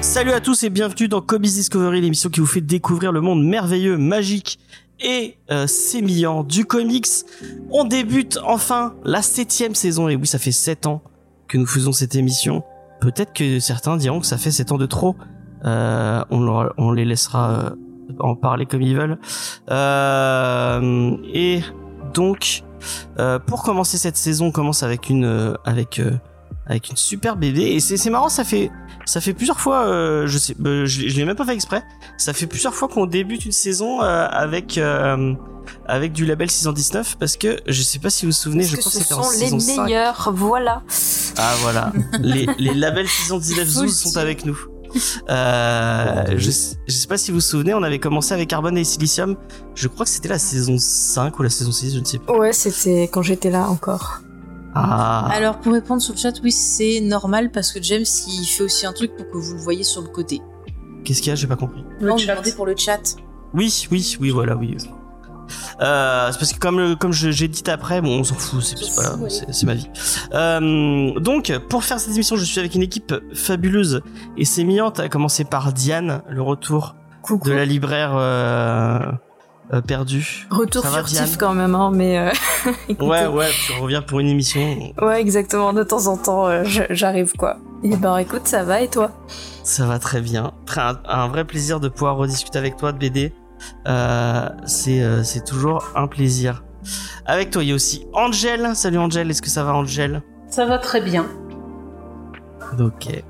Salut à tous et bienvenue dans Comics Discovery, l'émission qui vous fait découvrir le monde merveilleux, magique et euh, sémillant du comics. On débute enfin la septième saison, et oui, ça fait sept ans que nous faisons cette émission. Peut-être que certains diront que ça fait sept ans de trop. Euh, on, les laissera euh, en parler comme ils veulent. Euh, et donc, pour commencer cette saison, on commence avec une avec avec une super BD et c'est marrant, ça fait ça fait plusieurs fois, je sais, je, je l'ai même pas fait exprès. Ça fait plusieurs fois qu'on débute une saison avec avec du label 619 parce que je sais pas si vous vous souvenez, je que pense que ce c'était en sont les saison 5. meilleurs, voilà. Ah voilà, les, les labels 619 Faut Zoom le sont avec nous. Euh, je, sais- je sais pas si vous vous souvenez, on avait commencé avec Carbone et Silicium. Je crois que c'était la saison 5 ou la saison 6, je ne sais plus. Ouais, c'était quand j'étais là encore. Ah, Alors pour répondre sur le chat, oui c'est normal parce que James il fait aussi un truc pour que vous le voyez sur le côté. qu'est-ce qu'il y a? J'ai pas compris. Non, je demandais pour le chat. Oui, oui, oui, voilà, oui. Euh, c'est parce que comme comme j'ai dit après, bon, on s'en fout, c'est pas ma vie. Euh, donc, pour faire cette émission, je suis avec une équipe fabuleuse et sémillante, à commencer par Diane, le retour Coucou. de la libraire euh, perdue. Retour Ça furtif quand même, hein, mais. Ouais, ouais, tu reviens pour une émission, Ouais, exactement. De temps en temps, j'arrive quoi. Et ben, écoute, ça va et toi? Ça va très bien. Un, un vrai plaisir de pouvoir rediscuter avec toi de BD. Euh, c'est euh, c'est toujours un plaisir. Avec toi, il y a aussi Angel. Salut Angel, est-ce que ça va Angel? Ça va très bien. Ok.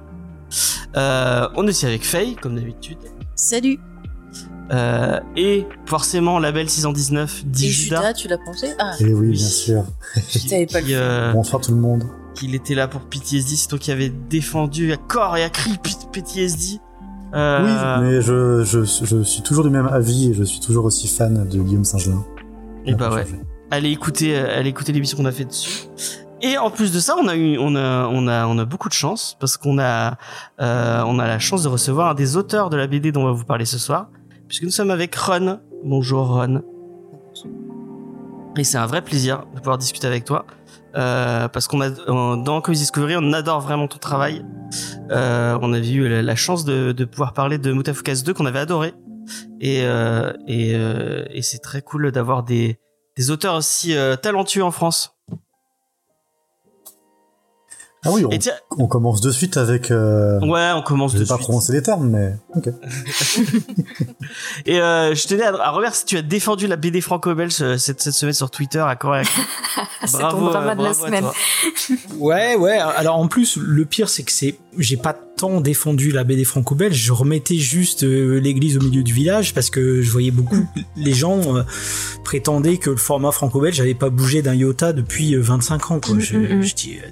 Euh, on est aussi avec Faye, comme d'habitude. Salut. Euh, et forcément, label 619, Et dit Judas, Judas. tu l'as pensé? Ah. Et oui, bien sûr. qui- T'avais pas qui, euh, Bonsoir tout le monde. qu'il était là pour PTSD. C'est toi qui avais défendu à corps et à cri PTSD. Euh, Oui, mais je, je, je suis toujours du même avis et je suis toujours aussi fan de Guillaume Saint-Gelin. Et bah ouais. Allez écouter, euh, allez écouter l'émission qu'on a fait dessus. Et en plus de ça, on a eu, on a, on a, on a beaucoup de chance parce qu'on a, euh, on a la chance de recevoir un des auteurs de la BD dont on va vous parler ce soir, puisque nous sommes avec Ron. Bonjour Ron. Et c'est un vrai plaisir de pouvoir discuter avec toi, euh, parce qu'on a, dans Comics Discovery, on adore vraiment ton travail. Euh, on avait eu la, chance de, de pouvoir parler de Mutafukas 2 qu'on avait adoré, et, euh, et, euh, et c'est très cool d'avoir des, des auteurs aussi euh, talentueux en France. Ah oui, on, Et tiens, on commence de suite avec... Euh, ouais, on commence je de vais pas suite. prononcer les termes, mais... Ok. Et euh, je tenais à, à remercier, tu as défendu la BD franco-belge euh, cette, cette semaine sur Twitter à cri. C'est Bravo, ton drama euh, de la bravo à semaine. toi. Ouais, ouais. Alors en plus, le pire, c'est que c'est, j'ai pas tant défendu la BD franco-belge. Je remettais juste euh, l'église au milieu du village parce que je voyais beaucoup les gens euh, prétendaient que le format franco-belge avait pas bougé d'un iota depuis euh, 25 ans. Quoi. Je, Mm, mm, mm. je dis, euh,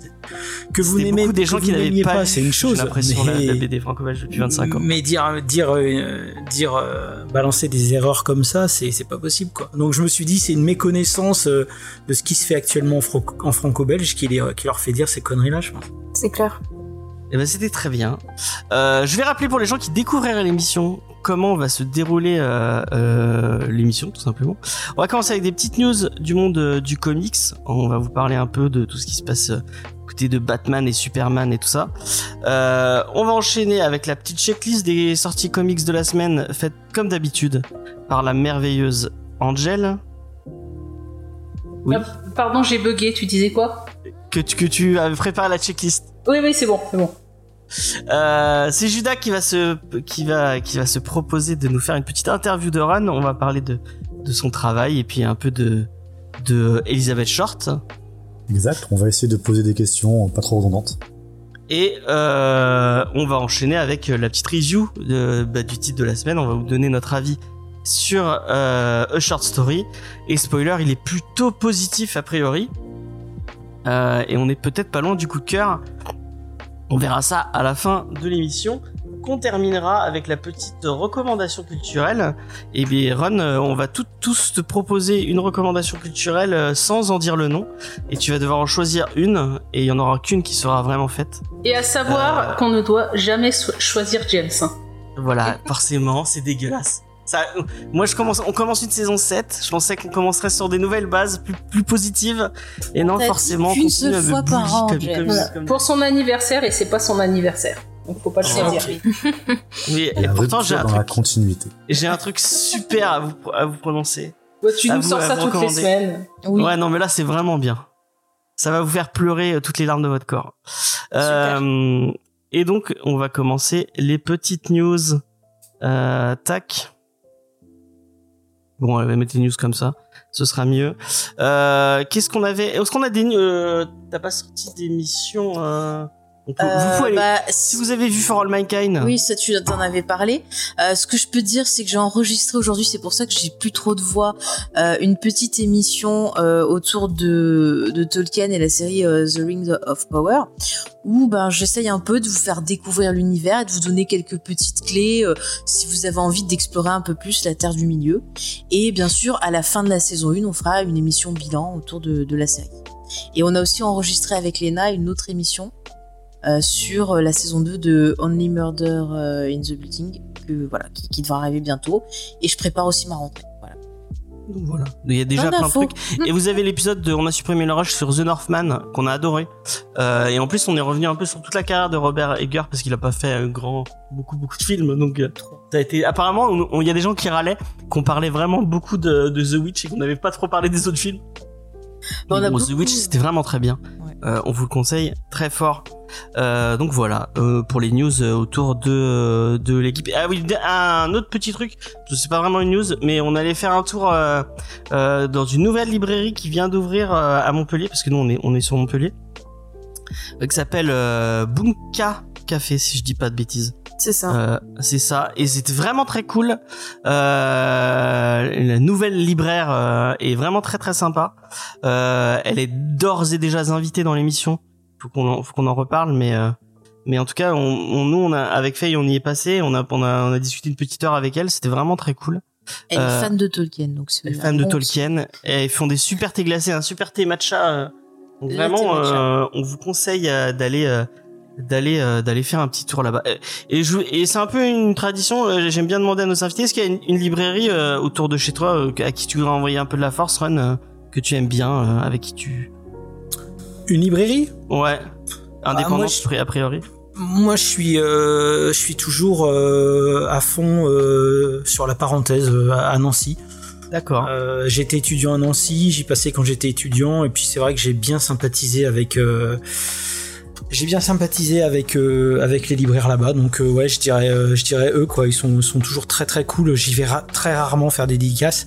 que vous n'aimez des gens qui n'avaient pas, c'est une chose. Mais- la, la BD franco-belge depuis 25 ans. mais dire dire euh, dire euh, balancer des erreurs comme ça, c'est pas possible quoi. Donc je me suis dit c'est une méconnaissance euh, de ce qui se fait actuellement en, franco-belge qui, les- qui leur fait dire ces conneries là, je pense. C'est clair. Eh ben c'était très bien. Euh, je vais rappeler pour les gens qui découvriraient l'émission comment va se dérouler euh, euh, l'émission tout simplement. On va commencer avec des petites news du monde du comics. On va vous parler un peu de tout ce qui se passe côté de Batman et Superman et tout ça. On va enchaîner avec la petite checklist des sorties comics de la semaine faite comme d'habitude par la merveilleuse Angel. Oui. Ah, pardon, j'ai bugué. Tu disais quoi? Que tu, que tu avais préparé la checklist. Oui, oui, c'est bon, c'est bon. Euh, c'est Judas qui va se qui va qui va se proposer de nous faire une petite interview de Ron. On va parler de de son travail et puis un peu de de Elizabeth Short. Exact, on va essayer de poser des questions pas trop redondantes. Et euh, on va enchaîner avec la petite review de, bah, du titre de la semaine. On va vous donner notre avis sur euh, A Short Story. Et spoiler, il est plutôt positif a priori. Euh, et on est peut-être pas loin du coup de cœur. On verra ça à la fin de l'émission. qu'on terminera avec la petite recommandation culturelle. Et bien, Ron, euh, on va tout- tous te proposer une recommandation culturelle euh, sans en dire le nom. Et tu vas devoir en choisir une, et il y en aura qu'une qui sera vraiment faite. Et à savoir Euh. qu'on ne doit jamais so- choisir James. Voilà, forcément, c'est dégueulasse. Ça, moi, je commence, on commence une saison 7. Je pensais qu'on commencerait sur des nouvelles bases plus, plus positives. Et non, forcément, continue seule fois par an, comme- James. comme- Voilà. comme- Pour son anniversaire, et c'est pas son anniversaire. Donc faut pas le Oh. choisir. Mais, et pourtant, j'ai un dans la truc, continuité. j'ai un truc super à vous, à vous prononcer. Ouais, tu À nous vous- sors ça toutes les semaines. Oui. Ouais, non, mais là, c'est vraiment bien. Ça va vous faire pleurer euh, toutes les larmes de votre corps. Euh, et donc, on va commencer les petites news. Euh, tac. Bon, on va mettre les news comme ça. Ce sera mieux. Euh, Qu'est-ce qu'on avait? Est-ce qu'on a des... Euh, T'as pas sorti d'émission euh, Vous pouvez bah, Si vous avez vu For All Mankind... Oui, ça tu en avais parlé. Euh, ce que je peux dire, c'est que j'ai enregistré aujourd'hui, c'est pour ça que j'ai plus trop de voix, euh, une petite émission autour de, de Tolkien et la série The Rings of Power, où ben j'essaye un peu de vous faire découvrir l'univers et de vous donner quelques petites clés si vous avez envie d'explorer un peu plus la Terre du Milieu. Et bien sûr, à la fin de la saison 1, on fera une émission bilan autour de, de la série. Et on a aussi enregistré avec Lena une autre émission euh, sur euh, la saison 2 de Only Murder euh, in the Building, que, voilà, qui, qui devra arriver bientôt. Et je prépare aussi ma rentrée. Voilà. Donc voilà. Il y a déjà Plein de trucs. Et vous avez l'épisode de On a supprimé le rush sur The Northman qu'on a adoré. Euh, et en plus, on est revenu un peu sur toute la carrière de Robert Egger parce qu'il a pas fait un grand, beaucoup, beaucoup de films. Donc, ça a été. Apparemment, il y a des gens qui râlaient, qu'on parlait vraiment beaucoup de, de The Witch et qu'on n'avait pas trop parlé des autres films. Bon, on a Bon, The Witch, c'était vraiment très bien. Euh, on vous le conseille très fort. Euh, donc voilà euh, pour les news autour de de l'équipe. Ah oui, un autre petit truc. C'est pas vraiment une news, mais on allait faire un tour dans une nouvelle librairie qui vient d'ouvrir à Montpellier parce que nous on est on est sur Montpellier, qui s'appelle Bunka Café si je dis pas de bêtises. C'est ça. Euh, c'est ça, et c'était vraiment très cool. Euh, la nouvelle libraire euh, est vraiment très très sympa. Euh, elle est d'ores et déjà invitée dans l'émission. Faut qu'on en, faut qu'on en reparle, mais euh, mais en tout cas, on, on- nous on a avec Faye on y est passé, on a on a on a discuté une petite heure avec elle. C'était vraiment très cool. Elle est Euh, fan de Tolkien, donc c'est Elle est fan de Tolkien. Et ils font des super thés glacés, un super thé matcha. donc vraiment, thé matcha. euh, on vous conseille d'aller euh, d'aller euh, d'aller faire un petit tour là-bas. Euh, Et, je, et c'est un peu une tradition. euh, J'aime bien demander à nos invités est-ce qu'il y a une, une librairie euh, autour de chez toi à qui tu voudrais envoyer un peu de la force, Ron, que tu aimes bien, avec qui tu Une librairie? Ouais indépendante moi, je- a priori. Moi, je suis, je suis toujours à fond sur la parenthèse à Nancy. D'accord. Euh, j'étais étudiant à Nancy, j'y passais quand j'étais étudiant, et puis c'est vrai que j'ai bien sympathisé avec, euh, j'ai bien sympathisé avec euh, avec les libraires là-bas. Donc euh, ouais, je dirais, euh, je dirais eux quoi. Ils sont sont toujours très très cool. J'y vais très rarement faire des dédicaces.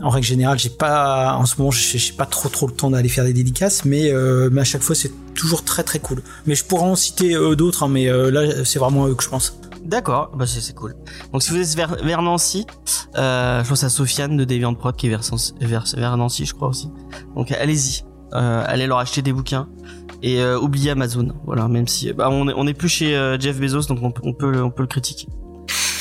En règle générale, j'ai pas, en ce moment, j'ai pas trop trop le temps d'aller faire des dédicaces, mais, à chaque fois, c'est toujours très très cool. Mais je pourrais en citer d'autres, hein, mais là, c'est vraiment eux que je pense. D'accord, bah c'est cool. Donc si vous êtes vers, Nancy, je pense à Sofiane de Deviant Prod qui est vers, vers, vers Nancy, je crois aussi. Donc allez-y, allez leur acheter des bouquins et euh, oubliez Amazon. Voilà, même si bah, on est on est plus chez euh, Jeff Bezos, donc on, peut- on peut le- on peut le critiquer.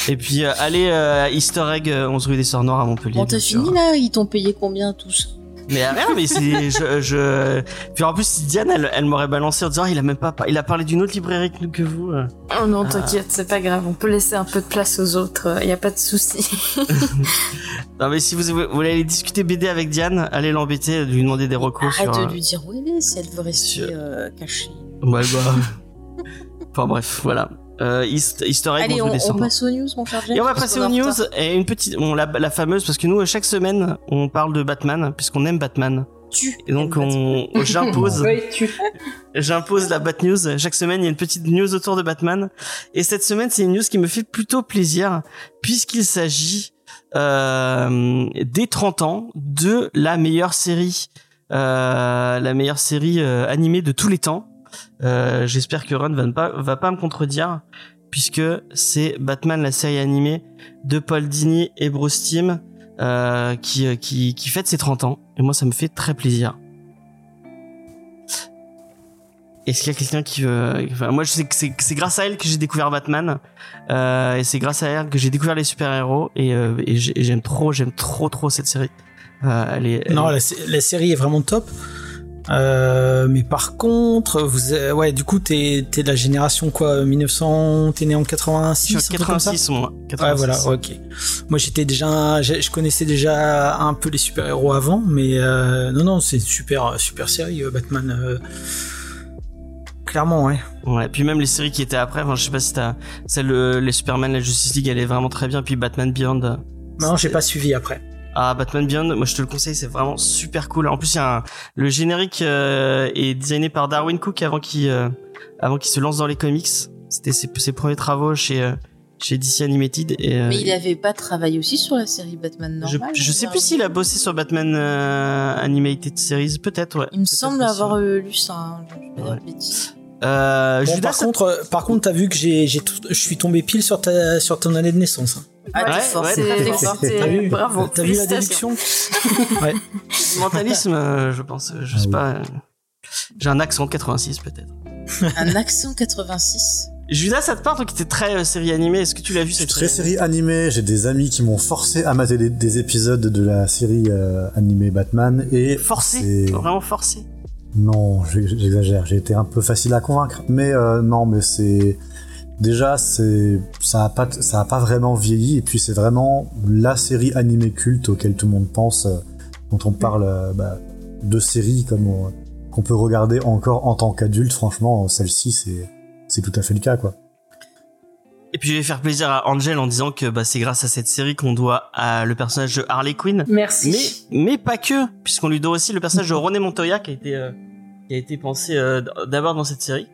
Et puis euh, allez euh, à Easter Egg, euh, 11 rue des Sœurs Noires à Montpellier. T'as sûr. fini là Ils t'ont payé combien tous? Mais euh, rien, mais c'est je, je puis en plus Diane, elle, elle m'aurait balancé en disant Ah, il a même pas il a parlé d'une autre librairie que, que vous. euh. Oh non, Ah. t'inquiète, c'est pas grave. On peut laisser un peu de place aux autres. Il y a pas de souci. Non mais si vous, vous voulez aller discuter BD avec Diane, allez l'embêter, lui demander des recours Arrête sur. de lui dire oui, si elle veut rester sur- euh, cachée. Ouais, bah. enfin bref, voilà. Euh, East- Easter egg, Allez, on, on, on passe aux news, mon cher James Et on va passer aux news et une petite, bon, la, la fameuse parce que nous chaque semaine on parle de Batman puisqu'on aime Batman Tu. et donc on, j'impose, j'impose la Bat News. Chaque semaine il y a une petite news autour de Batman et cette semaine c'est une news qui me fait plutôt plaisir puisqu'il s'agit euh, des 30 ans de la meilleure série, euh, la meilleure série euh, animée de tous les temps. Euh, J'espère que Ron va, ne pas, va pas me contredire, puisque c'est Batman, la série animée de Paul Dini et Bruce Timm, euh, qui, euh, qui, qui fête ses 30 ans. Et moi, ça me fait très plaisir. Est-ce qu'il y a quelqu'un qui veut enfin, Moi, je sais que c'est grâce à elle que j'ai découvert Batman, euh, et c'est grâce à elle que j'ai découvert les super-héros, et, euh, et j'ai- et j'aime trop, j'aime trop, trop cette série. Euh, elle est, elle Non, la série est vraiment top. Euh, mais par contre, vous, euh, ouais, du coup, t'es, t'es de la génération quoi 1900, t'es né en 86 je suis un truc comme ça? 86 moi. Ouais, 86. voilà, ok. Moi, j'étais déjà, je connaissais déjà un peu les super-héros avant, mais euh, non, non, c'est une super, super série, euh, Batman. euh, Clairement, ouais. Ouais, puis même les séries qui étaient après, enfin, je sais pas si t'as celle euh, les Superman, la Justice League, elle est vraiment très bien, puis Batman Beyond. euh, Non, j'ai pas suivi après. Ah, Batman Beyond, moi je te le conseille, c'est vraiment super cool. En plus, il y a un- le générique euh, est designé par Darwin Cook avant qu'il euh, avant qu'il se lance dans les comics. C'était ses, ses premiers travaux chez euh, chez DC Animated et euh, Mais il avait pas travaillé aussi sur la série Batman je, normale je sais plus s'il a bossé sur Batman euh, Animated Series, peut-être ouais. Il me semble avoir euh, lu ça. hein, Je vais pas dire Ouais. Euh, Bon, Judas, par contre, par contre, t'as vu que j'ai, j'ai, tout- je suis tombé pile sur ta, sur ton année de naissance. hein. Ah, Ouais, fort, ouais. T'as vu bravo. T'as vu la déduction mentalisme, euh, je pense, euh, je Ah sais oui. pas. euh, J'ai un accent de 86 peut-être. Un accent 86. Judas, ça te parle toi qui étais très euh, série animée Est-ce que tu l'as vu cette très série animée, j'ai des amis qui m'ont forcé à mater des, des épisodes de la série euh, animée Batman et Forcé, vraiment forcé. Non, j'exagère, j'ai été un peu facile à convaincre, mais euh, non, mais c'est déjà c'est ça a pas ça a pas vraiment vieilli et puis c'est vraiment la série animée culte auquel tout le monde pense euh, quand on parle euh, bah, de séries comme on- qu'on peut regarder encore en tant qu'adulte. Franchement, celle-ci c'est c'est tout à fait le cas quoi. Et puis je vais faire plaisir à Angel en disant que bah, c'est grâce à cette série qu'on doit à le personnage de Harley Quinn. Merci. Mais, mais pas que, puisqu'on lui doit aussi le personnage de René Montoya qui a été, euh, qui a été pensé euh, d'abord dans cette série.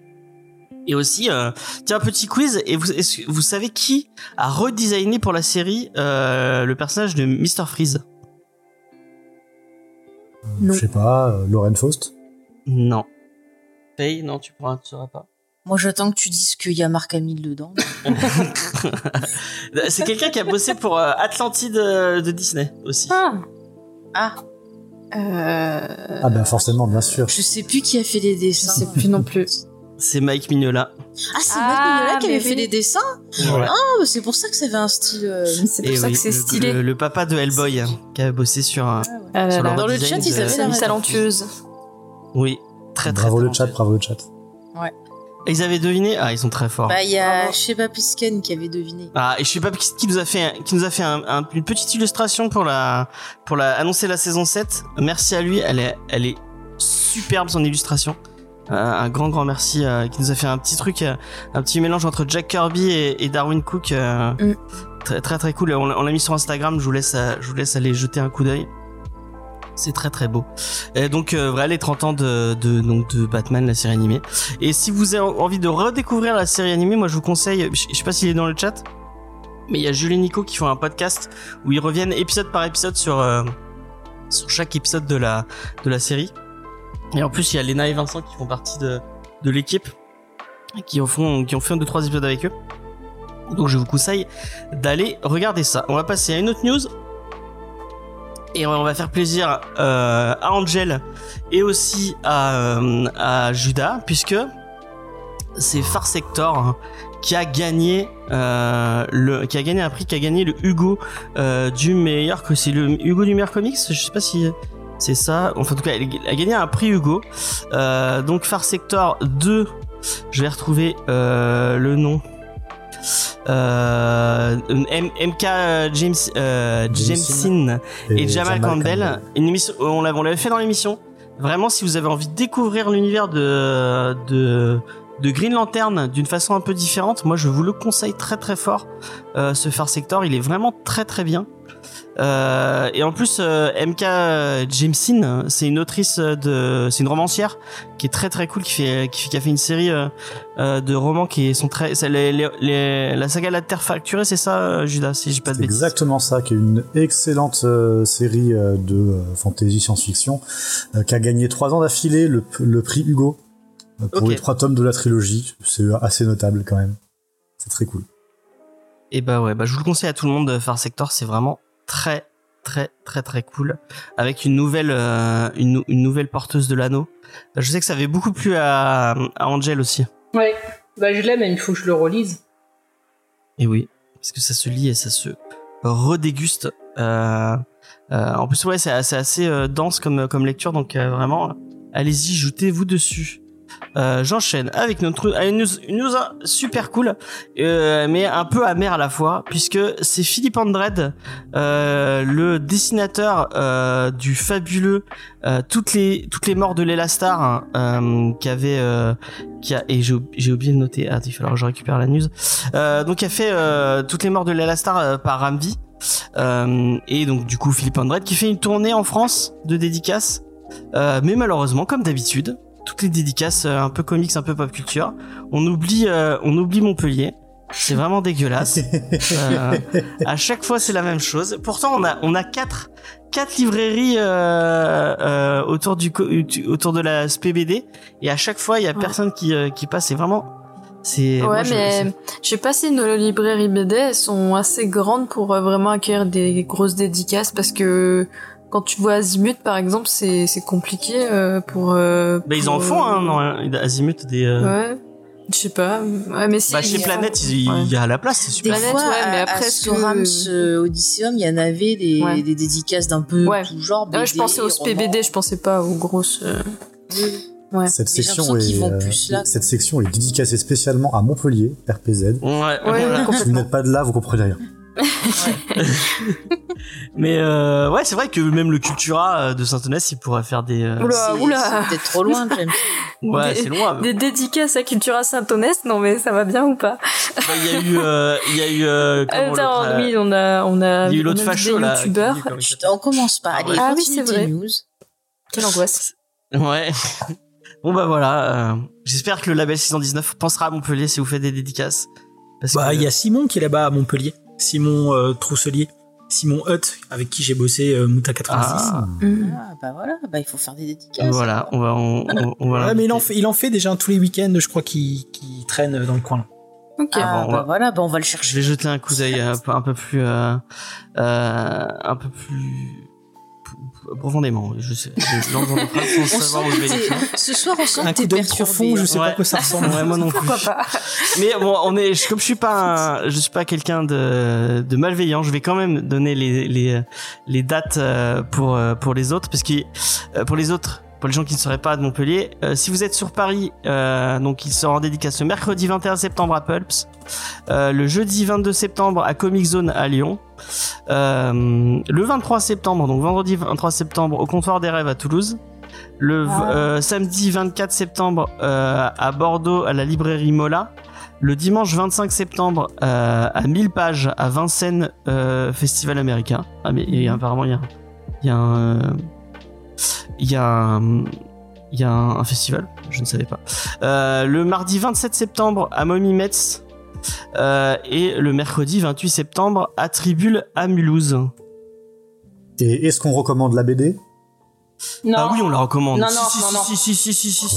Et aussi, euh, tiens, un petit quiz, et vous, vous savez qui a redesigné pour la série euh, le personnage de Mr. Freeze? Non. Je sais pas, euh, Lauren Faust? Non. Faye, non, tu pourras, tu sauras pas. Moi, j'attends que tu dises qu'il y a Marc Hamill dedans. c'est quelqu'un qui a bossé pour euh, Atlantide euh, de Disney aussi. Ah. Ah, Euh... Ah ben forcément, bien sûr. je sais plus qui a fait les Je dessins. sais plus non plus. C'est Mike Mignola. Ah, c'est Ah, Matt Mignola qui avait fait les dessins Ouais. Ah, bah, c'est pour ça que ça avait un style... euh, C'est pour Et ça oui, que c'est stylé. Le, le papa de Hellboy hein, qui a bossé sur un. Ah sur là. Dans le chat, ils avaient la talentueuse. Oui, très très. bravo le chat, bravo le chat. Ils avaient deviné Ah, ils sont très forts. Bah, il y a. Sheba Pisken qui avait deviné. Ah, et je sais pas qui qui nous a fait, qui nous a fait un- un- une petite illustration pour la, pour la annoncer la saison 7. Merci à lui, elle est, elle est superbe son illustration. Euh, un grand grand merci euh, qui nous a fait un petit truc, euh, un petit mélange entre Jack Kirby et, et Darwin Cook. euh, Mm. Très très très cool. On, l'a- on l'a mis sur Instagram. Je vous laisse, je vous laisse aller jeter un coup d'œil. C'est très très beau. Et donc euh, voilà les 30 ans de, de donc de Batman la série animée. Et si vous avez envie de redécouvrir la série animée, moi je vous conseille. Je, je sais pas s'il est dans le chat, mais il y a Julie et Nico qui font un podcast où ils reviennent épisode par épisode sur euh, sur chaque épisode de la de la série. Et en plus il y a Lena et Vincent qui font partie de de l'équipe qui qui ont fait un deux trois épisodes avec eux. Donc je vous conseille d'aller regarder ça. On va passer à une autre news. Et on va faire plaisir euh, à Angel et aussi à, euh, à Judas, puisque c'est Far Sector qui a gagné euh, le qui a gagné un prix qui a gagné le Hugo euh, du meilleur que c'est le Hugo du meilleur comics je sais pas si c'est ça. Enfin en tout cas elle a gagné un prix Hugo. Euh, donc Far Sector 2 je vais retrouver euh, le nom euh, MK James euh, Jameson et, Jamal, Campbell. Une émission, on l'avait, on l'avait fait dans l'émission. Vraiment, si vous avez envie de découvrir l'univers de, de, de Green Lantern d'une façon un peu différente, moi je vous le conseille très très fort. Euh, ce Far Sector, il est vraiment très très bien. Euh, et en plus, euh, MK Jameson, c'est une autrice de, c'est une romancière qui est très très cool, qui fait, qui, fait- qui a fait une série euh, de romans qui sont très, c'est les, les, les- la saga la Terre facturée, c'est ça, Judas, si j'ai pas de bêtises. exactement ça, qui est une excellente série de fantasy science-fiction, qui a gagné trois ans d'affilée le, le prix Hugo pour les trois tomes de la trilogie. C'est assez notable quand même. C'est très cool. Et bah ouais, bah je vous le conseille à tout le monde de Far Sector, c'est vraiment très très très très cool avec une nouvelle euh, une, nou- une nouvelle porteuse de l'anneau Je sais que ça avait beaucoup plu à, à Angel aussi. Ouais. Bah, je l'aime, mais il faut que je le relise. Et oui, parce que ça se lit et ça se redéguste. Euh, euh, en plus, ouais, c'est c'est assez euh, dense comme, comme lecture, donc euh, vraiment, allez-y, jetez-vous dessus. Euh, J'enchaîne avec notre une news, une news super cool, euh, mais un peu amère à la fois, puisque c'est Philippe Andred, euh, le dessinateur euh, du fabuleux euh, toutes les toutes les morts de l'Elastar, hein, euh, qui avait qui a et j'ai ou- j'ai oublié de noter. Ah, il va falloir que je récupère la news. Donc, il a fait toutes les morts de l'Elastar par Ramvi. Et donc, du coup, Philippe Andred qui fait une tournée en France de dédicaces. Euh, mais malheureusement, comme d'habitude, toutes les dédicaces euh, un peu comics, un peu pop culture, on oublie, euh, on oublie Montpellier. C'est vraiment dégueulasse. Euh, à chaque fois, c'est la même chose. Pourtant, on a, on a quatre, quatre librairies euh, euh, autour du, autour de la SPBD, et à chaque fois, il y a Ouais. personne qui, euh, qui passe. C'est vraiment, c'est. Ouais, mais je sais pas si nos librairies BD elles sont assez grandes pour euh, vraiment accueillir des grosses dédicaces parce que quand tu vois Azimut par exemple, c'est c'est compliqué euh, pour. euh, Bah, ils pour, en font, hein, euh, non, Azimut des. euh, Ouais. Je sais pas. Ouais, mais si. Bah, chez Planète, il il y a la place, c'est Des super. Planète, fois, ouais, mais à- après, à est-ce Sorams que- euh, Odysseum, il y en avait des, Ouais. des dédicaces d'un peu Ouais. tout genre. Ouais, je BD, pensais aux. PBD, je pensais pas aux grosses. euh, Ouais. Cette section, est, euh, plus là. cette section est dédicacée spécialement à Montpellier, RPZ. Ouais, Ouais, voilà. Si vous n'êtes pas de là, vous comprenez rien. Mais euh, ouais, c'est vrai que même le Cultura euh, de Saint-Onès, il pourrait faire des. euh, Oula, C'est- oula. C'est peut-être trop loin, James. Ouais, c'est loin. mais- Des dédicaces à Cultura Saint-Onest, non mais ça va bien ou pas Bah, Il y a eu, euh, il y a eu. euh, comment Attends, l'autre, euh, oui, on a, on a, il y a eu l'autre facho là. s'appelle on commence pas. Allez, Ah oui, c'est vrai. news. Quelle angoisse. Ouais. Bon bah voilà. euh, J'espère que le label 619 pensera à Montpellier si vous faites des dédicaces. Parce Bah, que- il y a Simon qui est là-bas à Montpellier. Simon euh, Trousselier. Simon Hutt, avec qui j'ai bossé euh, Mouta 86. Ah, Mhm. Ah, bah voilà, bah il faut faire des dédicaces. voilà, on va, on, on, on va Ouais, mais il en, fait, il en fait déjà tous les week-ends, je crois, qu'il qu'il traîne dans le coin. là. Ok. Ah, bon, on bah va- voilà, bah on va le Je chercher. vais jeter un coup d'œil un peu, un peu plus, euh, euh, un peu plus profondément. Je sais, je phrases sans On savoir où je vais ce soir, on sent Un coup perturbé. profond, je sais Ouais. pas quoi ça ressemble. Ouais, moi non plus. Pourquoi pas Mais bon, on est, je- comme je suis pas, un- je suis pas quelqu'un de, de malveillant, je vais quand même donner les les les dates euh, pour euh, pour les autres, parce que euh, pour les autres, pour les gens qui ne seraient pas de Montpellier, euh, si vous êtes sur Paris, euh, donc il sera en dédicace le mercredi 21 septembre à Pulps, euh, le jeudi 22 septembre à Comic Zone à Lyon, le 23 septembre, donc vendredi 23 septembre au comptoir des rêves à Toulouse. Le Ah. samedi 24 septembre à Bordeaux à la librairie Mola. Le dimanche 25 septembre à 1000 pages à Vincennes Festival américain. Ah mais il y a- apparemment il y a, il y a un il y a un, festival, je ne savais pas. Euh, le mardi 27 septembre à Mommy Metz euh, et le mercredi 28 septembre à Tribule à Mulhouse. Et est-ce qu'on recommande la BD Non. Ah oui, on la recommande. Non, non, si, non, si, non. si, si, si, si, si, si.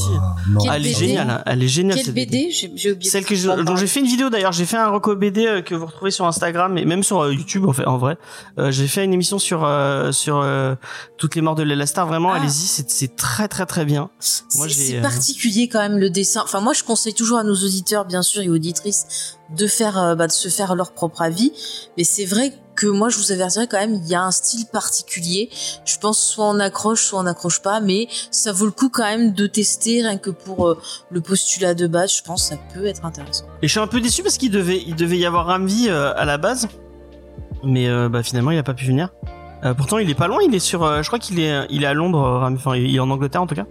Elle est géniale, hein. elle est géniale Quelle cette BD J'ai j'ai oublié. Celle que je, dont j'ai fait une vidéo d'ailleurs, j'ai fait un reco BD euh, que vous retrouvez sur Instagram et même sur euh, YouTube en fait en vrai. Euh, j'ai fait une émission sur euh, sur euh, toutes les morts de l'Elastar vraiment, Ah. allez-y, c'est c'est très très très bien. Moi, C'est j'ai, c'est euh, particulier quand même le dessin. Enfin, moi, je conseille toujours à nos auditeurs, bien sûr, et auditrices, de faire, euh, bah, de se faire leur propre avis. Mais c'est vrai que moi, je vous avertirais quand même, il y a un style particulier. Je pense soit on accroche, soit on n'accroche pas, mais ça vaut le coup quand même de tester, rien que pour euh, le postulat de base. Je pense que ça peut être intéressant. Et je suis un peu déçu parce qu'il devait il devait y avoir Ramvi euh, à la base, mais bah finalement il a pas pu venir. Pourtant il est pas loin, il est sur, je crois qu'il est il est à Londres, enfin il est en Angleterre en tout cas.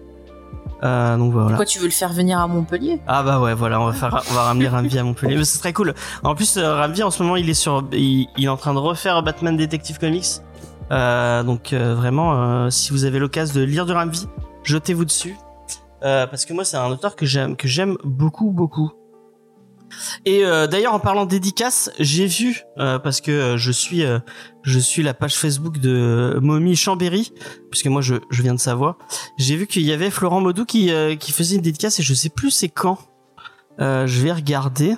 Euh, donc voilà. Pourquoi tu veux le faire venir à Montpellier? Ah bah ouais, voilà, on va faire, on va ramener Ramvi à Montpellier. Mais c'est très cool. En plus, euh, Ramvi en ce moment, il est sur, il, il est en train de refaire Batman Detective Comics. Euh, donc euh, vraiment, euh, si vous avez l'occasion de lire du Ramvi, jetez-vous dessus. Euh, parce que moi, c'est un auteur que j'aime, que j'aime beaucoup, beaucoup. Et euh, d'ailleurs, en parlant de dédicaces, j'ai vu euh, parce que euh, je suis, euh, je suis la page Facebook de Mommy Chambéry, puisque moi je, je viens de Savoie. J'ai vu qu'il y avait Florent Maudou qui, euh, qui faisait une dédicace et je sais plus c'est quand. Euh, je vais regarder,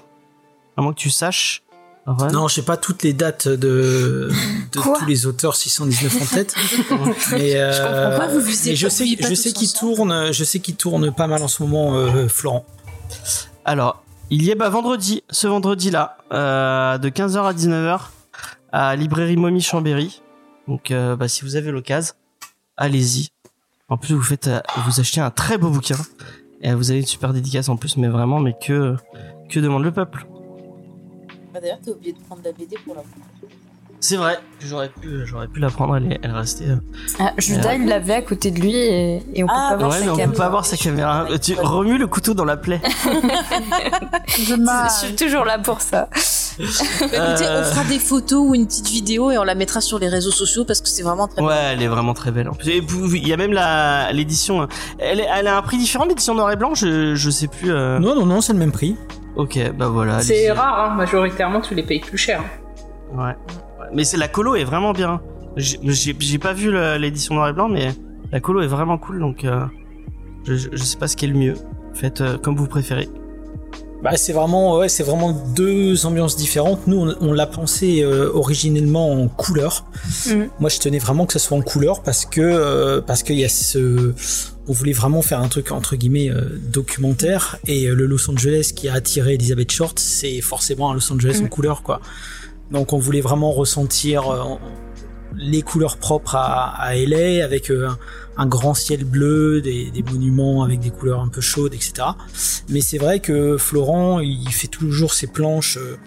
à moins que tu saches. Ouais. Non, je sais pas toutes les dates de, tous les auteurs 619 en tête, mais, euh, comprends pas, vous visez mais je sais, je sais qu'il tourne, je sais qu'il tourne pas mal en ce moment, euh, Florent. Alors, il y est bah, vendredi, ce vendredi-là, euh, de 15h à 19h, à Librairie Momie Chambéry. Donc, euh, bah, si vous avez l'occasion, allez-y. En plus, vous faites, euh, vous achetez un très beau bouquin. Et vous avez une super dédicace en plus, mais vraiment, mais que, demande le peuple Ah, D'ailleurs, t'as oublié de prendre la BD pour la C'est vrai, j'aurais pu, j'aurais pu la prendre, elle, est- elle restait. euh, Ah, Judas, il l'avait à côté de lui et, et on peut Ah, pas voir ouais, sa mais on peut caméra. pas voir sa caméra. Euh, Tu remues le couteau dans la plaie. Je suis toujours là pour ça. Bah, Écoutez, Euh. on fera des photos ou une petite vidéo et on la mettra sur les réseaux sociaux parce que c'est vraiment très Ouais, bien. elle est vraiment très belle. Il y a même la l'édition. euh, Elle, est- elle a un prix différent l'édition noir et blanc. Je je sais plus. euh. Non, non, non, c'est le même prix. Ok, bah voilà. C'est rare, hein. majoritairement tu les payes plus cher. Ouais. Mais c'est la colo est vraiment bien. J'ai pas vu l'édition noir et blanc, mais la colo est vraiment cool. Donc euh, je, je sais pas ce qui est le mieux. Faites euh, comme vous préférez. Bah, c'est vraiment, ouais, c'est vraiment deux ambiances différentes. Nous, on, on l'a pensé euh, originellement en couleur. Mhm. Moi, je tenais vraiment que ça soit en couleur parce que euh, parce qu'il y a ce, on voulait vraiment faire un truc entre guillemets euh, documentaire et euh, le Los Angeles qui a attiré Elizabeth Short, c'est forcément un Los Angeles en Mhm. couleur, quoi. Donc, on voulait vraiment ressentir euh, les couleurs propres à, à avec euh, un grand ciel bleu, des, monuments avec des couleurs un peu chaudes, etc. Mais c'est vrai que Florent, il fait toujours ses planches euh,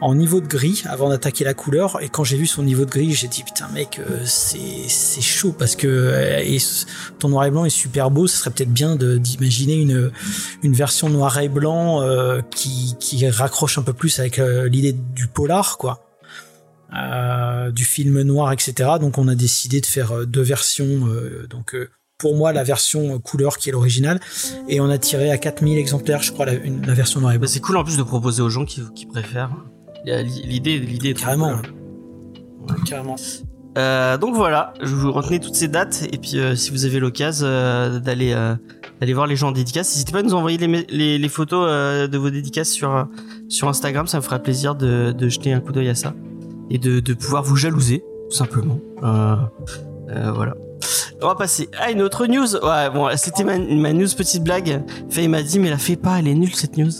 en niveau de gris avant d'attaquer la couleur. Et quand j'ai vu son niveau de gris, j'ai dit putain mec, euh, c'est chaud parce que euh, ton noir et blanc est super beau. Ce serait peut-être bien d'imaginer une une version noir et blanc euh, qui qui raccroche un peu plus avec l'idée du polar quoi. Euh, du film noir, etc. Donc on a décidé de faire euh, deux versions. euh, donc euh, pour moi la version couleur qui est l'original et on a tiré à 4000 exemplaires je crois la, une- la version noir et Bah, blanc. c'est cool en plus de proposer aux gens qui qui préfèrent. L'idée l'idée est Carrément. Carrément. Donc voilà, je vous retenez toutes ces dates et puis si vous avez l'occasion d'aller d'aller voir les gens en dédicace, n'hésitez pas à nous envoyer les, mé- les, les photos de vos dédicaces sur sur Instagram, ça me fera plaisir de, de jeter un coup d'œil à ça et de, de pouvoir vous jalouser tout simplement. Euh, euh, voilà. On va passer à une autre news. Ouais, bon, c'était ma, ma news petite blague. Faye m'a dit mais la fais pas, elle est nulle cette news.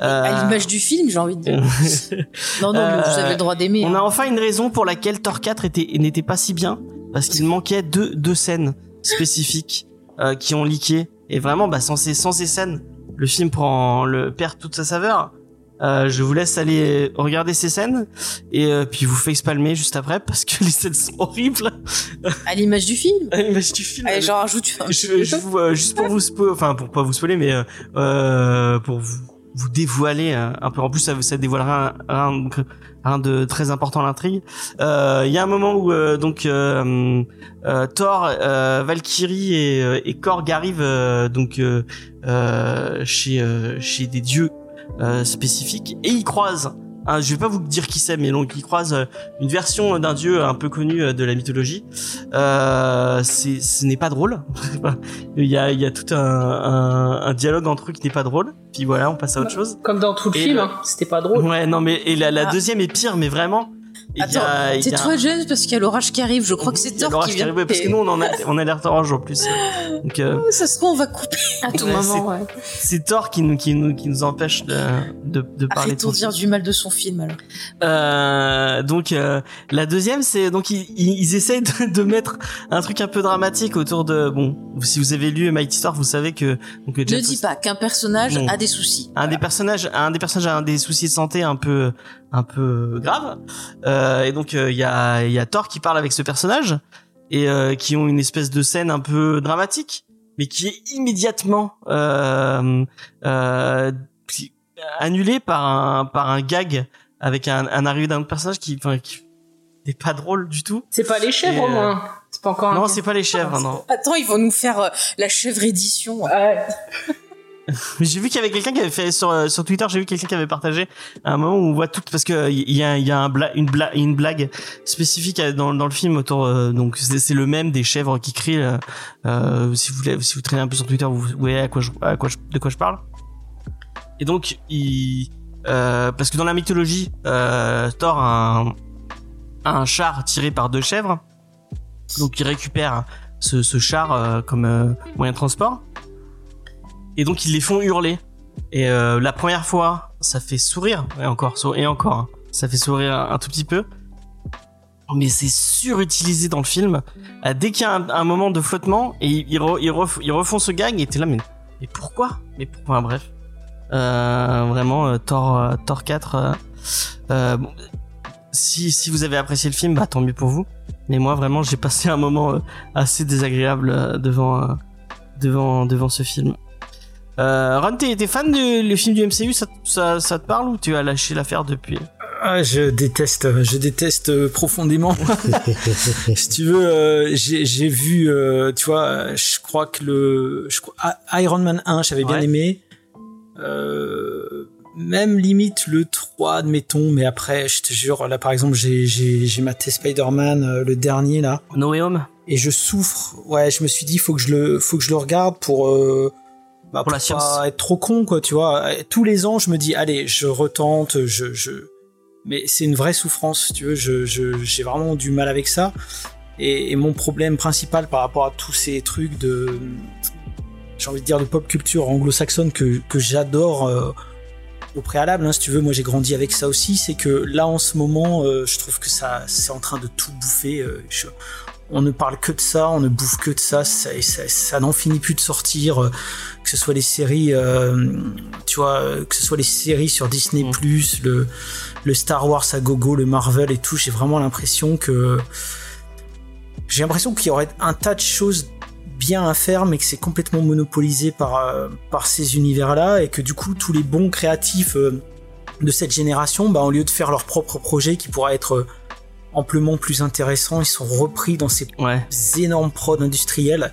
Euh, À l'image du film, j'ai envie de dire. non, non, mais vous Euh, avez le droit d'aimer. On a hein. enfin une raison pour laquelle Thor 4 était n'était pas si bien parce qu'il manquait deux deux scènes spécifiques euh, qui ont leaké et vraiment bah sans ces sans ces scènes le film prend le perd toute sa saveur. Euh, je vous laisse aller regarder ces scènes et euh, puis vous facepalmer juste après parce que les scènes sont horribles. À l'image du film. À l'image du film. Allez, j'en rajoute un. je, je vous, euh, juste pour vous spo- enfin pour pas vous spoiler mais euh, euh, pour vous vous dévoiler euh, un peu en plus ça, ça dévoilera un, un, un de très important l'intrigue Euh, il y a un moment où euh, donc Thor euh, Valkyrie et, et Korg arrivent euh, donc chez euh, chez des dieux euh, spécifiques et ils croisent hein, je vais pas vous dire qui c'est mais donc ils croisent euh, une version d'un dieu un peu connu euh, de la mythologie euh, c'est ce n'est pas drôle il y a il y a tout un, un, un dialogue entre eux qui n'est pas drôle puis voilà on passe à autre chose Comme dans tout le Et film, hein. c'était pas drôle. ouais non mais et la, la Ah. deuxième est pire mais vraiment il Attends, a- trop jeune parce qu'il y a l'orage qui arrive. Je crois que c'est Thor l'orage qui qui vient. arrive, ouais, parce que nous on en a on a l'air orange en plus donc euh, Oh, ça se trouve, on va couper. À tout Ouais, moment, ouais. c'est Thor qui nous qui nous qui nous empêche de de, de parler de Arrêtons de dire du mal de son film alors. Euh, donc euh, la deuxième c'est donc ils, ils ils essayent de, de mettre un truc un peu dramatique autour de bon si vous avez lu Mighty Thor vous savez que donc Ne James dis pas qu'un personnage Bon. a des soucis. un des personnages un des personnages a un des soucis de santé un peu un peu grave euh, et donc euh, il y a il y a Thor qui parle avec ce personnage et euh, qui ont une espèce de scène un peu dramatique mais qui est immédiatement euh, euh, annulée par un par un gag avec un, un arrivé d'un autre personnage qui enfin qui n'est pas drôle du tout C'est pas les chèvres Et, au euh, moins. C'est pas encore un. non c'est pas les chèvres non Attends, ils vont nous faire euh, la chèvre édition. Ouais. J'ai vu qu'il y avait quelqu'un qui avait fait sur euh, sur Twitter, j'ai vu quelqu'un qui avait partagé à un moment où on voit tout parce que euh, il y a y a une blague spécifique à- dans dans le film autour euh, donc c'est le même des chèvres qui crient euh, euh, si vous traînez un peu sur Twitter vous voyez à quoi je, à quoi de quoi je parle. Et donc il euh, parce que dans la mythologie, euh, Thor a un, char tiré par deux chèvres, donc il récupère ce, char euh, comme euh, moyen de transport, et donc ils les font hurler. Et euh, la première fois, ça fait sourire, et encore, et encore, hein. ça fait sourire un, tout petit peu. Mais c'est surutilisé dans le film. Euh, dès qu'il y a un, moment de flottement, et ils, ils, re- ils ref- ils refont ce gag, et t'es là, mais, mais pourquoi? Mais pourquoi? Bref. Euh, vraiment, euh, Thor, euh, Thor 4. euh, bon, si, vous avez apprécié le film, bah tant mieux pour vous. Mais moi, vraiment, j'ai passé un moment assez désagréable devant, devant, devant ce film. Euh, Ron, t'es fan du le film du MCU ça, ça, ça te parle ou tu as lâché l'affaire depuis? Ah, je déteste, je déteste euh, profondément. si tu veux, euh, j'ai vu, euh, tu vois, je crois que le je crois, Iron Man 1, j'avais bien aimé. Euh, même limite le 3, admettons, mais après, je te jure, là par exemple, j'ai j'ai j'ai maté Spider-Man, le dernier là, No Way Home? Et je souffre. Ouais, je me suis dit, faut que je le, faut que je le regarde pour. Bah, Pour la pas science. être trop con quoi tu vois. Tous les ans je me dis allez je retente je je mais c'est une vraie souffrance tu veux. Je je- j'ai vraiment du mal avec ça. Et, et mon problème principal par rapport à tous ces trucs de j'ai envie de dire de pop culture anglo-saxonne que que j'adore euh, au préalable hein, si tu veux. Moi j'ai grandi avec ça aussi. C'est que là en ce moment euh, je trouve que ça c'est en train de tout bouffer euh, je- on ne parle que de ça, on ne bouffe que de ça, ça, ça, ça n'en finit plus de sortir, euh, que ce soit les séries, euh, tu vois, euh, que ce soit les séries sur Disney+, Mm. le, le Star Wars à gogo, le Marvel et tout, j'ai vraiment l'impression que... J'ai l'impression qu'il y aurait un tas de choses bien à faire, mais que c'est complètement monopolisé par, euh, par ces univers-là, et que du coup, tous les bons créatifs de cette génération, bah, au lieu de faire leur propre projet qui pourra être... amplement plus intéressants, ils sont repris dans ces Ouais. énormes prods industriels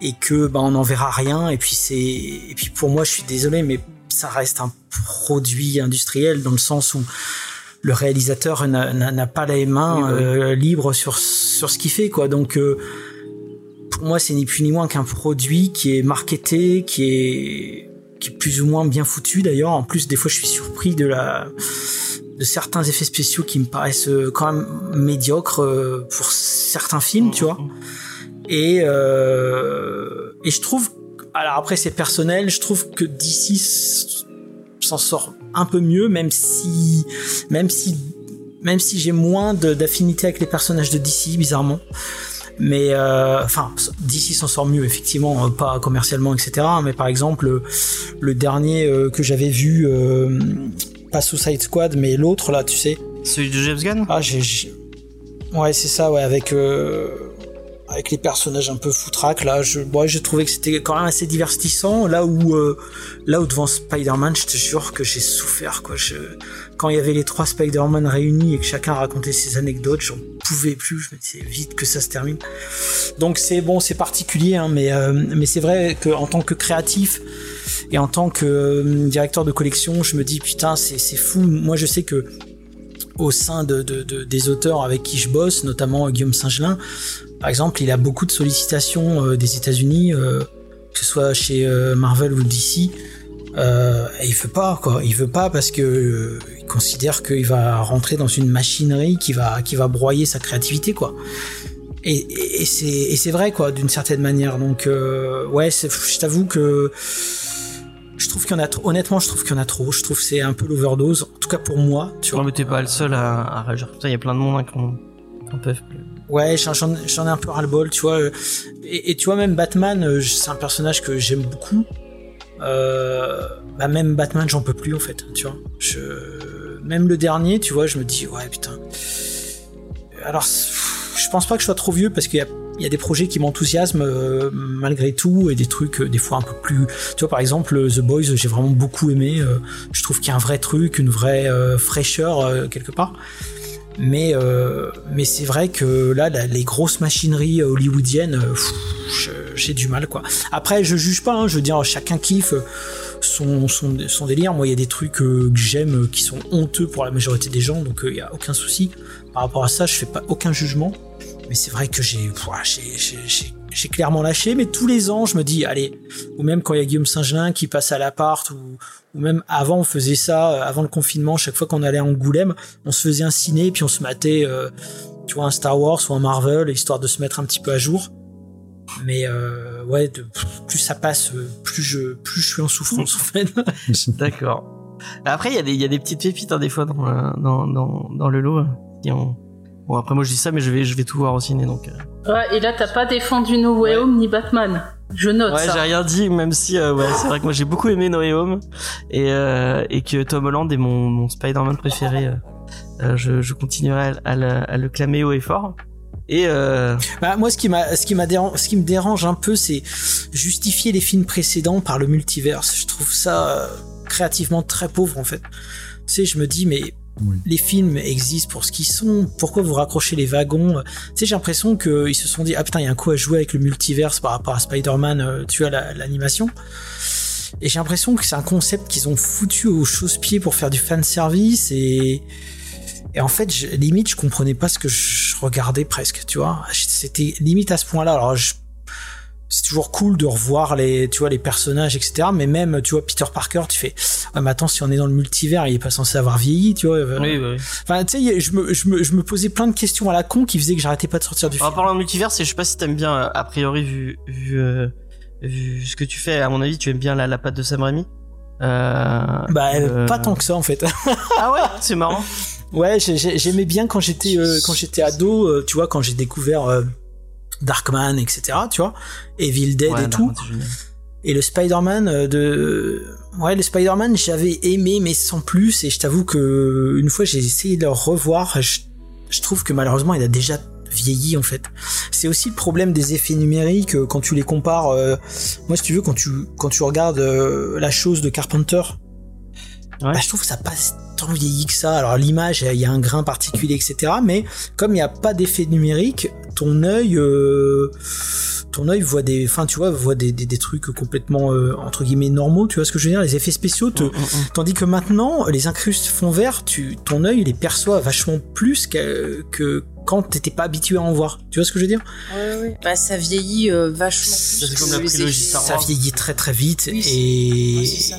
et que bah, on n'en verra rien et puis c'est et puis pour moi je suis désolé mais ça reste un produit industriel dans le sens où le réalisateur n'a- pas les mains Oui, bah oui. euh, libres sur sur ce qu'il fait quoi donc euh, pour moi c'est ni plus ni moins qu'un produit qui est marketé qui est qui est plus ou moins bien foutu d'ailleurs en plus des fois je suis surpris de la de certains effets spéciaux qui me paraissent euh, quand même médiocres euh, pour certains films, tu vois. Et euh, et je trouve, alors après c'est personnel, je trouve que DC s'en sort un peu mieux, même si même si même si j'ai moins d'affinité avec les personnages de DC, bizarrement. Mais euh, enfin, DC s'en sort mieux effectivement, euh, pas commercialement, etc. Mais par exemple, le, dernier que j'avais vu, pas Suicide Squad, mais l'autre là, tu sais. Celui de James Gunn? Ah, j'ai, ouais, c'est ça, ouais, avec euh, avec les personnages un peu foutraques là. Je, ouais, j'ai trouvé que c'était quand même assez divertissant. Là où euh, là où devant Spider-Man, je te jure que j'ai souffert quoi. Je, quand il y avait les trois Spider-Man réunis et que chacun racontait ses anecdotes, j'en pouvais plus. Je me disais vite que ça se termine. Donc c'est bon, c'est particulier, hein, mais euh, mais c'est vrai que en tant que créatif et en tant que euh, directeur de collection, je me dis putain, c'est fou. Moi, je sais que au sein de, de- de- des auteurs avec qui je bosse, notamment Guillaume Singelin, par exemple, il a beaucoup de sollicitations euh, des États-Unis, euh, que ce soit chez euh, Marvel ou DC. Euh, et il veut pas, quoi. Il veut pas parce que euh, il considère qu'il va rentrer dans une machinerie qui va qui va broyer sa créativité, quoi. Et, et, et c'est vrai, quoi, d'une certaine manière. Donc, euh, ouais, je t'avoue que je trouve qu'il y en a trop. Honnêtement, je trouve qu'il y en a trop. Je trouve que c'est un peu l'overdose. En tout cas pour moi, tu vois. Non, mais t'es pas le seul à, à réagir comme ça. Il y a plein de monde hein, qui en peuvent plus. Ouais, j'en- ai un peu ras-le-bol, tu vois. Et, et tu vois, même Batman, euh, c'est un personnage que j'aime beaucoup. Euh, bah même Batman, j'en peux plus en fait, tu vois. Je, même le dernier, tu vois, je me dis ouais putain. Alors, je pense pas que je sois trop vieux parce qu'il y a, des projets qui m'enthousiasment euh, malgré tout et des trucs euh, des fois un peu plus. Tu vois, par exemple, The Boys, j'ai vraiment beaucoup aimé. je trouve qu'il y a un vrai truc, une vraie fraîcheur quelque part. Mais, euh, mais c'est vrai que là, les grosses machineries hollywoodiennes, euh, pff, je- j'ai du mal, quoi. Après, je juge pas, hein, je veux dire, chacun kiffe son, son, délire. Moi, il y a des trucs euh, que j'aime euh, qui sont honteux pour la majorité des gens, donc il n'y a aucun souci. Par rapport à ça, je fais pas aucun jugement. Mais c'est vrai que j'ai- j'ai clairement lâché, mais tous les ans, je me dis, allez, ou même quand il y a Guillaume Saint-Gelin qui passe à l'appart, ou, ou même avant, on faisait ça, euh, avant le confinement, chaque fois qu'on allait à Angoulême, on se faisait un ciné, puis on se matait, euh, tu vois, un Star Wars ou un Marvel, histoire de se mettre un petit peu à jour. Mais euh, ouais, de, plus ça passe, plus je, plus je suis en souffrance en fait. D'accord. Après, il y, a des- il y a des petites pépites hein, des fois dans, dans, dans, dans le lot. qui ont- Bon, après, moi je dis ça, mais je vais, je vais tout voir au ciné donc. Ouais, et là, t'as pas défendu No Way Home ni Batman. Je note Ouais, j'ai rien dit, même si euh, ouais, c'est vrai que moi j'ai beaucoup aimé No Way Home et, euh, et que Tom Holland est mon, mon Spider-Man préféré. euh, je, je continuerai à, à le, à le clamer haut et fort. Et euh, Bah, moi, ce qui m'a, ce qui m'a ce qui me dérange un peu, c'est justifier les films précédents par le multiverse. Je trouve ça euh, créativement très pauvre en fait. Tu sais, je me dis mais Les films existent pour ce qu'ils sont. Pourquoi vous raccrochez les wagons? Tu sais, j'ai l'impression qu'ils se sont dit ah putain, il y a un coup à jouer avec le multiverse par rapport à Spider-Man. euh, tu vois la- l'animation. Et j'ai l'impression que c'est un concept qu'ils ont foutu au chausse-pied pour faire du fan service et et en fait, limite, je comprenais pas ce que je regardais presque, tu vois. C'était limite à ce point-là. Alors, je- c'est toujours cool de revoir les, tu vois, les personnages, etc. Mais même, tu vois, Peter Parker, tu fais, ouais, mais attends, si on est dans le multivers, il est pas censé avoir vieilli, tu vois. oui, oui. Enfin, tu sais, je me, je me, je me posais plein de questions à la con qui faisaient que j'arrêtais pas de sortir du En film. parlant de multivers, je sais pas si t'aimes bien euh, a priori vu vu, euh, vu ce que tu fais. À mon avis, tu aimes bien la, la patte de Sam Raimi. Euh, Bah, euh, pas tant que ça, en fait. Ah ouais, c'est marrant. Ouais, j'ai- j'ai- j'aimais bien quand j'étais quand j'étais ado, tu vois, quand j'ai découvert Darkman, etc. Tu vois, Evil Dead Ouais, et tout. Et le Spider-Man euh, de ouais, le Spider-Man, j'avais aimé mais sans plus. Et je t'avoue que une fois j'ai essayé de le revoir, je, je trouve que malheureusement il a déjà vieilli en fait. C'est aussi le problème des effets numériques euh, quand tu les compares. euh, moi, si tu veux, quand tu quand tu regardes euh, la chose de Carpenter, Ouais. bah, je trouve que ça passe tant vieilli que ça. Alors l'image, il y a un grain particulier, etc. Mais comme il n'y a pas d'effet numérique, ton œil, euh, ton œil voit des, enfin tu vois, voit des, des, des trucs complètement euh, entre guillemets normaux. Tu vois ce que je veux dire? Les effets spéciaux. Te... Mm, mm, mm. Tandis que maintenant, les incrustes fond vert, tu, ton œil les perçoit vachement plus que, que quand t'étais pas habitué à en voir. Tu vois ce que je veux dire? Bah, ça vieillit euh, vachement plus. C'est que comme la trilogie Ça vieillit très très vite Oui, et ouais, c'est ça.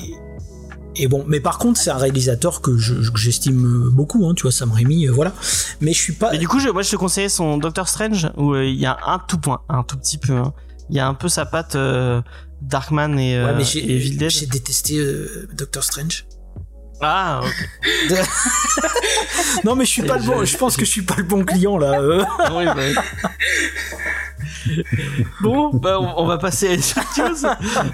Et bon, mais par contre, c'est un réalisateur que je- que j'estime euh, beaucoup, hein, tu vois, Sam Raimi, euh, voilà. Mais je suis pas. Mais du coup, je, moi, je te conseillais son Doctor Strange où euh, il y a un tout point, un tout petit peu. hein. Il y a un peu sa patte Darkman et, Ouais, mais et j'ai détesté Doctor Strange. Ah, ok. Non, mais je suis pas le bon. Je pense que je suis pas le bon client là. euh. Oui, bah bon, bah, on, on va passer à une autre chose.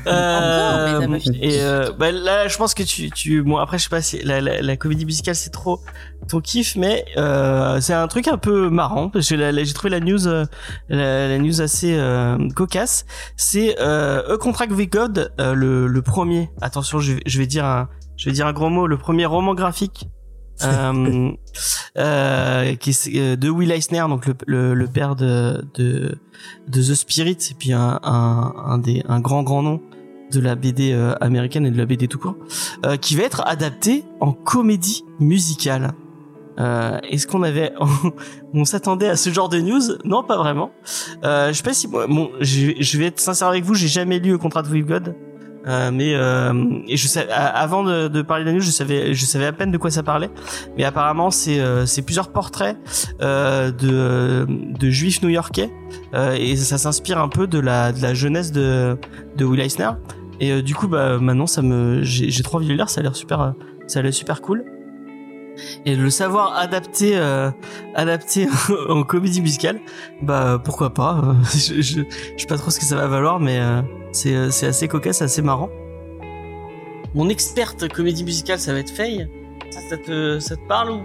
Euh, Encore, et euh, bah, là, je pense que tu, tu, bon, après, je sais pas si la, la, la comédie musicale c'est trop ton kiff, mais euh, c'est un truc un peu marrant parce que j'ai trouvé la news, euh, la, la news assez euh, cocasse. C'est euh, A Contract with God, euh, le, le premier. Attention, je, vais- je vais dire un, je vais dire un gros mot. Le premier roman graphique. euh, euh, qui est euh, de Will Eisner, donc le, le, le père de, de de The Spirit, et puis un, un, un des un grand grand nom de la BD euh, américaine et de la BD tout court, euh, qui va être adapté en comédie musicale. Euh, Est-ce qu'on avait, on s'attendait à ce genre de news? Non, pas vraiment. Euh, je sais pas si, bon, je, je vais être sincère avec vous, j'ai jamais lu le contrat de With God. Euh, mais euh, et je sais, avant de, de parler de je savais, je savais à peine de quoi ça parlait. Mais apparemment, c'est euh, plusieurs portraits euh, de de juifs new-yorkais euh, et ça s'inspire un peu de la de la jeunesse de de Will Eisner. Et euh, du coup, bah maintenant, ça me j'ai le lire. Ça a l'air super, ça a l'air super cool. Et le savoir adapté, euh, adapté en comédie musicale, bah pourquoi pas. je, je, je sais pas trop ce que ça va valoir, mais euh, c'est euh, c'est assez cocasse, assez marrant. Mon experte comédie musicale, ça va être Faye? Ça, te ça te parle ou?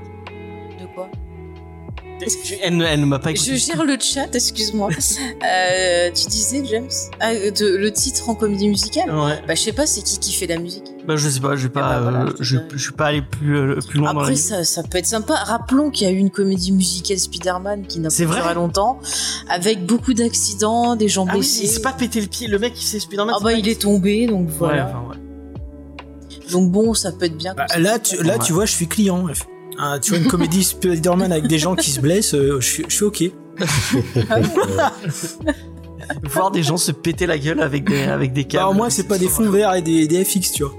Elle, ne- elle ne m'a pas écouté. Je gère le chat, excuse-moi. Euh, tu disais, James ah, de, Le titre en comédie musicale Ouais. Bah, je sais pas, c'est qui qui fait la musique Bah je sais pas, je vais pas, bah, voilà, euh, je dirais. je suis pas allé plus euh, plus loin dans la Après, news. ça, ça peut être sympa. Rappelons qu'il y a eu une comédie musicale Spider-Man qui n'a C'est pas vrai duré longtemps, avec beaucoup d'accidents, des gens Ah oui, blessés. il s'est pas pété le pied, le mec qui s'est Spider-Man. Ah bah, pas- il est tombé, donc Ouais, voilà. enfin, ouais. Donc bon, ça peut être bien. Bah, là, tu, là, Ouais. tu vois, je suis client. Ah, tu vois une comédie Spider-Man avec des gens qui se blessent, euh, je suis, je suis ok. voir des gens se péter la gueule avec des avec des câbles. Bah, au moins, c'est pas des fonds verts et des, des FX, tu vois.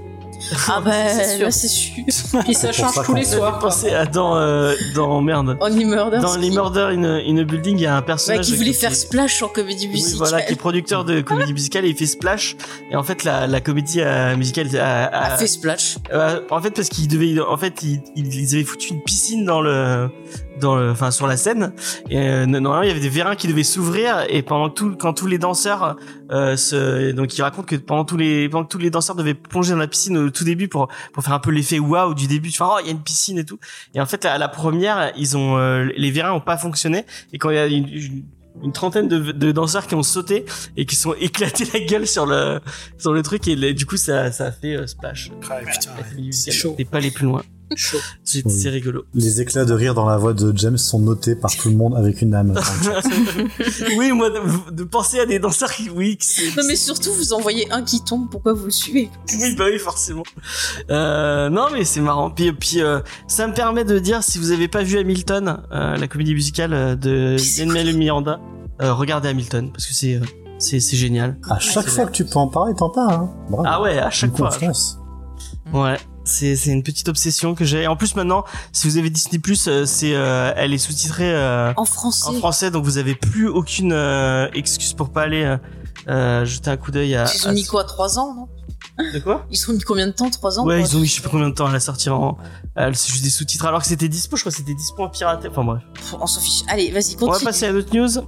Ah bah c'est sûr. là c'est sûr. Puis ça change ça tous les soirs. Pensez à dans euh, dans merde. Only Murder. Dans les Murder in, in a Building, il y a un Ouais, personnage qui voulait qui- faire Splash en comédie Oui, musicale. voilà, qui est producteur de comédie musicale et il fait Splash. Et en fait, la, la comédie euh, musicale a, a- a fait Splash. euh, en fait, parce qu'il devait, en fait, ils ils avaient foutu une piscine dans le, dans le, enfin, sur la scène. Et euh, normalement, il y avait des vérins qui devaient s'ouvrir et pendant tout, quand tous les danseurs, euh, se, donc il raconte que pendant tous les, pendant que tous les danseurs devaient plonger dans la piscine au tout début pour, pour faire un peu l'effet waouh du début. Tu vois, oh, il y a une piscine et tout. Et en fait, à la première, ils ont, euh, les vérins ont pas fonctionné. Et quand il y a une, une- une trentaine de, de danseurs qui ont sauté et qui sont éclatés la gueule sur le sur le truc et le- du coup ça ça a fait euh, splash. Ah, putain, musicale. chaud. T'es pas les plus loin. C'est Oui. rigolo. Les éclats de rire dans la voix de James sont notés par tout le monde avec une âme. oui, moi de, de penser à des danseurs qui oui, Non mais surtout vous envoyez un qui tombe, pourquoi vous le suivez? Oui bah oui forcément. Euh, non mais c'est marrant. Puis puis euh, ça me permet de dire si vous avez pas vu Hamilton, euh, la comédie musicale euh, de Lin-Manuel Miranda, euh, regardez Hamilton parce que c'est euh, c'est c'est génial. À chaque fois que tu peux en parler, t'en parles. Hein. Ah ouais, à chaque Une fois. confiance. Ouais, c'est c'est une petite obsession que j'ai. En plus maintenant, si vous avez Disney Plus, c'est euh, elle est sous-titrée euh, En français. en français, donc vous avez plus aucune euh, excuse pour pas aller euh, euh, jeter un coup d'œil à. Ils ont à- mis quoi 3 ans, non? De quoi? Ils ont mis combien de temps 3 ans? Ouais, ils ont mis je sais pas combien de temps à la sortir en. euh, c'est juste des sous-titres alors que c'était dispo, je crois que c'était dispo en piraté. Enfin bref. Pff, On s'en fiche. Allez, vas-y, On va continue. passer à d'autres news. Euh,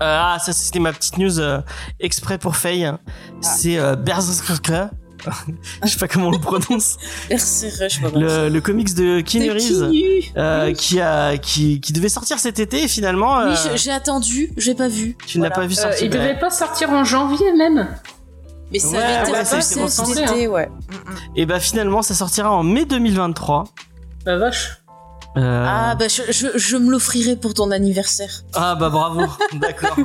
ah, ça c'était ma petite news euh, exprès pour Faye. Ah. C'est euh, Berserker. je sais pas comment on le prononce. Berserk, je sais pas Le, le comics de Keanu De Reeves. Keanu. euh, qui a qui, qui devait sortir cet été et finalement euh, Oui, je- j'ai attendu, j'ai pas vu. tu n'as Voilà. pas vu Euh, sortir. il devait pas sortir en janvier même. Mais ça Ouais, avait été ouais, annoncé c'est- c'est cet été, ouais. Et bah finalement ça sortira en mai 2023. Bah vache. Euh, Ah bah je, je, je me l'offrirai pour ton anniversaire. ah bah bravo, d'accord.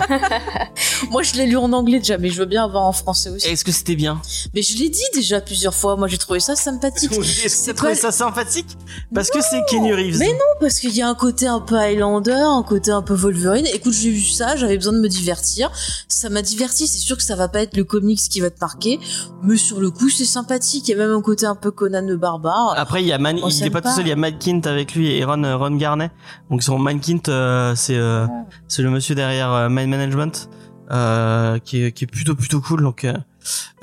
Moi je l'ai lu en anglais déjà, mais je veux bien avoir en français aussi. Est-ce que c'était bien? Mais je l'ai dit déjà plusieurs fois, moi j'ai trouvé ça sympathique. Est-ce que t'as trouvé ça sympathique? Parce que c'est Keanu Reeves. mais Parce qu'il y a un côté un peu Highlander, un côté un peu Wolverine. Écoute, j'ai vu ça, j'avais besoin de me divertir. Ça m'a diverti, c'est sûr que ça va pas être le comics qui va te marquer, mais sur le coup c'est sympathique. Il y a même un côté un peu Conan le barbare. Après il y a Man, il est pas tout seul, il y a Matt Kint avec lui et Ron, Ron Garnet. Donc son Matt Kint euh, c'est euh, c'est le monsieur derrière euh, Mind Management euh, qui est qui est plutôt plutôt cool donc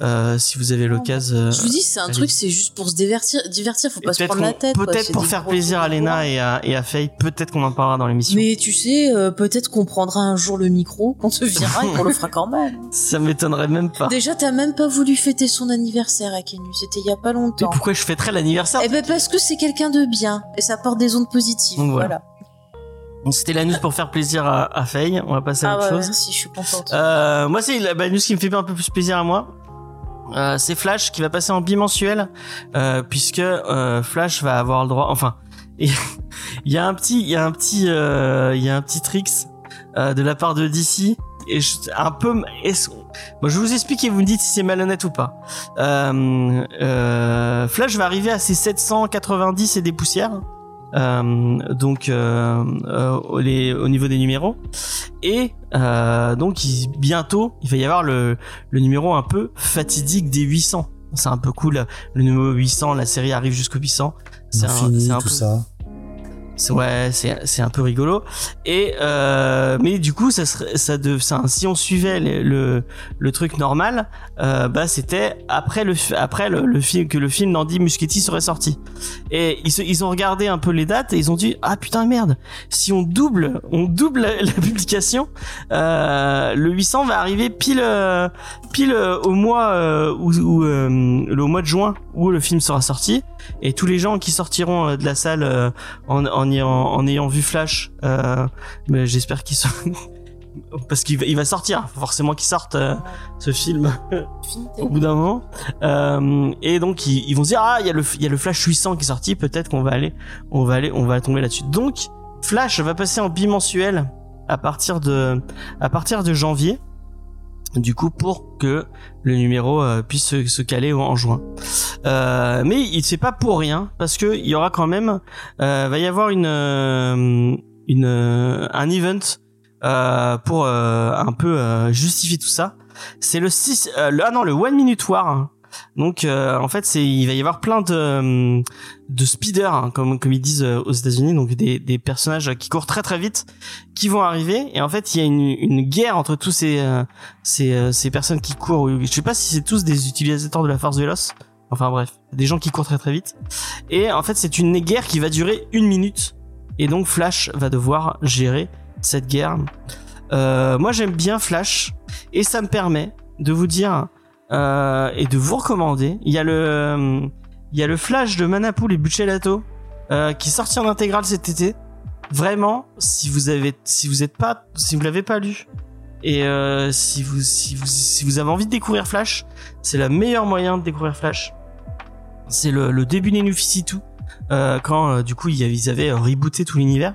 euh, si vous avez l'occasion euh, Je vous dis, c'est un allez. truc, c'est juste pour se divertir, divertir, faut pas se prendre la tête. Peut-être pour faire plaisir à Lena et à, et à Faye, peut-être qu'on en parlera dans l'émission. Mais tu sais, euh, peut-être qu'on prendra un jour le micro, qu'on te viendra et qu'on le fera quand même. Ça m'étonnerait même pas. Déjà, t'as même pas voulu fêter son anniversaire à Kenu, c'était il y a pas Mais longtemps. pourquoi je fêterais l'anniversaire Eh ben parce que c'est quelqu'un de bien et ça porte des ondes positives. Donc voilà. voilà. Bon, C'était la news pour faire plaisir à, à Faye. On va passer à Ah autre ouais, chose. merci, je suis contente. Euh, moi, c'est la bah, news qui me fait un peu plus plaisir à moi. Euh, c'est Flash qui va passer en bimensuel euh, puisque euh, Flash va avoir le droit. Enfin, il y a un petit, il y a un petit, euh, il y a un petit tricks euh, de la part de DC et je, un peu. Bon, je vous explique et vous me dites si c'est malhonnête ou pas. Euh, euh, Flash va arriver à ses 790 et des poussières. Euh, donc euh, euh, les, au niveau des numéros. Et euh, donc il- bientôt il va y avoir le, le numéro un peu fatidique des 800 c'est un peu cool. Le numéro 800 la série arrive jusqu'au 800 c'est un, un peu ça. Ouais c'est c'est un peu rigolo. Et euh, mais du coup ça serait ça de ça, si on suivait le le, le truc normal euh, bah c'était après le après le, le film que le film d'Andy Muschietti serait sorti. Et ils ils ont regardé un peu les dates et ils ont dit ah putain merde. Si on double on double la, publication euh, le 800 va arriver pile euh, pile euh, au mois où, où, euh, le au mois de juin où le film sera sorti. Et tous les gens qui sortiront de la salle euh, en, en, ayant, en ayant vu Flash euh, mais j'espère qu'ils sont parce qu'il va, il va sortir. Forcément qu'il sorte euh, ce film. Au bout d'un moment. Euh, et donc ils, ils vont se dire ah il y a le il y a le Flash 800 qui est sorti. Peut-être qu'on va aller on va aller on va tomber là-dessus. Donc Flash va passer en bimensuel à partir de à partir de janvier du coup pour que le numéro euh, puisse se, caler en juin euh, mais il c'est pas pour rien parce que il y aura quand même euh, va y avoir une euh, une euh, un event pour un peu justifier tout ça. C'est le 6 euh, le, ah non le One Minute War. Donc euh, en fait c'est il va y avoir plein de euh, de speeders hein, comme comme ils disent euh, aux États-Unis. Donc des des personnages qui courent très très vite qui vont arriver. Et en fait il y a une une guerre entre tous ces euh, ces ces personnes qui courent. Je sais pas si c'est tous des utilisateurs de la force l'os. Enfin bref des gens qui courent très très vite. Et en fait c'est une guerre qui va durer une minute. Et donc Flash va devoir gérer cette guerre. Euh, moi j'aime bien Flash. Et ça me permet de vous dire euh, et de vous recommander. Il y a le, euh, il y a le flash de Manapool et Buccellato euh, qui est sorti en intégrale cet été. Vraiment, si vous avez, si vous êtes pas, si vous l'avez pas lu et euh, si vous, si vous, si vous avez envie de découvrir Flash, c'est le meilleur moyen de découvrir Flash. C'est le, le début d'Enuficitu, euh, quand euh, du coup ils avaient rebooté tout l'univers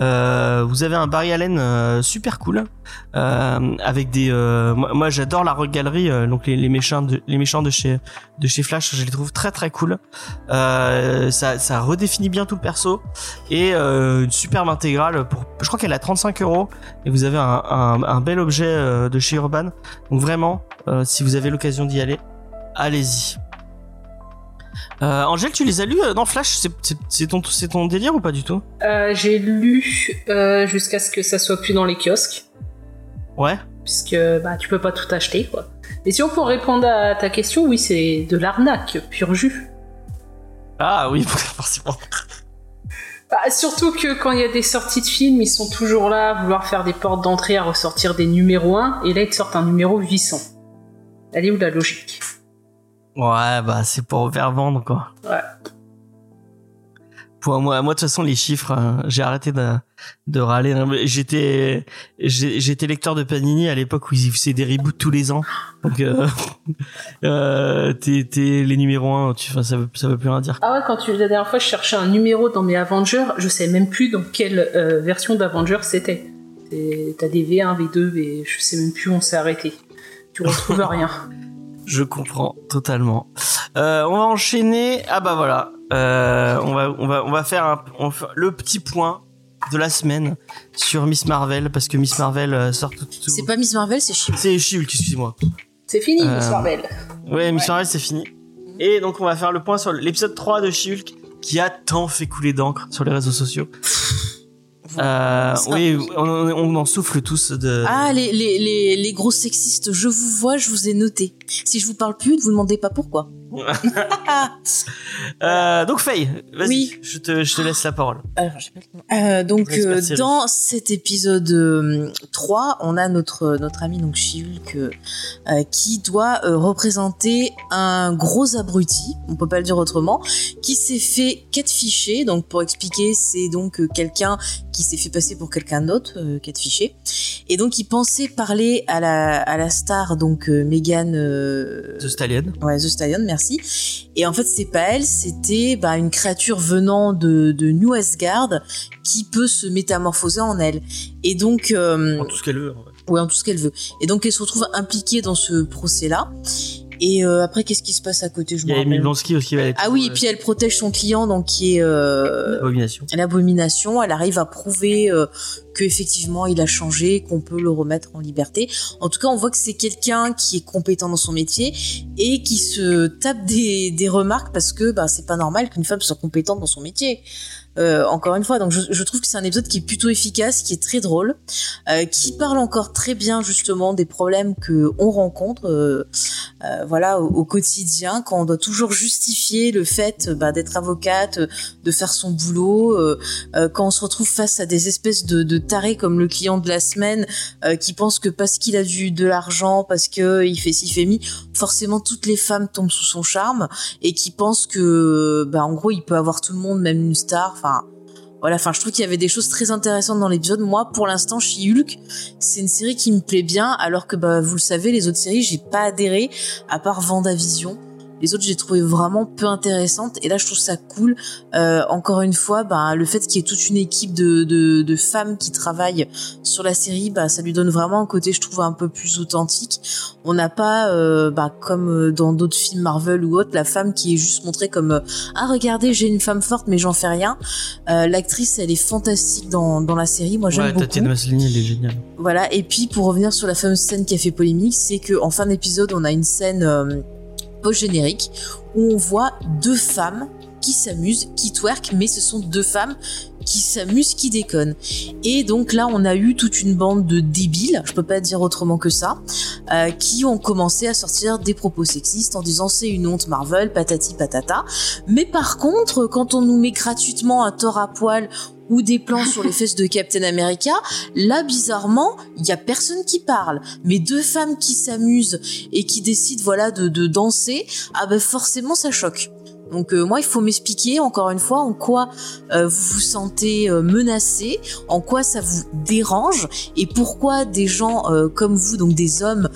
euh, vous avez un Barry Allen euh, super cool. Euh, avec des euh, moi, moi, j'adore la galerie euh, donc les, méchants de les méchants de chez de chez Flash je les trouve très très cool. Ça ça redéfinit bien tout le perso. Et une superbe intégrale pour je crois qu'elle a 35 euros. Et vous avez un, un, un bel objet de chez Urban. Donc vraiment si vous avez l'occasion d'y aller allez-y euh, Angèle, tu les as lus euh, dans Flash? C'est- ton, ton délire ou pas du tout? Euh, J'ai lu jusqu'à ce que ça soit plus dans les kiosques, Ouais. puisque bah, tu peux pas tout acheter. quoi. Si on peut répondre à ta question, oui, c'est de l'arnaque, pur jus. Ah oui, forcément. Bah, surtout que quand il y a des sorties de films, ils sont toujours là à vouloir faire des portes d'entrée, à ressortir des numéros 1, et là ils te sortent un numéro 800. Elle est où la logique? Ouais, bah c'est pour faire vendre quoi. Ouais. Pour moi, moi de toute façon les chiffres, euh, j'ai arrêté de, de râler. J'étais j'étais lecteur de Panini à l'époque où ils faisaient des reboots tous les ans. Donc euh, euh, t'es les numéros 1, tu, ça veut ça veut plus rien dire. Ah ouais, quand tu la dernière fois je cherchais un numéro dans mes Avengers, je sais même plus dans quelle euh, version d'Avengers c'était. T'as des V1, V2, et je sais même plus où on s'est arrêté. Tu retrouves rien. Je comprends totalement. Euh, on va enchaîner. Ah bah voilà. Euh, on va on va on va faire un, on va faire le petit point de la semaine sur Miss Marvel parce que Miss Marvel euh, sort tout. tout- C'est pas Miss Marvel, c'est She-Hulk. C'est She-Hulk, excusez-moi. C'est fini, Miss Marvel. Ouais, Miss Marvel c'est fini. Et donc on va faire le point sur l'épisode 3 de She-Hulk qui a tant fait couler d'encre sur les réseaux sociaux. Euh, Ça- oui, on, on en souffle tous de. Ah, les, les, les, les gros sexistes, je vous vois, je vous ai noté. Si je vous parle plus, ne vous demandez pas pourquoi. Euh, donc Faye, vas-y, Oui. je te je te laisse la parole. Alors, j'ai pas le temps. Euh, donc, euh, dans cet épisode euh, 3, on a notre, notre ami donc qui doit représenter un gros abruti, on peut pas le dire autrement, qui s'est fait catfisher. Donc, pour expliquer, c'est donc quelqu'un qui s'est fait passer pour quelqu'un d'autre, catfiché. Et donc, il pensait parler à la, à la star, donc Megan. The Stallion. Ouais, The Stallion, merci. Et en fait, c'est pas elle, c'était bah, une créature venant de, de New Asgard qui peut se métamorphoser en elle. Et donc, euh, En tout ce qu'elle veut. en fait. ouais, en tout ce qu'elle veut. Et donc, elle se retrouve impliquée dans ce procès-là. Et euh, après, qu'est-ce qui se passe à côté Je Il y a. Blonsky aussi. Elle Ah oui, et euh, puis elle protège son client, donc qui est euh, Abomination. l'abomination. Elle arrive à prouver euh, que effectivement il a changé, qu'on peut le remettre en liberté. En tout cas, on voit que c'est quelqu'un qui est compétent dans son métier et qui se tape des, des remarques parce que bah, c'est pas normal qu'une femme soit compétente dans son métier. Euh, encore une fois, donc je, je trouve que c'est un épisode qui est plutôt efficace, qui est très drôle, euh, qui parle encore très bien justement des problèmes que on rencontre, euh, euh, voilà, au, quotidien, quand on doit toujours justifier le fait bah, d'être avocate, de faire son boulot, euh, euh, quand on se retrouve face à des espèces de, de tarés comme le client de la semaine qui pense que parce qu'il a du de l'argent, parce que il fait ci fait mi, forcément toutes les femmes tombent sous son charme et qui pense que bah en gros il peut avoir tout le monde, même une star. Enfin voilà, enfin je trouve qu'il y avait des choses très intéressantes dans l'épisode. Moi, pour l'instant, chez Hulk, c'est une série qui me plaît bien, alors que bah vous le savez, les autres séries, j'ai pas adhéré à part Vendavision. Les autres, j'ai trouvé vraiment peu intéressantes. Et là, je trouve ça cool. Euh, encore une fois, bah, le fait qu'il y ait toute une équipe de, de, de, femmes qui travaillent sur la série, bah, ça lui donne vraiment un côté, je trouve, un peu plus authentique. On n'a pas, euh, bah, comme dans d'autres films Marvel ou autres, la femme qui est juste montrée comme euh, ah regardez, j'ai une femme forte, mais j'en fais rien. Euh, L'actrice, elle est fantastique dans, dans la série. Moi, j'aime Ouais, beaucoup. Tatiana Maslany, elle est géniale. Voilà. Et puis pour revenir sur la fameuse scène qui a fait polémique, c'est que en fin d'épisode, on a une scène euh, post-générique où on voit deux femmes qui s'amusent, qui twerk, mais ce sont deux femmes qui s'amusent, qui déconnent. Et donc là, on a eu toute une bande de débiles, je peux pas dire autrement que ça, euh, qui ont commencé à sortir des propos sexistes en disant c'est une honte Marvel, patati patata. Mais par contre, quand on nous met gratuitement un tort à poil ou des plans sur les fesses de Captain America, là bizarrement, il y a personne qui parle. Mais deux femmes qui s'amusent et qui décident voilà de, de danser, ah ben forcément ça choque. Donc euh, moi, il faut m'expliquer encore une fois en quoi euh, vous vous sentez euh, menacé, en quoi ça vous dérange et pourquoi des gens comme vous, donc des hommes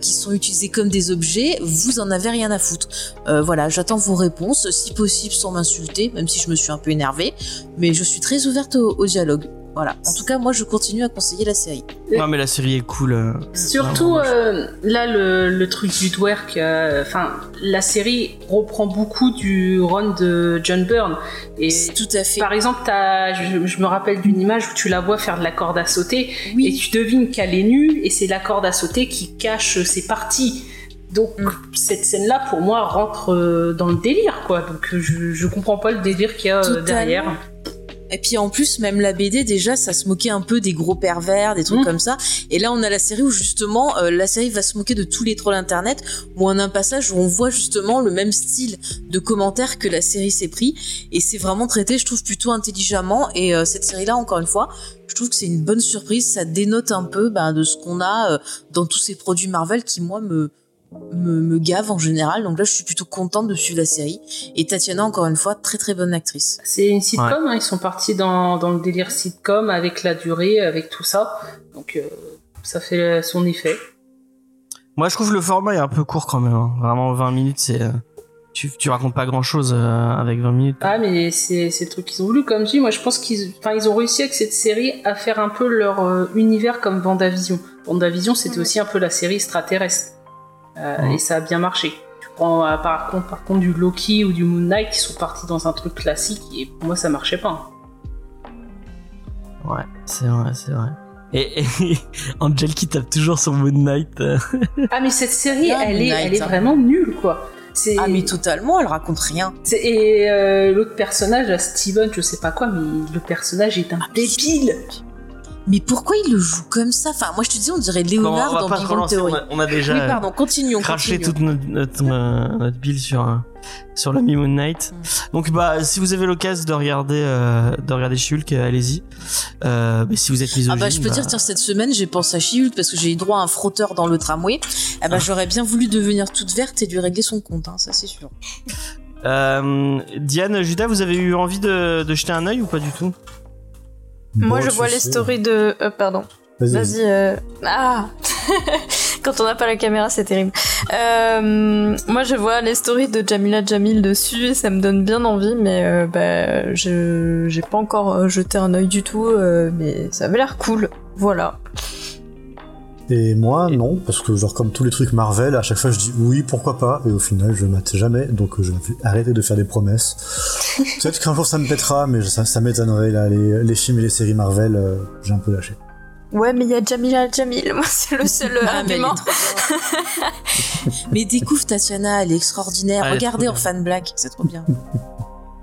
qui sont utilisés comme des objets, vous en avez rien à foutre. Voilà, j'attends vos réponses, si possible sans m'insulter, même si je me suis un peu énervée, mais je suis très ouverte au dialogue. Voilà. En tout cas, moi, je continue à conseiller la série. Non, mais la série est cool. euh. Surtout Vraiment, euh, là le, le truc du twerk, euh, enfin la série reprend beaucoup du run de John Byrne et Tout à fait. par exemple t'as- je, je me rappelle d'une image où tu la vois faire de la corde à sauter Oui. et tu devines qu'elle est nue et c'est la corde à sauter qui cache ses parties. Donc Mm. cette scène-là pour moi rentre dans le délire quoi. Donc je, je comprends pas le délire qu'il y a Totalement. derrière. Et puis en plus, même la BD, déjà, ça se moquait un peu des gros pervers, des trucs Mm. comme ça. Et là, on a la série où justement, euh, la série va se moquer de tous les trolls internet, où on a un passage où on voit justement le même style de commentaires que la série s'est pris. Et c'est vraiment traité, je trouve, plutôt intelligemment. Et euh, cette série-là, encore une fois, je trouve que c'est une bonne surprise. Ça dénote un peu bah, de ce qu'on a euh, dans tous ces produits Marvel qui, moi, me me, me gave en général donc là je suis plutôt contente de suivre la série et Tatiana encore une fois très très bonne actrice C'est une sitcom, hein, ils sont partis dans, dans le délire sitcom avec la durée, avec tout ça. Donc euh, ça fait son effet. Moi, je trouve que le format est un peu court quand même. hein. Vraiment, 20 minutes, c'est. euh, Tu, tu racontes pas grand chose avec 20 minutes. Ah mais c'est le truc qu'ils ont voulu comme je dis. Moi je pense qu'ils ils ont réussi avec cette série à faire un peu leur euh, univers comme Vendavision. Vendavision c'était aussi un peu la série extraterrestre Euh, et ça a bien marché. Tu prends euh, par contre par contre du Loki ou du Moon Knight qui sont partis dans un truc classique et pour moi ça marchait pas. Ouais, c'est vrai, c'est vrai. Et, et Angel qui tape toujours sur Moon Knight. euh. Ah mais cette série Ah, elle est elle est hein. vraiment nulle quoi. C'est ah mais totalement elle raconte rien C'est- Et euh, l'autre personnage, là, Steven, je sais pas quoi, mais le personnage est un débile. Mais pourquoi il le joue comme ça? Enfin moi je te dis on dirait Léonard dans Big Bang lancer, on Theory a, on a déjà oui pardon continuons craché continuons. toute notre, notre, euh, notre sur, euh, sur l'ami Moon Knight. Mm. Donc, bah, si vous avez l'occasion de regarder, euh, de regarder Shulk, euh, allez-y. Euh, mais si vous êtes Ah misogyne. bah je peux dire tiens cette semaine j'ai pensé à She-Hulk parce que j'ai eu droit à un frotteur dans le tramway. Ah bah j'aurais bien voulu devenir toute verte et lui régler son compte hein, ça c'est sûr. Diane, Judas, vous avez eu envie de, de jeter un œil ou pas du tout? Moi, Bon, je vois les stories de. euh, pardon. Vas-y. Vas-y. euh, Ah Quand on n'a pas la caméra, c'est terrible. Euh, moi, je vois les stories de Jamila Jamil dessus et ça me donne bien envie, mais euh, bah, je j'ai pas encore jeté un œil du tout, mais ça avait l'air cool. Voilà. Et moi, non, parce que genre comme tous les trucs Marvel, à chaque fois je dis oui, pourquoi pas, et au final je mate jamais, donc euh, je vais arrêter de faire des promesses. Peut-être qu'un jour ça me pètera, mais ça, ça m'étonnerait là, les, les films et les séries Marvel, euh, j'ai un peu lâché. Ouais, mais il y a Jamila Jamil. Moi, c'est le seul Ah, mais elle est argument. bien. mais découvre Tatiana, elle est extraordinaire. Elle est Regardez trop en fan black, c'est trop bien.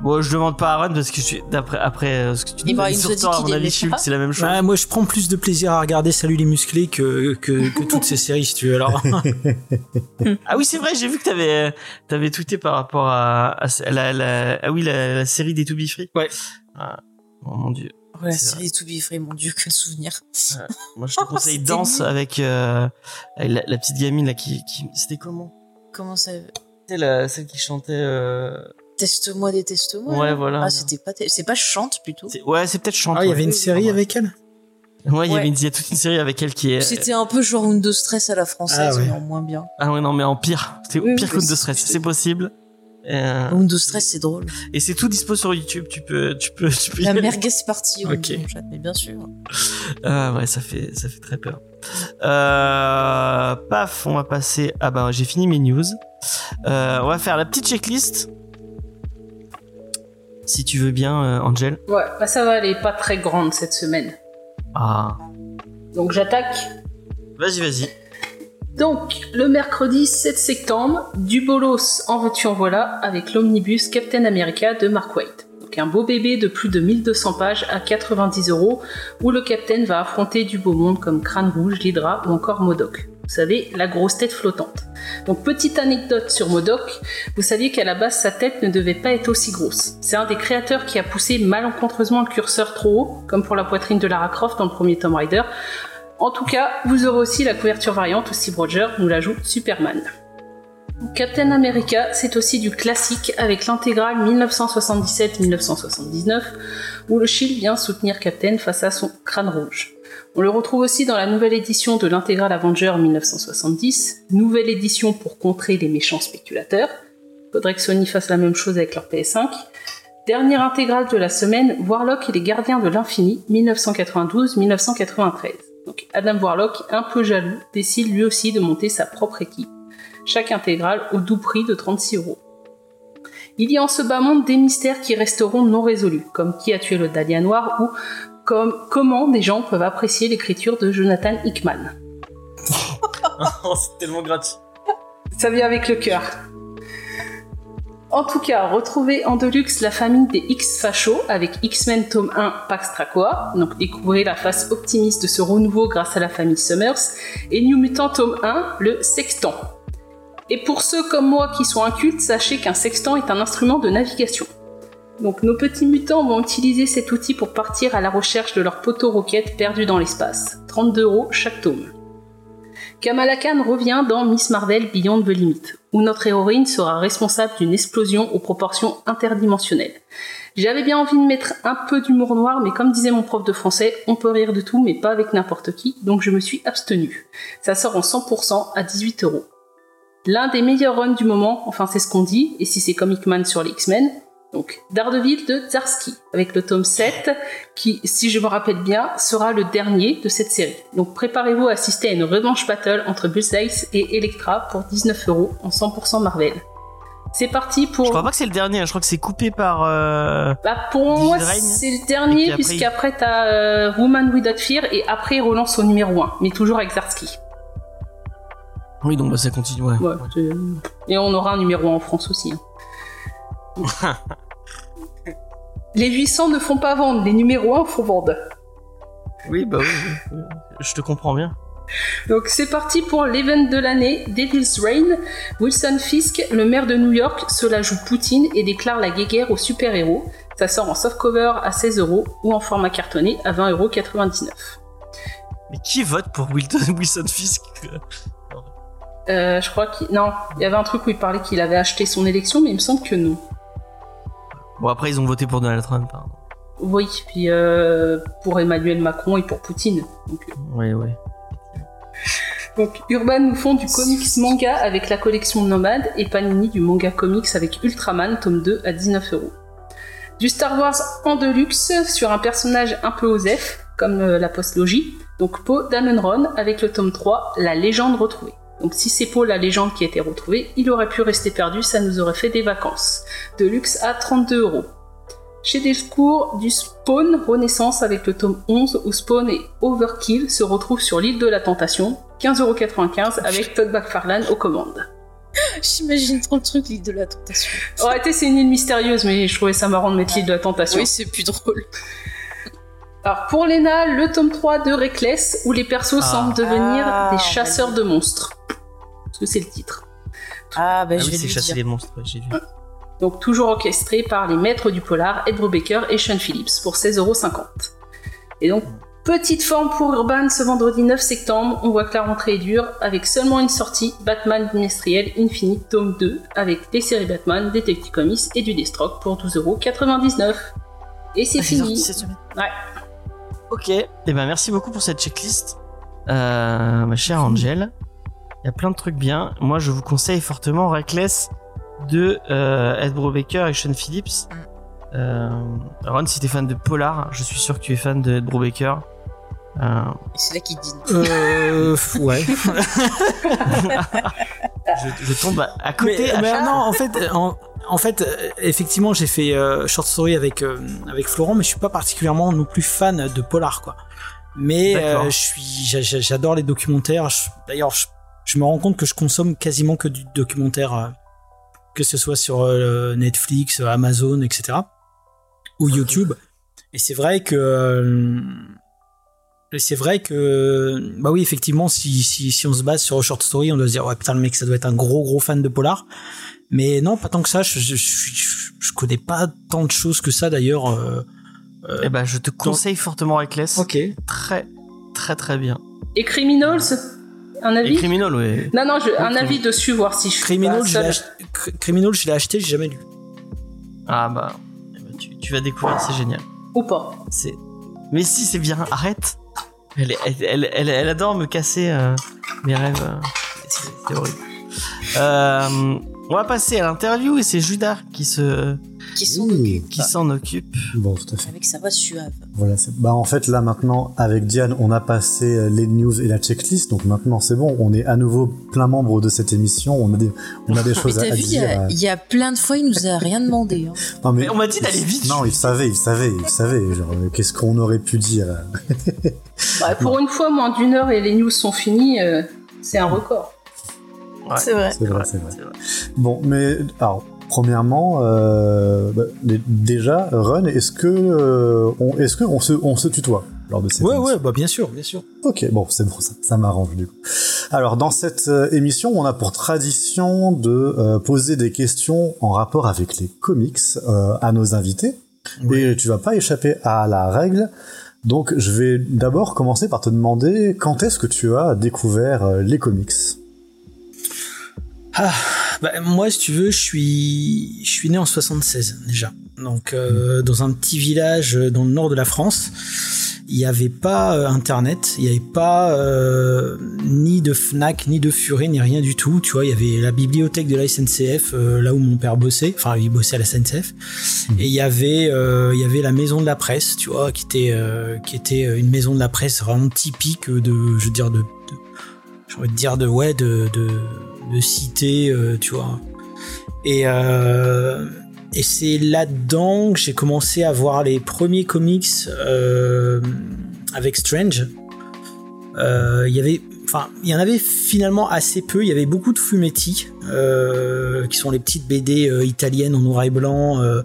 Bon, je demande pas à Aaron parce que je suis d'après après euh, ce que tu dit il sur à mon avis, pas. c'est la même chose. Ouais, moi, je prends plus de plaisir à regarder Salut les musclés que, que, que toutes ces séries, si tu veux. Alors, Ah oui, c'est vrai, j'ai vu que t'avais t'avais tweeté par rapport à, à la, la- ah oui la, la série des To Be Free. Ouais. Ah, oh mon dieu. Oh, la série To Be Free, mon dieu, quel souvenir. Moi, je te conseille Danse avec, euh, avec la, la petite gamine là qui, qui c'était comment? Comment ça C'était la celle qui chantait. Euh... Teste-moi, déteste-moi. Ouais, là. voilà. Ah, c'était pas. C'est pas chante plutôt. Ouais, c'est peut-être chante. ah, il y avait une série avec elle? Ouais, il y Ouais. avait une- il y a toute une série avec elle qui est. C'était un peu genre Windows Stress à la française, Ah ouais. mais en moins bien. Ah ouais, non, mais en pire. C'est Oui, pire oui, c'est- stress, c'est possible. Euh, Windows Stress, c'est drôle. et c'est tout dispo sur YouTube. Tu peux, tu peux, tu peux. La merguez partie, Ok. chat, mais bien sûr. Ah ouais, ça fait, ça fait très peur. Euh, paf, on va passer. Ah bah j'ai fini mes news. Euh, on va faire la petite checklist. Si tu veux bien, euh, Angel. Ouais, bah ça va, elle est pas très grande cette semaine. Ah, Donc j'attaque. vas-y, vas-y. Donc, le mercredi 7 septembre, du bolos en veux-tu en voilà avec l'omnibus Captain America de Mark Waid. Donc un beau bébé de plus de 1200 pages à 90 euros où le Captain va affronter du beau monde comme Crâne Rouge, l'Hydra ou encore Modoc. Vous savez, la grosse tête flottante. Donc petite anecdote sur Modoc, vous saviez qu'à la base sa tête ne devait pas être aussi grosse. C'est un des créateurs qui a poussé malencontreusement le curseur trop haut, comme pour la poitrine de Lara Croft dans le premier Tomb Raider, en tout cas, vous aurez aussi la couverture variante où Steve Rogers nous l'ajoute Superman. Captain America, c'est aussi du classique avec l'intégrale 1977-1979 où le Shield vient soutenir Captain face à son crâne rouge. On le retrouve aussi dans la nouvelle édition de l'intégrale Avenger 1970, nouvelle édition pour contrer les méchants spéculateurs. Faudrait que Sony fasse la même chose avec leur PS5. Dernière intégrale de la semaine, Warlock et les Gardiens de l'Infini 1992-1993. Donc Adam Warlock, un peu jaloux, décide lui aussi de monter sa propre équipe. Chaque intégrale au doux prix de 36 euros. Il y a en ce bas monde des mystères qui resteront non résolus, comme qui a tué le Dahlia Noir ou comme comment des gens peuvent apprécier l'écriture de Jonathan Hickman. c'est tellement gratuit. Ça vient avec le cœur. En tout cas, retrouvez en deluxe la famille des X Fachos avec X-Men tome 1 Pax Tracoa, donc découvrez la face optimiste de ce renouveau grâce à la famille Summers, et New Mutant tome 1, le sextant. Et pour ceux comme moi qui sont incultes, sachez qu'un sextant est un instrument de navigation. Donc nos petits mutants vont utiliser cet outil pour partir à la recherche de leur poteau roquette perdu dans l'espace. 32 euros chaque tome. Kamala Khan revient dans Miss Marvel Beyond the Limit, où notre héroïne sera responsable d'une explosion aux proportions interdimensionnelles. J'avais bien envie de mettre un peu d'humour noir, mais comme disait mon prof de français, on peut rire de tout, mais pas avec n'importe qui, donc je me suis abstenu. Ça sort en 100% à 18 euros. L'un des meilleurs runs du moment, enfin c'est ce qu'on dit, et si c'est Comic Man sur les X-Men, donc Daredevil de Zarsky, avec le tome 7, qui, si je me rappelle bien, sera le dernier de cette série. Donc préparez-vous à assister à une revanche battle entre Bullseye et Elektra pour 19 euros en 100% Marvel. C'est parti pour... Je crois pas que c'est le dernier, hein. je crois que c'est coupé par. euh, Bah, pour moi, c'est le dernier, puis après, puisqu'après, t'as euh, Woman Without Fear, et après, il relance au numéro 1, mais toujours avec Zarsky. Oui, donc bah, ça continue. Ouais. Et on aura un numéro 1 en France aussi. hein. Les 800 ne font pas vendre, les numéros 1 font vendre. Oui, bah oui, oui, oui. Je te comprends bien. Donc c'est parti pour l'event de l'année, Devil's Reign. Wilson Fisk, le maire de New York, se la joue Poutine et déclare la guéguerre aux super-héros. Ça sort en softcover à 16 euros ou en format cartonné à 20,99 euros. Mais qui vote pour Wilson Fisk? Euh, je crois qu'il... Non, il y avait un truc où il parlait qu'il avait acheté son élection, mais il me semble que non. Bon, après, ils ont voté pour Donald Trump. Pardon. Oui, puis euh, pour Emmanuel Macron et pour Poutine. Donc, euh, Ouais, ouais. Donc Urban nous font du comics manga avec la collection Nomade et Panini du manga comics avec Ultraman tome 2 à 19 euros. Du Star Wars en deluxe sur un personnage un peu osef, comme euh, la postlogie, donc Poe Dameron avec le tome 3, La légende retrouvée. Donc si c'est Poe la légende qui a été retrouvée, il aurait pu rester perdu, ça nous aurait fait des vacances. Deluxe à 32 euros. Chez Delcourt, du Spawn Renaissance avec le tome 11 où Spawn et Overkill se retrouvent sur l'île de la Tentation, 15,95€ avec Todd McFarlane aux commandes. J'imagine trop le truc, l'île de la tentation. En réalité, c'est une île mystérieuse, mais je trouvais ça marrant de mettre l'île de la Tentation. Oui, c'est plus drôle. Alors pour Lena, le tome 3 de Reckless, où les persos Ah. semblent devenir Ah, des chasseurs de monstres. Parce que c'est le titre. Ah, bah Ah je oui, vais c'est lui chasser dire. les monstres, j'ai vu. Donc toujours orchestré par les maîtres du polar, Ed Brubaker et Sean Phillips, pour 16,50€. Et donc, petite forme pour Urban ce vendredi 9 septembre, on voit que la rentrée est dure, avec seulement une sortie, Batman bimestriel Infinite tome 2, avec des séries Batman, Detective Comics et du Deathstroke pour 12,99€. Et c'est Ah, c'est sorti fini. cette semaine. Ouais. Ok, et ben merci beaucoup pour cette checklist, euh, ma chère Angel. Il y a plein de trucs bien. Moi, je vous conseille fortement Reckless de euh, Ed Brubaker et Sean Phillips. Euh, Ron, si t'es fan de Polar, je suis sûr que tu es fan de Ed Brubaker. Euh, C'est là qu'il dit. Euh, ouais. je, je tombe à, côté. mais, à mais chaque- non, en fait, en, en fait, euh, effectivement, j'ai fait euh, short story avec euh, avec Florent, mais je suis pas particulièrement non plus fan de polar, quoi. Mais euh, je suis, j'a- j'a- j'adore les documentaires. D'ailleurs, je, je me rends compte que je consomme quasiment que du documentaire, euh, que ce soit sur euh, Netflix, Amazon, etc. ou YouTube. Et c'est vrai que euh, c'est vrai que bah oui effectivement si, si, si on se base sur short story on doit se dire ouais putain le mec ça doit être un gros gros fan de polar mais non pas tant que ça je je, je, je- connais pas tant de choses que ça d'ailleurs euh, euh, Eh ben, je te conseille fortement Reckless. ok Très, très, très bien. Et Criminals Un Et avis Criminal, ouais. Non, non, je- un avis dessus, voir si je suis Criminal pas je l'ai seule. ach- Cr- Criminal je l'ai acheté j'ai jamais lu Ah bah, eh ben, tu, tu vas découvrir, c'est génial. Ou pas. C'est. Mais si, c'est bien. Arrête. Elle, elle, elle, elle, elle adore me casser euh, mes rêves. euh, C'est horrible. Euh, on va passer à l'interview et c'est Judas qui se, Qui s'en occupe. qui s'en occupe. Bon, tout à fait. Avec sa voix suave. Voilà, bah en fait là maintenant avec Diane on a passé euh, les news et la checklist donc maintenant c'est bon on est à nouveau plein membre de cette émission on a des on a des Mais choses à, vu, dire. a- euh. il y a plein de fois, il nous a rien demandé. hein. Non, mais, Mais on m'a dit d'aller vite. non il savait il savait il savait genre euh, qu'est-ce qu'on aurait pu dire. Bah, pour une fois, moins d'une heure et les news sont finies, euh, c'est un record. Ouais. C'est vrai. c'est vrai c'est vrai C'est vrai. bon mais alors premièrement euh, bah, déjà Run est-ce que euh, on est-ce que on se on se tutoie lors de cette ouais émission ouais bah bien sûr bien sûr Ok, bon, c'est bon, ça, ça m'arrange du coup. Alors, dans cette euh, émission, on a pour tradition de euh, poser des questions en rapport avec les comics euh, à nos invités. Et tu vas pas échapper à la règle. Donc, je vais d'abord commencer par te demander quand est-ce que tu as découvert les comics? Ah, bah, moi, si tu veux, je suis, je suis né en 76 déjà. Donc, euh, dans un petit village euh, dans le nord de la France, il n'y avait pas euh, Internet, il n'y avait pas euh, ni de Fnac, ni de Furet, ni rien du tout. Tu vois, il y avait la bibliothèque de la SNCF, là où mon père bossait. Enfin, il bossait à la SNCF. Et il y avait, il y avait la maison de la presse, tu vois, qui était, qui était une maison de la presse vraiment typique de, je veux dire, de j'ai envie de dire de ouais de de, de cité euh, tu vois. Et euh, et c'est là-dedans que j'ai commencé à voir les premiers comics euh, avec Strange. Euh, il y avait enfin il y en avait finalement assez peu. Il y avait beaucoup de fumetti euh, qui sont les petites BD euh, italiennes en noir et blanc euh,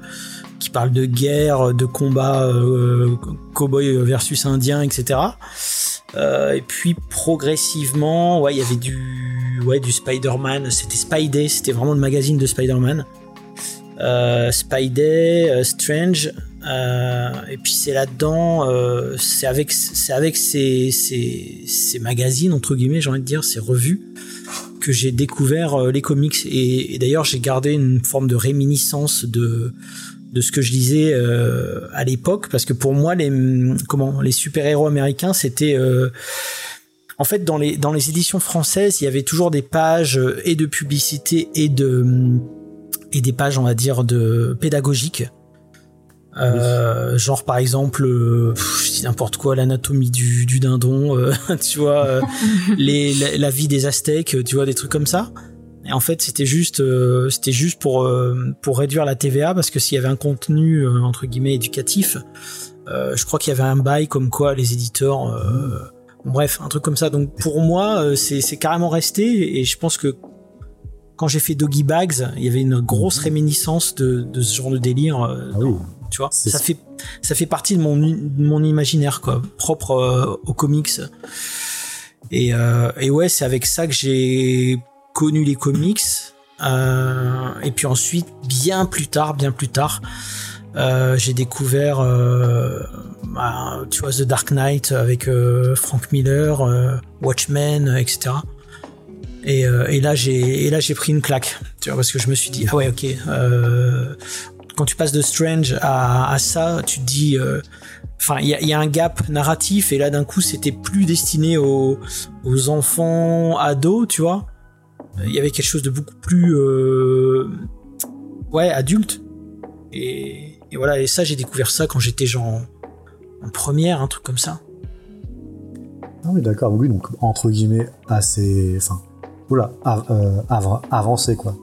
qui parlent de guerre de combat cowboy versus indien etc et puis progressivement, ouais, il y avait du, ouais, du Spider-Man. C'était Spidey, c'était vraiment le magazine de Spider-Man. Euh, Spidey, euh, Strange, euh, et puis c'est là-dedans, euh, c'est avec, c'est avec ces, ces, ces magazines entre guillemets, j'ai envie de dire, ces revues que j'ai découvert euh, les comics. Et d'ailleurs, j'ai gardé une forme de réminiscence de de ce que je lisais euh, à l'époque parce que pour moi les comment les super-héros américains c'était euh, en fait dans les dans les éditions françaises il y avait toujours des pages euh, et de publicité et de et des pages on va dire de pédagogiques. Euh, genre par exemple n'importe quoi l'anatomie du, du dindon tu vois les la, la vie des aztèques tu vois des trucs comme ça et en fait, c'était juste, euh, c'était juste pour euh, pour réduire la TVA parce que s'il y avait un contenu euh, entre guillemets éducatif, je crois qu'il y avait un bail comme quoi les éditeurs, bon, bref, un truc comme ça. Donc pour moi, c'est carrément resté et je pense que quand j'ai fait Doggy Bags, il y avait une grosse réminiscence de, de ce genre de délire. Ah oui. tu vois, ça fait ça fait partie de mon de mon imaginaire quoi, propre aux comics. Et, et ouais, c'est avec ça que j'ai connu les comics. Euh, et puis ensuite, bien plus tard, bien plus tard, euh, j'ai découvert, euh, bah, tu vois, The Dark Knight avec Frank Miller, Watchmen, etc. Et, et là, j'ai et là j'ai pris une claque, tu vois, parce que je me suis dit ah ouais, ok. quand tu passes de Strange à, à ça, tu te dis enfin, il y y a un gap narratif et là d'un coup c'était plus destiné aux, aux enfants, ados, tu vois. Il y avait quelque chose de beaucoup plus, euh, ouais, adulte. Et, et voilà, et ça j'ai découvert ça quand j'étais genre en, première, un truc comme ça. Ah oui, d'accord. Oui, donc entre guillemets assez, enfin, oula, av- euh, av- avancé quoi.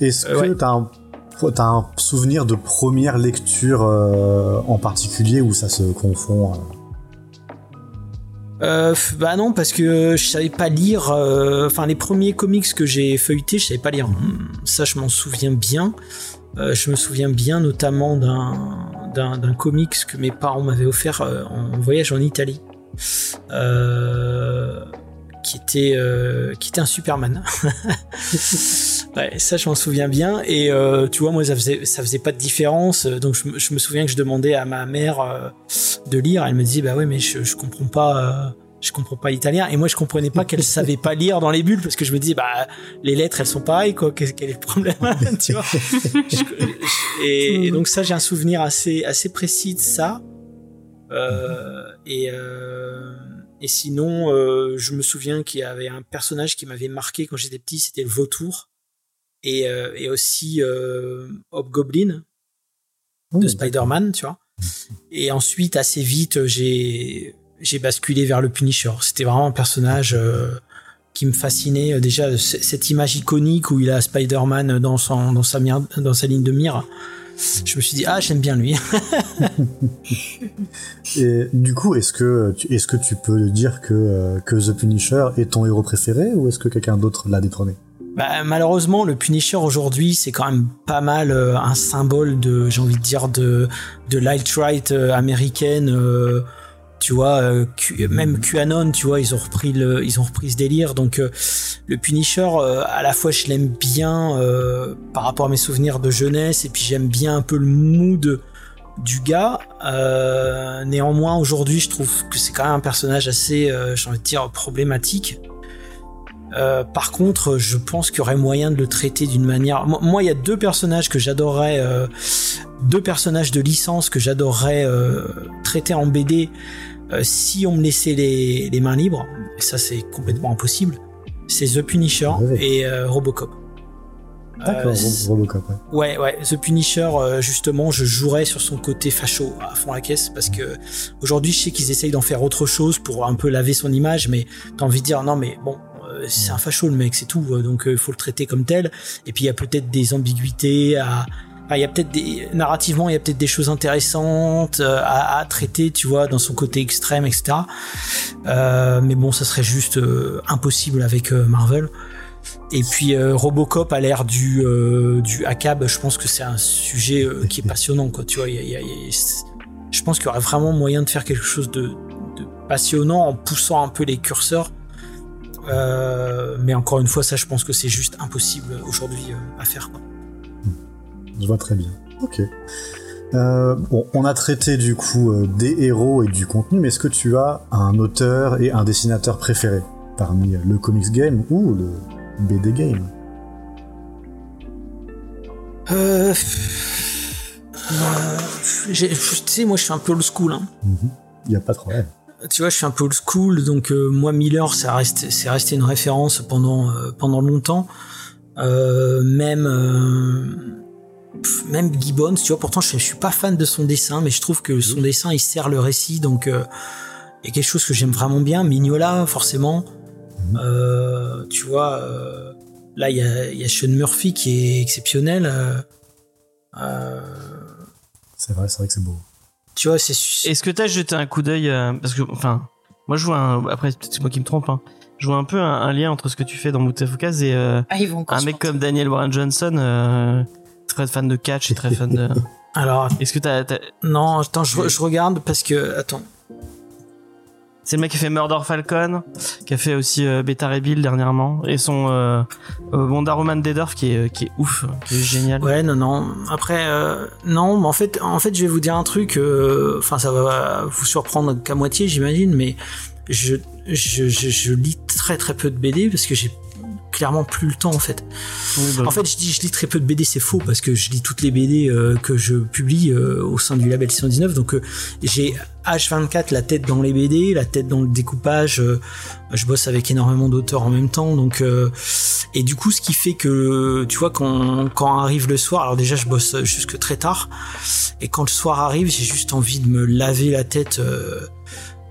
Est-ce Euh, que ouais. t'as un, t'as un souvenir de première lecture euh, en particulier où ça se confond euh, bah non, parce que je savais pas lire. euh, Enfin, les premiers comics que j'ai feuilletés, je savais pas lire. Hum, Ça, je m'en souviens bien. Euh, je me souviens bien notamment d'un comics que mes parents m'avaient offert en voyage en Italie, qui était qui était un Superman. ouais, ça, je m'en souviens bien. Et euh, tu vois, moi, ça faisait ça faisait pas de différence. Donc, je, me- je me souviens que je demandais à ma mère. euh, de lire. Elle me dit bah ouais mais je, je comprends pas. euh, je comprends pas l'italien et moi je comprenais pas qu'elle savait pas lire dans les bulles parce que je me dis bah les lettres elles sont pareilles quoi quel, est le problème tu vois? Je- et, et donc ça j'ai un souvenir assez assez précis de ça Euh, et euh, et sinon euh, je me souviens qu'il y avait un personnage qui m'avait marqué quand j'étais petit c'était le vautour et, euh, et aussi euh, Hobgoblin de Spider-Man, tu vois. Et ensuite, assez vite, j'ai j'ai basculé vers le Punisher. C'était vraiment un personnage euh, qui me fascinait. Euh, Déjà, cette image iconique où il a Spider-Man dans son dans sa mire- dans sa ligne de mire. Je me suis dit ah j'aime bien lui. Et du coup, est-ce que tu- est-ce que tu peux dire que que The Punisher est ton héros préféré ou est-ce que quelqu'un d'autre l'a détrôné? Bah, malheureusement, le Punisher aujourd'hui, c'est quand même pas mal euh, un symbole de, j'ai envie de dire, de, de l'alt-right euh, américaine. euh, tu vois, même QAnon, tu vois, ils ont repris le, ils ont repris ce délire. Donc, le Punisher, à la fois, je l'aime bien par rapport à mes souvenirs de jeunesse, et puis j'aime bien un peu le mood du gars. Néanmoins, aujourd'hui, je trouve que c'est quand même un personnage assez, j'ai envie de dire, problématique. Euh, par contre, je pense qu'il y aurait moyen de le traiter d'une manière. Moi, il y a deux personnages que j'adorerais, euh, deux personnages de licence que j'adorerais euh, traiter en BD euh, si on me laissait les, les mains libres. Et ça, c'est complètement impossible. C'est The Punisher et euh, Robocop. D'accord, Ro- Robocop. Ouais. Ouais, ouais, The Punisher, euh, justement, je jouerais sur son côté facho à fond la caisse parce que aujourd'hui, je sais qu'ils essayent d'en faire autre chose pour un peu laver son image, mais t'as envie de dire non, mais bon, c'est un facho le mec, c'est tout, euh, donc il faut le traiter comme tel. Et puis il y a peut-être des ambiguïtés il y a peut-être narrativement, il y a peut-être des choses intéressantes euh, à, traiter, tu vois, dans son côté extrême, etc. Euh, mais bon, ça serait juste euh, impossible avec euh, Marvel. Et puis euh, Robocop à l'ère du euh, du ACAB, je pense que c'est un sujet euh, qui est passionnant, quoi. Tu vois, je pense qu'il y aurait vraiment moyen de faire quelque chose de passionnant en poussant un peu les curseurs. Euh, mais encore une fois, ça, je pense que c'est juste impossible aujourd'hui euh, à faire. Quoi. Je vois très bien. Ok. Euh, bon, on a traité du coup euh, des héros et du contenu, mais est-ce que tu as un auteur et un dessinateur préféré parmi le comics game ou le BD game? Euh, tu sais, moi, je suis un peu old school. Hein. Il n'y a pas de problème. Tu vois, je suis un peu old school, donc euh, moi Miller, ça reste, c'est resté une référence pendant euh, pendant longtemps. Euh, même euh, pff, même Gibbons, tu vois. Pourtant, je, je suis pas fan de son dessin, mais je trouve que son dessin il sert le récit, donc il y a quelque chose que j'aime vraiment bien. Mignola, forcément. Euh, tu vois, là il y a, il y a Sean Murphy qui est exceptionnel. C'est vrai, c'est vrai que c'est beau. Tu vois, c'est Est-ce que t'as jeté un coup d'œil euh, parce que enfin moi je vois un, après peut-être c'est moi qui me trompe hein, je vois un peu un, un lien entre ce que tu fais dans Mutafukaz et euh, Ah, ils vont un mec comme Daniel Warren Johnson euh, très fan de catch et très fan de alors Est-ce que t'as, non, attends, je regarde parce que attends. C'est le mec qui a fait Murder Falcon qui a fait aussi euh, Beta Bill dernièrement et son euh, euh, Woman Dead Earth qui est qui est ouf qui est génial Ouais, non, non. Après, euh, non, mais en fait, en fait, je vais vous dire un truc. euh, Enfin, ça va vous surprendre qu'à moitié, j'imagine, mais je, je, je, je lis très très peu de BD parce que j'ai clairement plus le temps en fait. Oui, bah, En fait, je dis je lis très peu de BD, c'est faux parce que je lis toutes les BD euh, que je publie euh, au sein du label 119. Donc euh, j'ai H24 la tête dans les BD, la tête dans le découpage. euh, je bosse avec énormément d'auteurs en même temps, donc et du coup, ce qui fait que tu vois quand quand arrive le soir, alors déjà je bosse jusque très tard, et quand le soir arrive, j'ai juste envie de me laver la tête.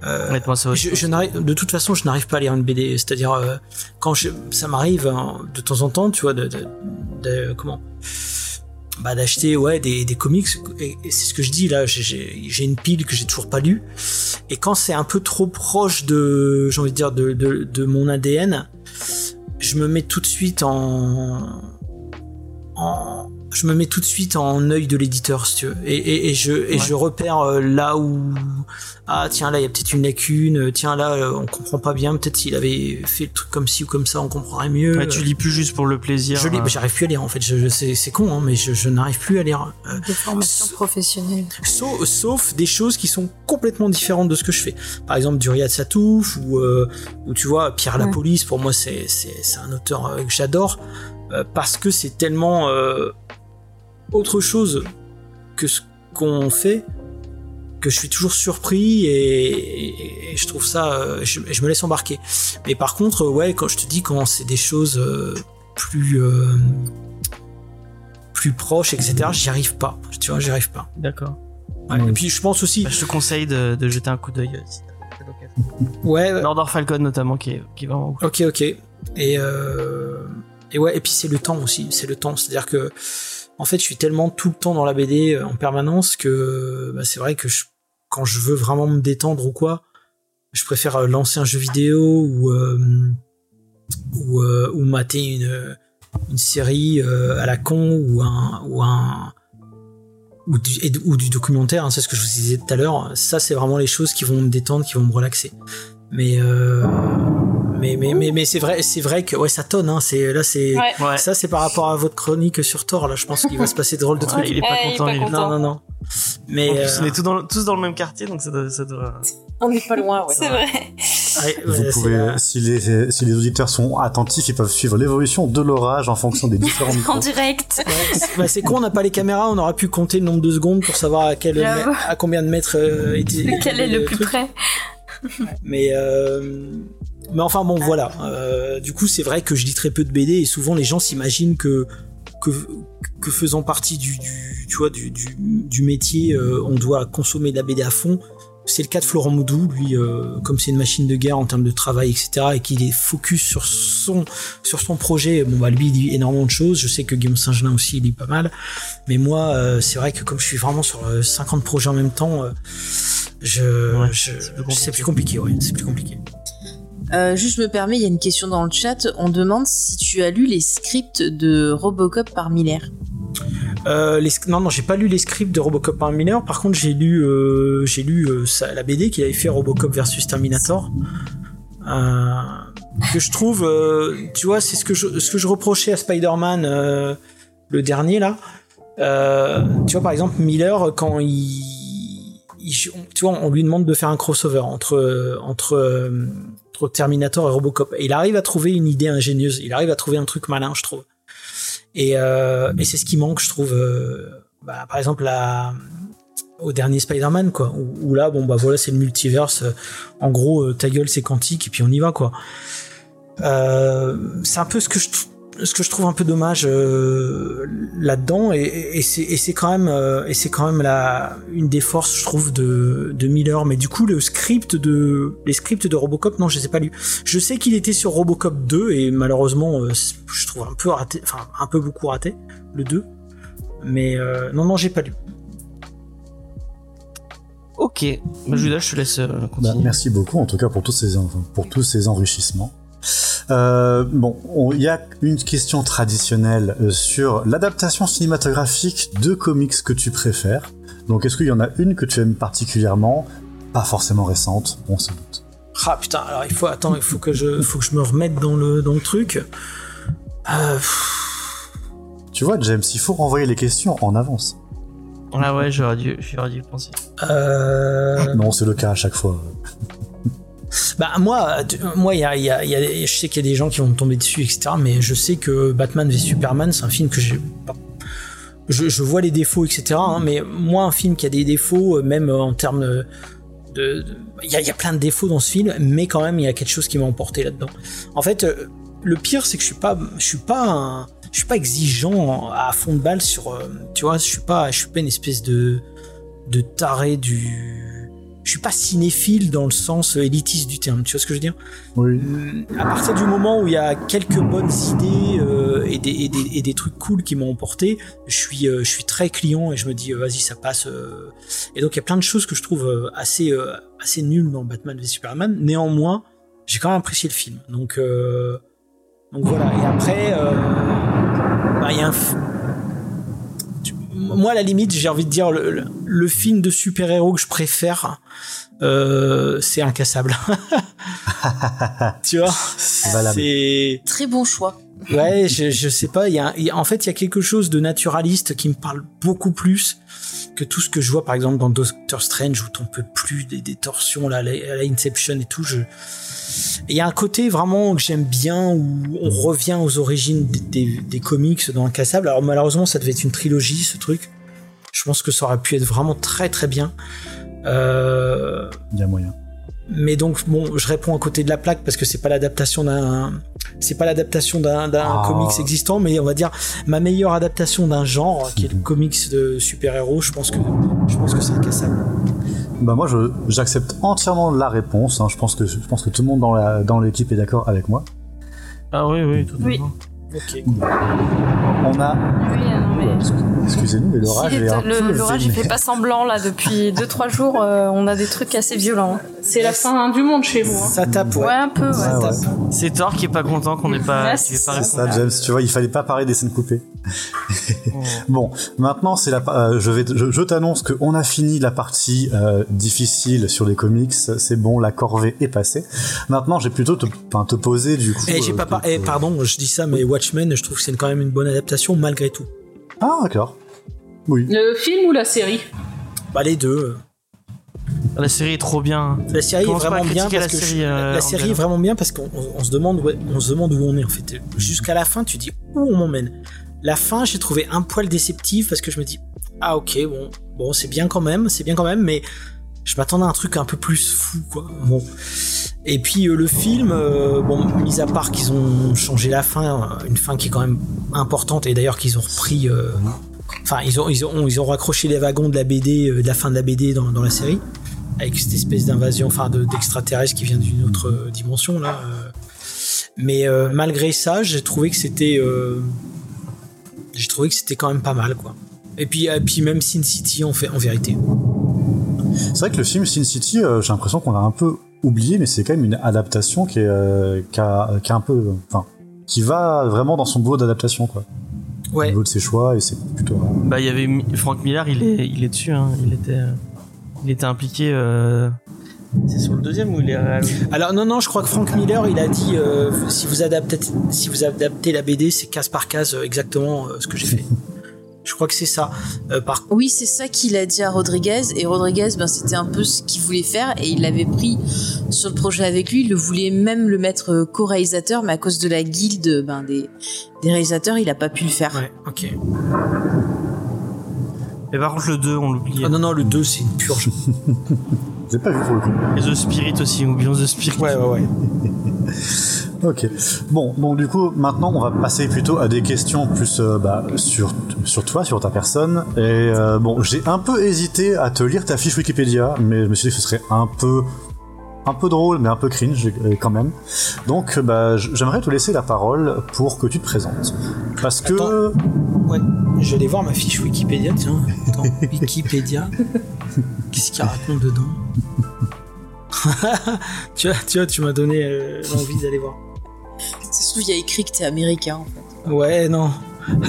Euh, je, je n'arrive, de toute façon, je n'arrive pas à lire une BD. C'est-à-dire, euh, quand je, ça m'arrive hein, de temps en temps, tu vois, de, de, de- comment, bah, d'acheter ouais des, des comics. Et, et c'est ce que je dis là. j'ai- J'ai j'ai une pile que j'ai toujours pas lue. Et quand c'est un peu trop proche de, j'ai envie de dire, de, de, de mon ADN, je me mets tout de suite en, en je me mets tout de suite en œil de l'éditeur, si tu veux, et, et, et je et je repère euh, là où ah tiens là il y a peut-être une lacune, euh, tiens là euh, on comprend pas bien, peut-être s'il avait fait le truc comme ci ou comme ça on comprendrait mieux. Ouais, tu lis plus juste pour le plaisir. je lis, bah, j'arrive plus à lire en fait, je, je- c'est c'est con hein, mais je, je n'arrive plus à lire. Euh, De formation professionnelle. sauf, sauf des choses qui sont complètement différentes de ce que je fais. Par exemple, du Riyad Satouf ou, euh, ou tu vois Pierre La Ouais. Police. Pour moi, c'est un auteur euh, que j'adore euh, parce que c'est tellement euh, autre chose que ce qu'on fait que je suis toujours surpris et, et- et je trouve ça, euh, je, je me laisse embarquer. Mais par contre, ouais, quand je te dis quand c'est des choses euh, plus euh, plus proches, etc., j'y arrive pas. Tu vois, j'y arrive pas. D'accord. Ouais, Oui. Et puis je pense aussi. Bah, je te conseille de, de jeter un coup d'œil. euh, si. Ouais. Murder Falcon notamment, qui est, qui est vraiment. Ok, ok. Et euh, et ouais. Et puis c'est le temps aussi. C'est le temps. C'est-à-dire que en fait, je suis tellement tout le temps dans la BD euh, en permanence que bah, c'est vrai que quand je veux vraiment me détendre ou quoi, je préfère euh, lancer un jeu vidéo ou euh, ou, mater une série à la con ou un ou du documentaire, hein, c'est ce que je vous disais tout à l'heure. Ça, c'est vraiment les choses qui vont me détendre, qui vont me relaxer. Mais euh, mais mais mais, mais c'est vrai, c'est vrai que ouais, ça tonne. Hein, c'est là, c'est Ouais. Ça, c'est par rapport à votre chronique sur Thor. Là, je pense qu'il va se passer de drôles de Ouais, trucs. il est pas Eh, il est content. pas il est- content. Non, non, non. Mais En plus, euh, on est tous dans, le- tous dans le même quartier, donc ça doit. Ça doit... On n'est pas loin, ouais. C'est vrai. ouais, Vous pouvez, euh, si les, si les auditeurs sont attentifs, ils peuvent suivre l'évolution de l'orage en fonction des différents En direct. Ouais, c'est- bah, c'est con, on n'a pas les caméras, on aurait pu compter le nombre de secondes pour savoir à, quel, à combien de mètres euh, était. Quel est le plus truc. près Mais euh, mais enfin bon voilà. Euh, du coup c'est vrai que je lis très peu de BD et souvent les gens s'imaginent que faisant partie du, du métier euh, on doit consommer de la BD à fond. C'est le cas de Florent Moudou, lui, euh, comme c'est une machine de guerre en termes de travail, etc., et qu'il est focus sur son sur son projet. Bon bah lui, il lit énormément de choses. Je sais que Guillaume Saint-Gelin aussi, il lit pas mal. Mais moi, euh, c'est vrai que comme je suis vraiment sur euh, 50 projets en même temps, euh, je, Ouais, je- c'est plus c'est plus compliqué. Ouais, c'est plus compliqué. Euh, juste, je me permets, il y a une question dans le chat. On demande si tu as lu les scripts de Robocop par Miller. Euh, non, non, j'ai pas lu les scripts de Robocop par Miller. Par contre, j'ai lu, euh, j'ai lu la BD qu'il avait fait Robocop versus Terminator. Que je trouve, tu vois, c'est ce que je, reprochais à Spider-Man, le dernier là. Tu vois, par exemple, Miller, quand il, tu vois, on lui demande de faire un crossover entre entre, Terminator et Robocop, il arrive à trouver une idée ingénieuse. Il arrive à trouver un truc malin, je trouve. Et, euh, c'est ce qui manque, je trouve. euh, bah, par exemple, au dernier Spider-Man, quoi. Où, là, bon, bah voilà, c'est le multiverse. En gros, euh, ta gueule, c'est quantique, et puis on y va, quoi. C'est un peu ce que je, ce que je trouve un peu dommage euh, là-dedans, et, et, et c'est et c'est quand même, euh, et c'est quand même la, une des forces, je trouve, de, de Miller. Mais du coup, le script de, les scripts de Robocop, non, je les ai pas lus. Je sais qu'il était sur Robocop 2 et malheureusement, euh, je trouve un peu raté, enfin un peu beaucoup raté, le 2. Mais euh, non, non, j'ai pas lu. Ok. Bah, Judas, je te laisse euh, Bah, continuer. merci beaucoup, en tout cas, pour tous ces, pour tous ces enrichissements. Euh, bon, on- il y a une question traditionnelle euh, sur l'adaptation cinématographique de comics que tu préfères. Donc, est-ce qu'il y en a une que tu aimes particulièrement? Pas forcément récente, on se doute. Ah putain, alors il faut attends, il faut que je, faut que je me remette dans le dans le truc. Euh, Tu vois, James, il faut renvoyer les questions en avance. Ah ouais, j'aurais dû, j'aurais dû penser. euh, Non, c'est le cas à chaque fois. Bah moi, moi, y y a- je sais qu'il y a des gens qui vont me tomber dessus, etc. Mais je sais que Batman v Superman, c'est un film que j'ai. Je, vois les défauts, etc. hein, mais moi, un film qui a des défauts, euh, même en termes de, il y, a, plein de défauts dans ce film, mais quand même, il y a quelque chose qui m'a emporté là-dedans. En fait, euh, le pire, c'est que je suis pas, je suis pas, je suis pas exigeant à fond de balle sur, euh, tu vois, je suis pas, je suis pas une espèce de, de taré du, je suis pas cinéphile dans le sens euh, élitiste du terme. Tu vois ce que je veux dire? Oui. Hum, À partir du moment où il y a quelques bonnes idées euh, et, des, et, des, et des trucs cool qui m'ont emporté, je suis, euh, je suis très client et je me dis euh, vas-y ça passe. euh. Et donc il y a plein de choses que je trouve euh, assez, euh, assez nulles dans Batman v Superman. Néanmoins, j'ai quand même apprécié le film. Donc, euh, donc voilà. Et après, euh, bah, il y a un. Moi, à la limite, j'ai envie de dire le, le, le film de super-héros que je préfère, euh, c'est Incassable. tu vois. C'est Très bon choix. ouais, je, je sais pas. Il y a, il y a- en fait, il y a quelque chose de naturaliste qui me parle beaucoup plus que tout ce que je vois, par exemple, dans Doctor Strange où t'en peux plus des, torsions là, à la, Inception et tout. Il y a un côté vraiment que j'aime bien où on revient aux origines des comics dans Incassable. Alors malheureusement, ça devait être une trilogie, ce truc. Je pense que ça aurait pu être vraiment très très bien. Euh, Il y a moyen. Mais donc bon, je réponds à côté de la plaque parce que c'est pas l'adaptation d'un, c'est pas l'adaptation d'un, Ah. comics existant, mais on va dire ma meilleure adaptation d'un genre qui est le comics de super-héros. Je pense que, je pense que c'est incassable. Bah moi, j'accepte entièrement la réponse. hein. Je pense que je pense que tout le monde dans la dans l'équipe est d'accord avec moi. Ah oui, oui, totalement. Oui. Ok. On a, Oui, non, mais... excusez-nous, mais l'orage Si, est un le- peu L'orage, il fait pas semblant là depuis 2-3 jours. euh, on a des trucs assez violents. C'est la fin du monde chez vous. hein. Ça tape, ouais. Ouais, un peu. Ouais. Ah ouais. C'est Thor qui est pas content qu'on n'ait pas, c'est pas C'est répondu. ça, James. Tu vois, il fallait pas parler des scènes coupées. Bon, maintenant c'est la. euh, je vais, je, je t'annonce que on a fini la partie euh, difficile sur les comics. C'est bon, la corvée est passée. Maintenant, j'ai plutôt te, te poser du coup. Eh, j'ai euh, pas par- eh, pardon, je dis ça, mais Watchmen, je trouve que c'est quand même une bonne adaptation malgré tout. Ah d'accord. Oui. Le film ou la série? Bah les deux. La série est trop bien. La série est Commence vraiment bien parce la que série, je- euh, la série est vraiment bien parce qu'on on- on se demande où, on se demande où on est en fait. Jusqu'à la fin, tu dis où on m'emmène? La fin, j'ai trouvé un poil déceptive parce que je me dis ah ok bon bon c'est bien quand même, c'est bien quand même, mais je m'attendais à un truc un peu plus fou quoi. Bon. Et puis euh, le film, euh, bon, mis à part qu'ils ont changé la fin, une fin qui est quand même importante et d'ailleurs qu'ils ont repris, euh, enfin ils ont ils ont ils ont raccroché les wagons de la BD, euh, de la fin de la BD dans, dans la série avec cette espèce d'invasion, enfin de- d'extraterrestre qui vient d'une autre euh, dimension là. euh. Mais malgré ça, j'ai trouvé que c'était, j'ai trouvé que c'était quand même pas mal quoi. Et puis, et puis même Sin City en fait, en vérité. C'est vrai que le film Sin City, j'ai l'impression qu'on l'a un peu oublié, mais c'est quand même une adaptation qui est, qui a, qui a un peu, enfin, qui va vraiment dans son boulot d'adaptation quoi. Au niveau de ses choix et c'est plutôt. Bah, il y avait Frank Miller, il est, il est dessus, hein. Il était, il était impliqué, euh... C'est sur le deuxième ou il est Alors non non, je crois que Frank Miller, il a dit euh, si vous adaptez si vous adaptez la BD, c'est case par case euh, exactement euh, ce que j'ai fait. Je crois que c'est ça. Euh, par Oui, c'est ça qu'il a dit à Rodriguez. Et Rodriguez, ben, c'était un peu ce qu'il voulait faire. Et il l'avait pris sur le projet avec lui. Il le voulait même le mettre euh, co-réalisateur. Mais à cause de la guilde ben, des, des réalisateurs, il a pas pu le faire. ouais, ok. Et par contre, le 2, on l'oublie. Ah non non, le 2 c'est une purge. J'ai pas vu pour le coup. Et The Spirit aussi, oublions The Spirit. Ouais ouais ouais. Ok. Bon, donc du coup, maintenant, on va passer plutôt à des questions plus euh, bah, sur sur toi, sur ta personne. Et euh, bon, j'ai un peu hésité à te lire ta fiche Wikipédia, mais je me suis dit que ce serait un peu un peu drôle, mais un peu cringe euh, quand même. Donc, bah, j'aimerais te laisser la parole pour que tu te présentes, parce que Attends. Ouais, je vais aller voir ma fiche Wikipédia, tiens. Attends, Wikipédia. Qu'est-ce qu'il raconte dedans tu, vois, tu vois, tu m'as donné euh, l'envie d'aller voir. C'est surtout, il y a écrit que t'es américain, en fait. Ouais, non.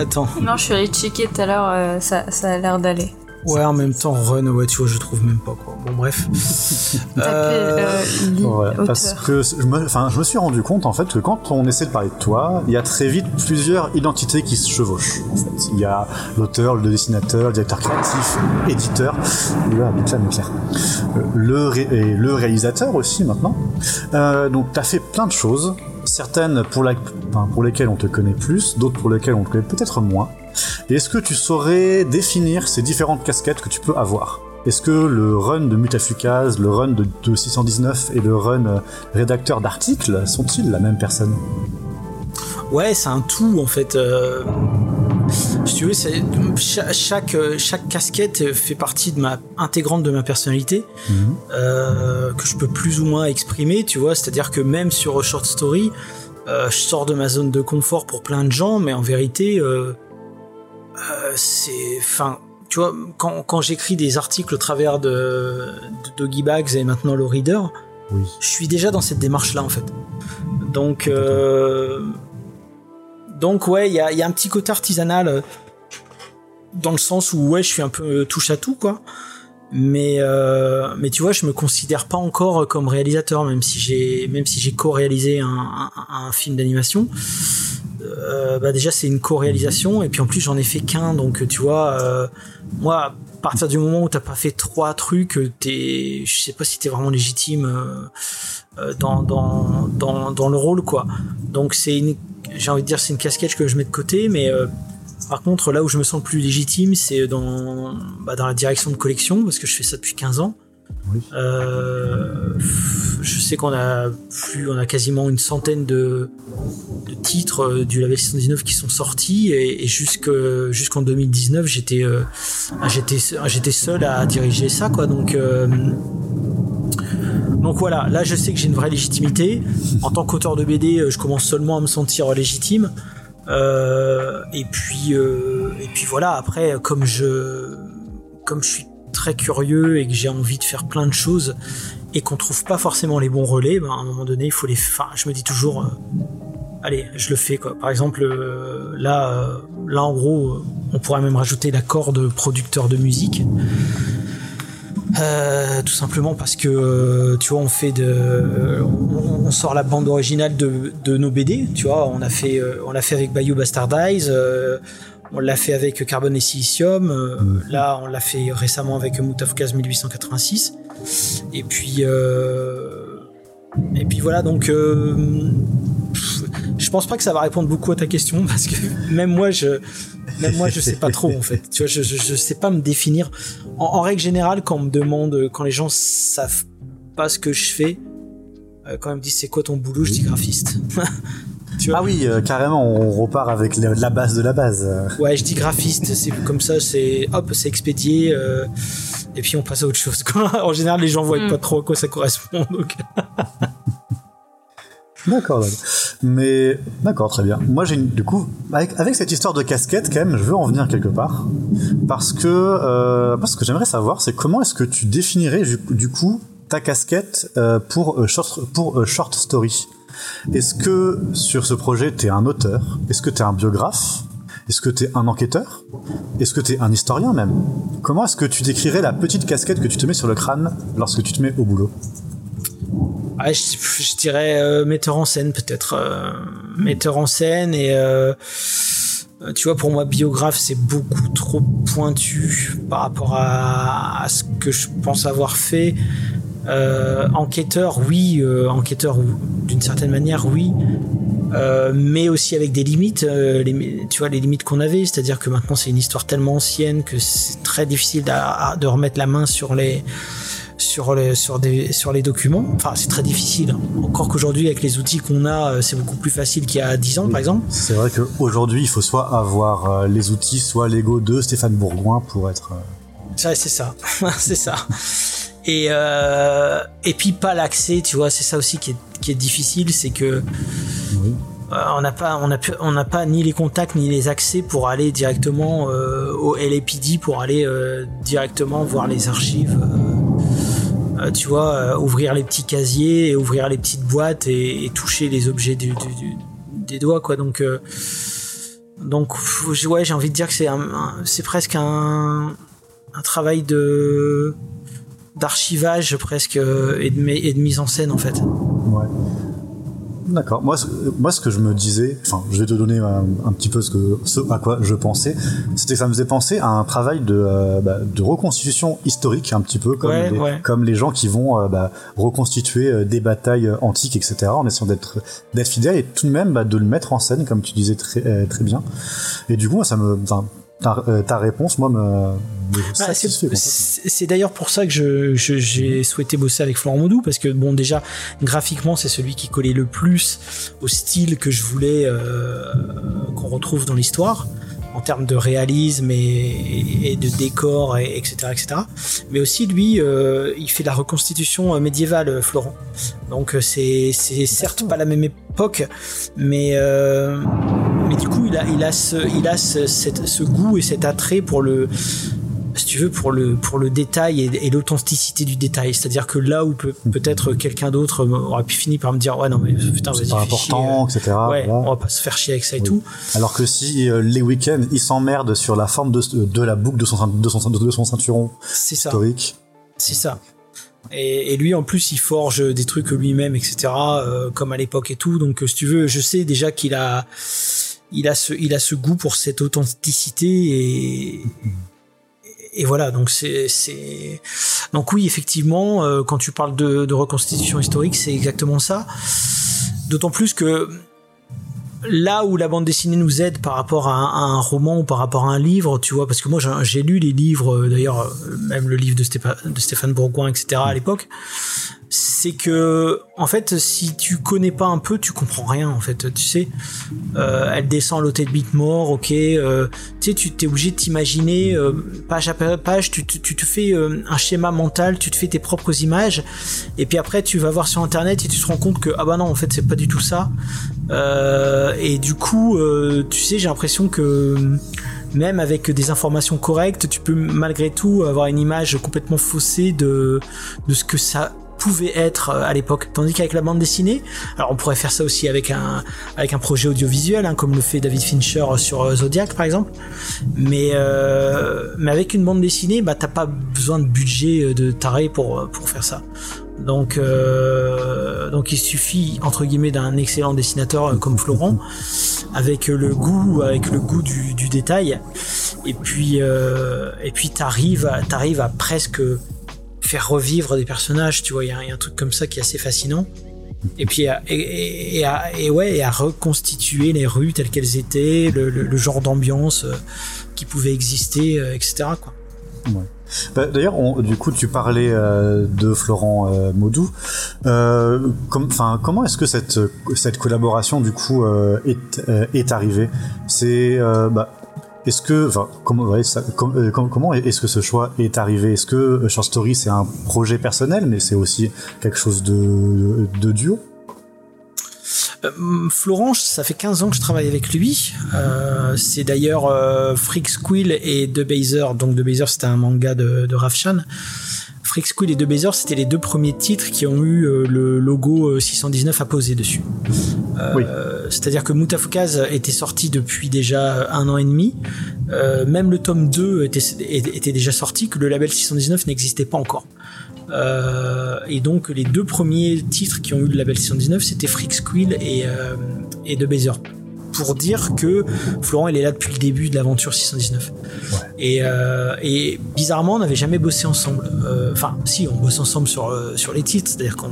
Attends. Non, je suis allée checker tout à l'heure. euh, ça, ça a l'air d'aller. Ouais, en même temps, Run, ouais, tu vois, je trouve même pas quoi. Bon, bref. Euh, lit, Ouais, parce que je me, enfin, je me suis rendu compte en fait que quand on essaie de parler de toi, il y a très vite plusieurs identités qui se chevauchent. En fait, il y a l'auteur, le dessinateur, le directeur créatif, éditeur, du clair. Euh, le ré- et le réalisateur aussi maintenant. Euh, donc, tu as fait plein de choses, certaines pour, la, enfin, pour lesquelles on te connaît plus, d'autres pour lesquelles on te connaît peut-être moins. Et est-ce que tu saurais définir ces différentes casquettes que tu peux avoir? Est-ce que le run de Mutafukaz, le run de, de 619 et le run euh, rédacteur d'articles sont-ils la même personne? Ouais, c'est un tout en fait. Euh, si tu veux, chaque, euh, chaque casquette fait partie de ma intégrante de ma personnalité euh, que je peux plus ou moins exprimer. Tu vois, c'est-à-dire que même sur Short Story, euh, je sors de ma zone de confort pour plein de gens, mais en vérité, euh, euh, c'est, enfin, tu vois, quand, quand j'écris des articles au travers de, de Doggy Bags et maintenant le Reader, Oui. je suis déjà dans cette démarche-là en fait. Donc, euh, donc ouais, il y a, il y a un petit côté artisanal euh, dans le sens où ouais, je suis un peu touche à tout quoi. Mais euh, mais tu vois, je me considère pas encore comme réalisateur, même si j'ai même si j'ai co-réalisé un, un, un film d'animation. Euh, bah déjà c'est une co-réalisation et puis en plus j'en ai fait qu'un donc tu vois euh, moi à partir du moment où t'as pas fait trois trucs t'es je sais pas si t'es vraiment légitime euh, dans, dans, dans, dans le rôle quoi. Donc c'est j'ai envie de dire c'est une casquette que je mets de côté mais par contre là où je me sens plus légitime c'est dans bah, dans la direction de collection parce que je fais ça depuis 15 ans Euh, je sais qu'on a plus, on a quasiment une centaine de, titres euh, du label 619 qui sont sortis et, et jusque jusqu'en 2019 j'étais euh, j'étais seul à diriger ça quoi. Donc euh, donc voilà. Là je sais que j'ai une vraie légitimité. En tant qu'auteur de BD je commence seulement à me sentir légitime. Et puis et puis voilà. Après comme je comme je suis très curieux et que j'ai envie de faire plein de choses et qu'on trouve pas forcément les bons relais, ben, à un moment donné, il faut les. Enfin, je me dis toujours, euh, allez, je le fais quoi. Par exemple, euh, là, euh, là en gros, on pourrait même rajouter la corde producteur de musique. Tout simplement parce que tu vois on fait de on, sort la bande originale de, de nos BD tu vois on a fait on l'a fait avec Bayou Bastardize on l'a fait avec Carbone et Silicium euh, là on l'a fait récemment avec Moutafkaz 1886 et puis euh, et puis voilà donc euh, je pense pas que ça va répondre beaucoup à ta question parce que même moi je même moi je sais pas trop en fait. Tu vois je, je, je sais pas me définir. En, en règle générale quand on me demande quand les gens savent pas ce que je fais quand ils me disent c'est quoi ton boulot je dis graphiste tu vois Ah oui, euh, carrément, on repart avec la, la base de la base. Ouais, je dis graphiste, c'est comme ça, c'est hop, c'est expédié, euh, et puis on passe à autre chose. Quoi. En général, les gens voient Mm. pas trop à quoi ça correspond. Donc... D'accord, d'accord. Mais d'accord, très bien. Moi, j'ai une- du coup, avec, avec cette histoire de casquette, quand même, je veux en venir quelque part, parce que euh, parce que j'aimerais savoir, c'est comment est-ce que tu définirais du, du coup ta casquette euh, pour euh, short, pour euh, short story? Est-ce que sur ce projet, t'es un auteur? Est-ce que t'es un biographe? Est-ce que t'es un enquêteur? Est-ce que t'es un historien même? Comment est-ce que tu décrirais la petite casquette que tu te mets sur le crâne lorsque tu te mets au boulot? Ouais, je, dirais euh, metteur en scène peut-être. euh, metteur en scène et euh, tu vois pour moi biographe c'est beaucoup trop pointu par rapport à ce que je pense avoir fait. Euh, enquêteur oui, euh, enquêteur d'une certaine manière oui. Euh, mais aussi avec des limites, les, tu vois les limites qu'on avait, c'est-à-dire que maintenant c'est une histoire tellement ancienne que c'est très difficile de remettre la main sur les sur les sur des sur les documents. Enfin, c'est très difficile. Encore qu'aujourd'hui avec les outils qu'on a, c'est beaucoup plus facile qu'il y a 10 ans par exemple. C'est vrai qu'aujourd'hui, il faut soit avoir les outils, soit l'ego de Stéphane Bourgoin pour être. Ouais, c'est ça. c'est ça. Et, euh, et puis pas l'accès, tu vois, c'est ça aussi qui est, qui est difficile, c'est que Oui. euh, on n'a pas, on a, pu- on n'a pas ni les contacts ni les accès pour aller directement euh, au LAPD, pour aller directement voir les archives. tu vois, ouvrir les petits casiers, et ouvrir les petites boîtes et, et toucher les objets du, du- du- des doigts, quoi. Donc, donc, ouais, j'ai envie de dire que c'est c'est presque un, un travail de d'archivage presque euh, et de, et de mise en scène en fait. Ouais. D'accord. Moi, ce- moi, ce que je me disais, enfin, je vais te donner un, un petit peu ce, que, ce à quoi je pensais, c'était que ça me faisait penser à un travail de, euh, bah, de reconstitution historique, un petit peu comme, Ouais, les, ouais. comme les gens qui vont euh, bah, reconstituer des batailles antiques, etc., en essayant d'être fidèle et tout de même bah, de le mettre en scène, comme tu disais très, très bien. Et du coup, moi, ça me, ta, euh, ta réponse, moi, me, me Ah, c'est- d'ailleurs pour ça que je- je- j'ai souhaité bosser avec Florent Maudou parce que bon déjà graphiquement c'est celui qui collait le plus au style que je voulais euh, qu'on retrouve dans l'histoire en termes de réalisme et, et de décor et, etc etc mais aussi lui euh, il fait de la reconstitution euh, médiévale euh, Florent. Donc c'est c'est certes pas la même époque mais euh, mais du coup il a il a ce il a ce, cette- ce goût et cet attrait pour le si tu veux, pour le, pour le détail et, et l'authenticité du détail. C'est-à-dire que là où peut, peut-être quelqu'un d'autre aurait pu finir par me dire, ouais, non, mais putain, C'est pas chier, important, etc. euh, ouais, voilà. on va pas se faire chier avec ça et Oui. tout. Alors que si euh, les week-ends, il s'emmerde sur la forme de, de la boucle de son, de son, de son ceinturon C'est ça. historique. C'est ça. Et, et lui, en plus, il forge des trucs lui-même, etc., euh, comme à l'époque et tout. Donc, si tu veux, je sais déjà qu'il a, il a ce, il a ce goût pour cette authenticité et, et voilà. Donc, c'est, donc oui, effectivement, euh, quand tu parles de, reconstitution historique, c'est exactement ça. D'autant plus que là où la bande dessinée nous aide par rapport à un, roman ou par rapport à un livre, tu vois, parce que moi j'ai- lu les livres, euh, d'ailleurs euh, même le livre de, Stépa- de Stéphane Bourgoin, etc. à l'époque, c'est que en fait si tu connais pas un peu, tu comprends rien en fait, tu sais. Euh, elle descend l'hôtel Bitmore, ok, euh, tu sais, tu t'es obligé de t'imaginer euh, page après page, tu, te- tu te fais un schéma mental, tu te fais tes propres images, et puis après tu vas voir sur internet et tu te rends compte que ah bah non en fait c'est pas du tout ça. Et du coup, tu sais, j'ai l'impression que même avec des informations correctes, tu peux malgré tout avoir une image complètement faussée de, de ce que ça pouvait être euh, à l'époque. Tandis qu'avec la bande dessinée, alors on pourrait faire ça aussi avec un, avec un projet audiovisuel, hein, comme le fait David Fincher sur euh, Zodiac par exemple. Mais, euh, mais avec une bande dessinée, bah, t'as pas besoin de budget euh, de taré pour, euh, pour faire ça. Donc, euh, donc il suffit entre guillemets d'un excellent dessinateur euh, comme Florent, avec euh, le goût, avec le goût du, détail, et puis euh, et puis t'arrives, t'arrives à presque faire revivre des personnages. Tu vois, il y, a un truc comme ça qui est assez fascinant. Et puis et, à, ouais, et à reconstituer les rues telles qu'elles étaient, le, genre d'ambiance euh, qui pouvait exister, euh, etc. Quoi. Bah, D'ailleurs, du coup, tu parlais euh, de Florent euh, Maudou. Comment est-ce que cette cette collaboration du coup est est arrivée? C'est bah, est-ce que, comment, euh, est-ce que ce choix est arrivé? Est-ce que euh, Short Story c'est un projet personnel, mais c'est aussi quelque chose de, duo? Euh, Florent, ça fait 15 ans que je travaille avec lui. C'est d'ailleurs Freak Squill et The Bazer. Donc The Bazer, c'était un manga de, de Rafshan. Freak Squill et The Bazer, c'était les deux premiers titres qui ont eu euh, le logo euh, 619 apposé dessus. Euh, Oui. C'est-à-dire que Mutafukaz était sorti depuis déjà un an et demi. Euh, même le tome 2 était, était déjà sorti, que le label 619 n'existait pas encore. Euh, et donc les deux premiers titres qui ont eu le label 619 c'était Freak Squill et, euh, et The Bazer pour dire que Florent il est là depuis le début de l'aventure 619 et, euh, et bizarrement on n'avait jamais bossé ensemble. Euh, enfin si on bosse ensemble sur, euh, sur les titres c'est à dire qu'on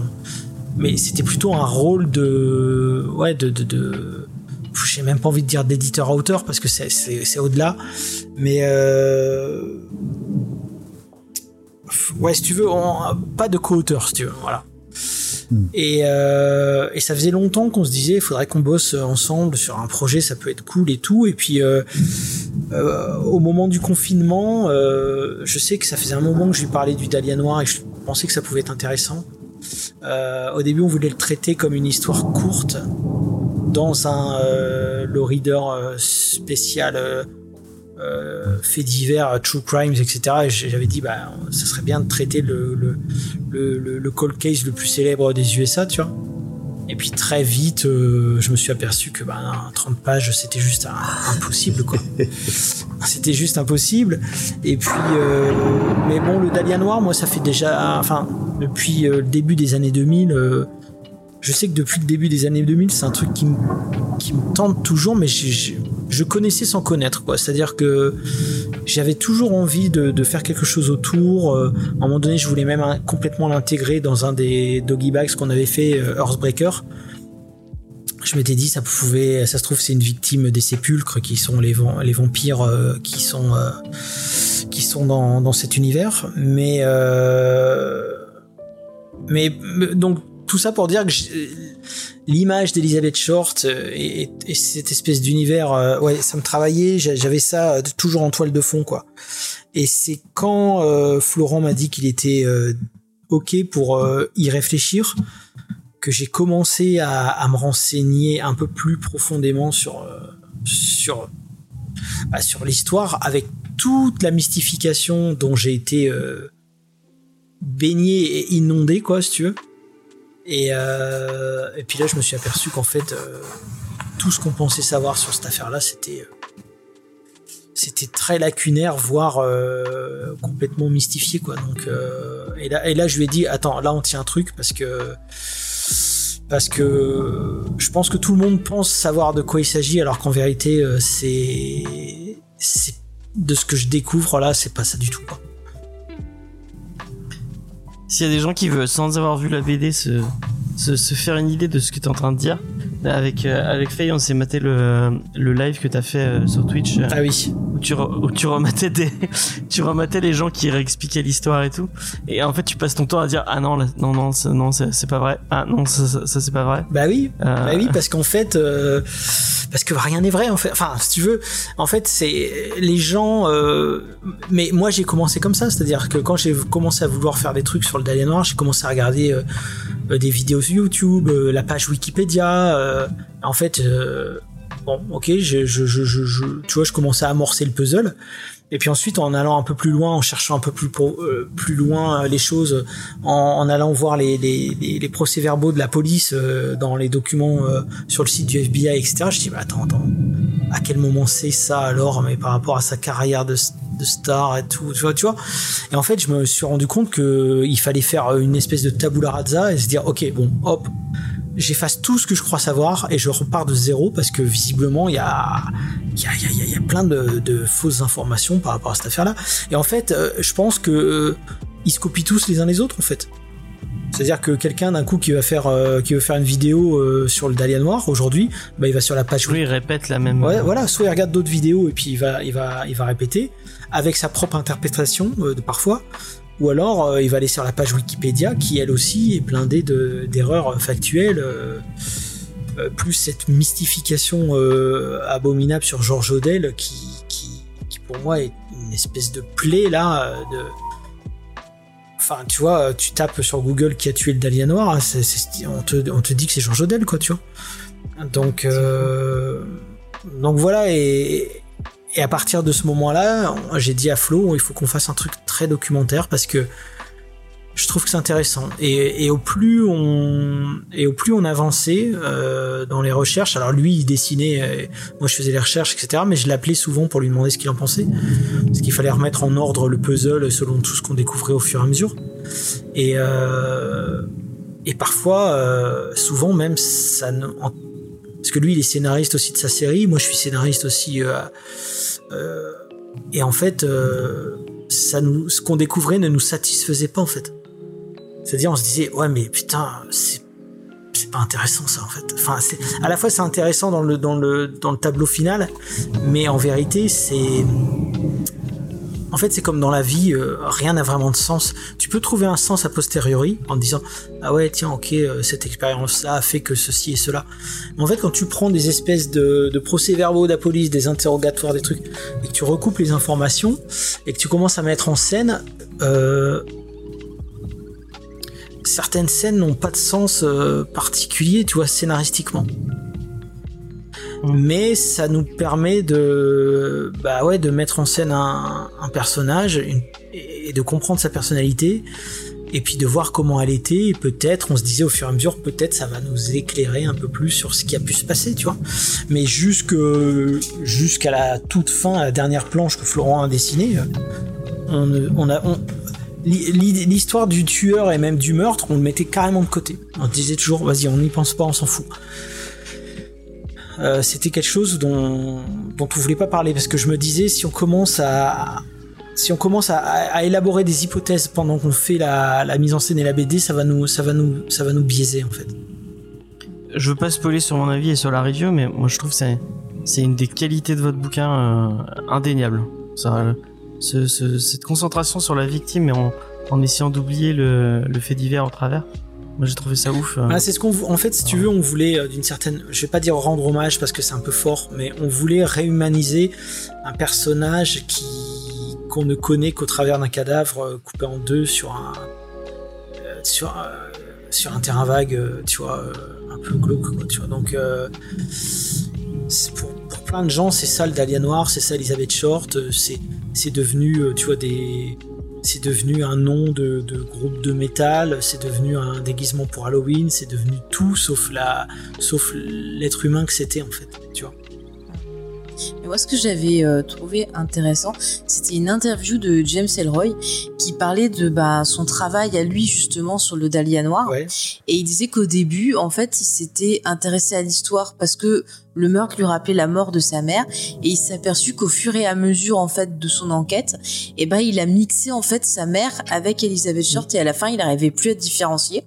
mais c'était plutôt un rôle de ouais de, de, de j'ai même pas envie de dire d'éditeur à auteur parce que c'est, au-delà. Mais euh, ouais, si tu veux, on- pas de co-auteur, si tu veux, voilà. Et, euh, et ça faisait longtemps qu'on se disait, il faudrait qu'on bosse ensemble sur un projet, ça peut être cool et tout. Et puis, euh, euh, au moment du confinement, je sais que ça faisait un moment que je lui parlais du Dahlia Noir et je pensais que ça pouvait être intéressant. Au début, on voulait le traiter comme une histoire courte dans un le reader spécial euh, faits divers, euh, true crimes, etc. Et j'avais dit, bah, ça serait bien de traiter le, le, le, cold case le plus célèbre des USA, tu vois. Et puis très vite, euh, je me suis aperçu que bah, 30 pages, c'était juste un- impossible, quoi. c'était juste impossible. Et puis, euh, mais bon, le Dahlia Noir, moi, ça fait déjà, enfin, depuis le début des années 2000, euh, je sais que depuis le début des années 2000, c'est un truc qui me qui me tente toujours, mais je, je, connaissais sans connaître, quoi. C'est-à-dire que j'avais toujours envie de, faire quelque chose autour. Euh, à un moment donné, je voulais même complètement l'intégrer dans un des doggy bags qu'on avait fait, euh, Earthbreaker. Je m'étais dit, ça pouvait, ça se trouve, c'est une victime des sépulcres qui sont les, les vampires euh, qui sont qui sont dans, dans cet univers. Mais mais donc tout ça pour dire que l'image d'Elizabeth Short euh, et, et cette espèce d'univers, euh, ouais, ça me travaillait. j'a- J'avais ça euh, toujours en toile de fond, quoi. Et c'est quand Florent m'a dit qu'il était ok pour y réfléchir que j'ai commencé à, me renseigner un peu plus profondément sur sur bah, sur l'histoire avec toute la mystification dont j'ai été baigné et inondé, quoi, si tu veux. Et, euh, et puis là, je me suis aperçu qu'en fait, euh, tout ce qu'on pensait savoir sur cette affaire-là, c'était euh, c'était très lacunaire, voire complètement mystifié, quoi. Donc, et là, et là, je lui ai dit, attends, là, on tient un truc parce que parce que je pense que tout le monde pense savoir de quoi il s'agit, alors qu'en vérité, c'est de ce que je découvre là, c'est pas ça du tout. Quoi. S'il y a des gens qui veulent, sans avoir vu la BD, se, se, se faire une idée de ce que tu es en train de dire, avec, euh, avec Faye, on s'est maté le, le live que tu as fait euh, sur Twitch, euh, Ah oui. où, tu, re- où tu, rematais des, tu rematais les gens qui réexpliquaient l'histoire et tout. Et en fait, tu passes ton temps à dire Ah non, là, non, non, ça- non c'est pas vrai. Ah non, ça, ça, ça, c'est pas vrai. Bah oui, bah oui, parce qu'en fait, parce que rien n'est vrai en fait. Enfin, si tu veux, en fait, c'est les gens. mais moi, j'ai commencé comme ça, c'est-à-dire que quand j'ai commencé à vouloir faire des trucs sur le Dahlia Noir, j'ai commencé à regarder euh, euh, des vidéos sur YouTube, euh, la page Wikipédia. en fait, bon, ok, tu vois, je commençais à amorcer le puzzle. Et puis ensuite, en allant un peu plus loin, en cherchant un peu plus, euh, plus loin euh, les choses, en, allant voir les, les, procès-verbaux de la police euh, dans les documents sur le site du FBI, etc. Je dis, bah, attends, attends, à quel moment c'est ça alors, mais par rapport à sa carrière de, de star et tout, tu vois, tu vois. Et en fait, je me suis rendu compte que il fallait faire une espèce de tabula rasa et se dire, ok, bon, hop, j'efface tout ce que je crois savoir et je repars de zéro parce que visiblement il y a il y a, y a- y a- plein de, de fausses informations par rapport à cette affaire-là. Et en fait, euh, je pense que euh, ils se copient tous les uns les autres en fait. C'est-à-dire que quelqu'un d'un coup qui va faire euh, qui veut faire une vidéo sur le Dahlia noir aujourd'hui, bah il va sur la page Oui, il répète la même. Ouais, voilà, soit il regarde d'autres vidéos et puis il va, il va, il va répéter avec sa propre interprétation de parfois, ou alors euh, il va aller sur la page Wikipédia qui elle aussi est blindée de d'erreurs factuelles, euh, euh, plus cette mystification euh, abominable sur George Odell qui, qui, pour moi est une espèce de plaie là euh, de Enfin, tu vois, tu tapes sur Google qui a tué le Dahlia Noir, c'est- on, te, on te dit que c'est George Odell, quoi, tu vois. Donc, euh, donc voilà, et, et à partir de ce moment-là, j'ai dit à Flo, il faut qu'on fasse un truc très documentaire parce que je trouve que c'est intéressant. Et, au plus on et au plus on avançait euh, dans les recherches, alors lui il dessinait, euh, moi je faisais les recherches, etc. Mais je l'appelais souvent pour lui demander ce qu'il en pensait, parce qu'il fallait remettre en ordre le puzzle selon tout ce qu'on découvrait au fur et à mesure. Et euh, et parfois, souvent même, ça ne, parce que lui, il est scénariste aussi de sa série, moi je suis scénariste aussi. et en fait, ça nous, ce qu'on découvrait ne nous satisfaisait pas en fait. C'est-à-dire, on se disait, ouais, mais putain, c'est pas intéressant ça en fait. Enfin, à la fois c'est intéressant dans le dans le dans le tableau final, mais en vérité c'est en fait, c'est comme dans la vie, euh, rien n'a vraiment de sens. Tu peux trouver un sens a posteriori en te disant ah ouais tiens ok euh, cette expérience-là a fait que ceci et cela. Mais en fait, quand tu prends des espèces de, procès-verbaux de la police, des interrogatoires, des trucs, et que tu recoupes les informations et que tu commences à mettre en scène, euh, certaines scènes n'ont pas de sens particulier, tu vois, scénaristiquement. Mais ça nous permet de, bah ouais, de mettre en scène un, personnage et de comprendre sa personnalité et puis de voir comment elle était. Et peut-être, on se disait au fur et à mesure, peut-être ça va nous éclairer un peu plus sur ce qui a pu se passer, tu vois. Mais jusqu'à la toute fin, à la dernière planche que Florent a dessinée, on, a l'histoire du tueur et même du meurtre, on le mettait carrément de côté. On disait toujours, vas-y, on n'y pense pas, on s'en fout. Euh, c'était quelque chose dont, dont on voulait pas parler parce que je me disais si on commence à si on commence à, élaborer des hypothèses pendant qu'on fait la, mise en scène et la BD, ça va nous ça va nous ça va nous biaiser en fait. Je veux pas spoiler sur mon avis et sur la review, mais moi je trouve que c'est c'est une des qualités de votre bouquin euh, indéniable. Cette concentration sur la victime, en, en essayant d'oublier le, le fait divers au travers. Moi j'ai trouvé ça ouf. Ah, c'est ce qu'on en fait si tu veux on voulait euh, d'une certaine je vais pas dire rendre hommage parce que c'est un peu fort mais on voulait réhumaniser un personnage qui qu'on ne connaît qu'au travers d'un cadavre euh, coupé en deux sur un euh, sur sur un terrain vague tu vois un peu glauque quoi, tu vois donc pour, pour, plein de gens c'est ça le Dahlia Noir c'est ça Elisabeth Short c'est c'est devenu tu vois des c'est devenu un nom de, de, groupe de métal, c'est devenu un déguisement pour Halloween, c'est devenu tout sauf la, sauf l'être humain que c'était en fait, tu vois. Mais moi, ce que j'avais euh, trouvé intéressant, c'était une interview de James Elroy qui parlait de bah, son travail à lui justement sur le Dahlia noir. Ouais. Et il disait qu'au début, en fait, il s'était intéressé à l'histoire parce que le meurtre lui rappelait la mort de sa mère et il s'est aperçu qu'au fur et à mesure en fait de son enquête, eh ben il a mixé en fait sa mère avec Elizabeth Short et à la fin il n'arrivait plus à différencier.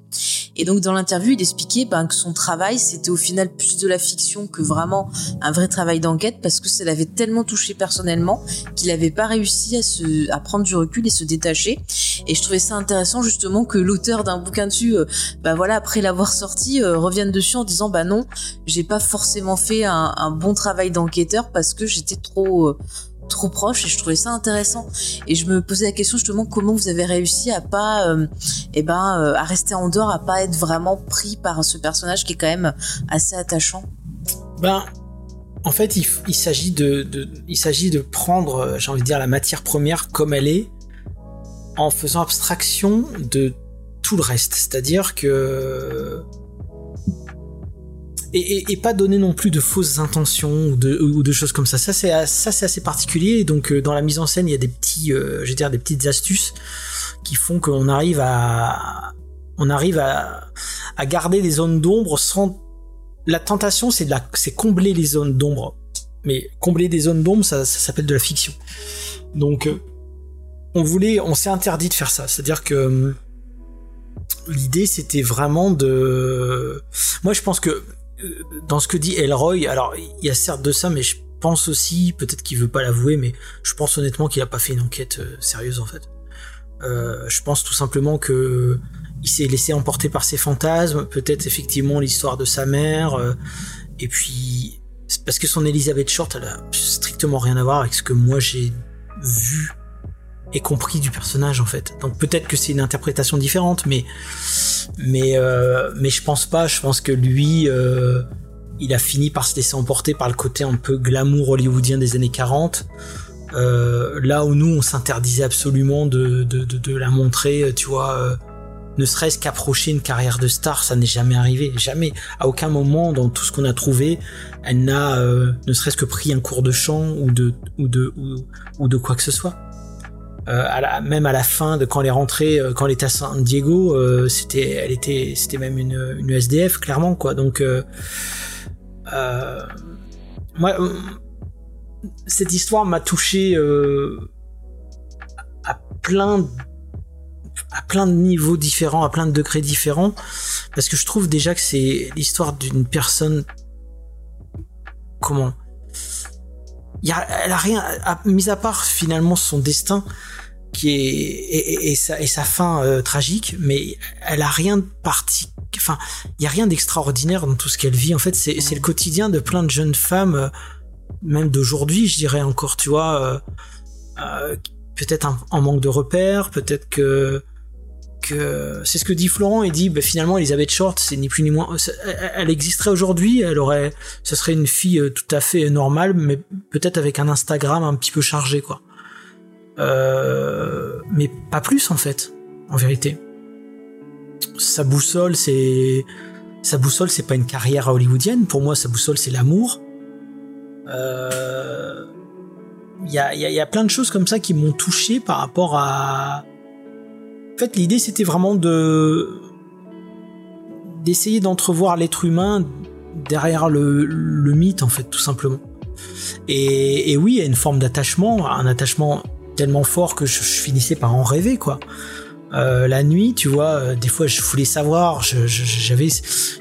Et donc dans l'interview il expliquait ben, que son travail c'était au final plus de la fiction que vraiment un vrai travail d'enquête parce que ça l'avait tellement touché personnellement qu'il n'avait pas réussi à se à prendre du recul et se détacher. Et je trouvais ça intéressant justement que l'auteur d'un bouquin dessus, bah voilà après l'avoir sorti, euh, revienne dessus en disant bah non j'ai pas forcément fait un, bon travail d'enquêteur parce que j'étais trop euh, trop proche et je trouvais ça intéressant. Et je me posais la question justement comment vous avez réussi à pas euh, eh ben euh, à rester en dehors à pas être vraiment pris par ce personnage qui est quand même assez attachant? Ben en fait il, il s'agit de, de, il s'agit de prendre euh, j'ai envie de dire la matière première comme elle est en faisant abstraction de tout le reste. C'est à dire que et, pas donner non plus de fausses intentions ou de, choses comme ça. Ça c'est ça c'est assez particulier. Donc euh, dans la mise en scène, il y a des petits, euh, dire des petites astuces qui font qu'on arrive à on arrive à garder des zones d'ombre sans la tentation c'est de la c'est combler les zones d'ombre. Mais combler des zones d'ombre ça, ça s'appelle de la fiction. Donc euh, on voulait on s'est interdit de faire ça. C'est-à-dire que l'idée c'était vraiment de moi je pense que dans ce que dit Elroy, alors il y a certes de ça, mais je pense aussi, peut-être qu'il veut pas l'avouer, mais je pense honnêtement qu'il a pas fait une enquête euh, sérieuse en fait. Euh, je pense tout simplement que il s'est laissé emporter par ses fantasmes, peut-être effectivement l'histoire de sa mère, euh, et puis parce que son Elizabeth Short, elle a strictement rien à voir avec ce que moi j'ai vu et compris du personnage en fait. Donc peut-être que c'est une interprétation différente, mais mais euh, mais je pense pas. Je pense que lui, euh, il a fini par se laisser emporter par le côté un peu glamour hollywoodien des années 40. Euh, là où nous, on s'interdisait absolument de, de, de, de, la montrer, tu vois, euh, ne serait-ce qu'approcher une carrière de star, ça n'est jamais arrivé, jamais. À aucun moment dans tout ce qu'on a trouvé, elle n'a euh, ne serait-ce que pris un cours de chant ou de ou de ou, ou de quoi que ce soit. Euh, à la, même à la fin de quand elle est rentrée, euh, quand elle était à San Diego, euh, c'était, elle était, c'était même une, une SDF clairement quoi. Donc, moi, cette histoire m'a touché à plein, à plein de niveaux différents, à plein de degrés différents, parce que je trouve déjà que c'est l'histoire d'une personne, comment? Y a, elle a rien, à, mis à part finalement son destin qui est et, et, et sa, et sa fin euh, tragique, mais elle a rien de parti. Enfin, il y a rien d'extraordinaire dans tout ce qu'elle vit. En fait, c'est c'est le quotidien de plein de jeunes femmes, euh, même d'aujourd'hui, je dirais encore, tu vois, euh, euh peut-être en manque de repères, peut-être que que c'est ce que dit Florent. Il dit bah, finalement Elisabeth Short, c'est ni plus ni moins. Elle existerait aujourd'hui. Elle aurait, ce serait une fille euh, tout à fait normale, mais peut-être avec un Instagram un petit peu chargé, quoi. Euh, mais pas plus en fait, en vérité. sa boussole, c'est sa boussole, c'est pas une carrière hollywoodienne. Pour moi, sa boussole, c'est l'amour. Euh, Il y, a, y a- il y a plein de choses comme ça qui m'ont touché par rapport à. En fait, l'idée, c'était vraiment de d'essayer d'entrevoir l'être humain derrière le, mythe, en fait, tout simplement. Et, oui, il y a une forme d'attachement, un attachement tellement fort que je, finissais par en rêver, quoi. Euh, la nuit, tu vois, euh, des fois je voulais savoir, j'avais,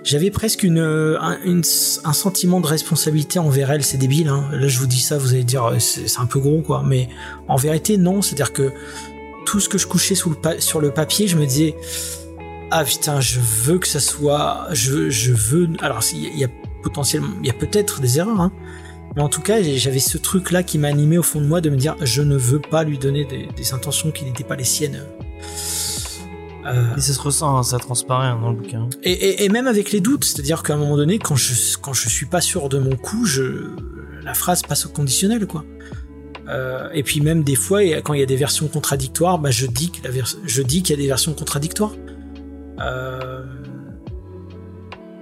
j'avais presque un, sentiment de responsabilité envers elle. C'est débile, hein. Là, je vous dis ça, vous allez dire, euh, c'est un peu gros, quoi. Mais en vérité, non. C'est-à-dire que tout ce que je couchais sous le pa- sur le papier, je me disais, ah putain, je veux que ça soit, je, je veux. Alors, il y a- potentiellement, il y a peut-être des erreurs, hein. Mais en tout cas, j'avais ce truc-là qui m'animait au fond de moi de me dire, je ne veux pas lui donner des, des intentions qui n'étaient pas les siennes. Euh, Et ça se ressent, hein, ça transparaît hein, dans le bouquin. et, et- et même avec les doutes, c'est-à-dire qu'à un moment donné, quand je quand je suis pas sûr de mon coup, je la phrase passe au conditionnel, quoi. Euh, et puis même des fois, quand il y a des versions contradictoires, bah je dis vers- qu'il y a des versions contradictoires. Euh,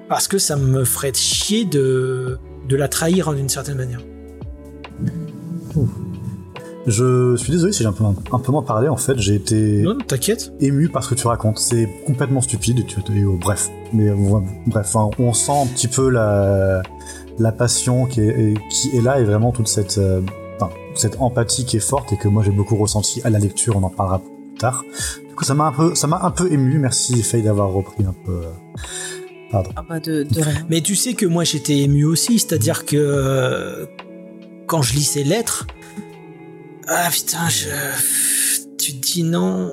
parce que ça me ferait chier de de la trahir d'une certaine manière. Je suis désolé si j'ai un peu, un peu moins parlé, en fait, j'ai été Non, t'inquiète. ému par ce que tu racontes. C'est complètement stupide, et tu, et, oh, bref. Mais bref, hein, on sent un petit peu la, la passion qui est, qui est là et vraiment toute cette, euh, cette empathie qui est forte et que moi j'ai beaucoup ressenti à la lecture, on en parlera plus tard. Du coup, ça m'a un peu, ça m'a un peu ému. Merci Faye d'avoir repris un peu. euh, Ah bah de, de rien. Mais tu sais que moi j'étais ému aussi, c'est-à-dire que quand je lis ces lettres, ah putain, je, tu te dis non.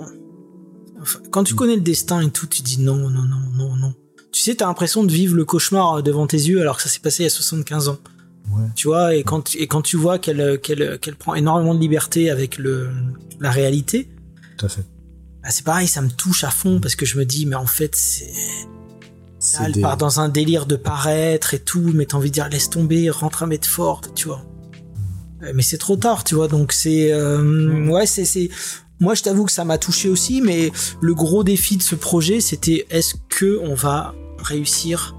Enfin, quand tu connais le destin et tout, tu dis non, non, non, non, non. Tu sais, t'as l'impression de vivre le cauchemar devant tes yeux alors que ça s'est passé il y a 75 ans. Ouais. Tu vois, et quand, et quand tu vois qu'elle qu'elle qu'elle prend énormément de liberté avec le, la réalité, Tout à fait. bah, c'est pareil, ça me touche à fond parce que je me dis, mais en fait, c'est Là, elle des- part dans un délire de paraître et tout, mais t'as envie de dire laisse tomber, rentre à Medford, tu vois. Euh, Mais c'est trop tard, tu vois. Donc c'est euh, ouais, c'est c'est. Moi, je t'avoue que ça m'a touché aussi, mais le gros défi de ce projet, c'était est-ce que on va réussir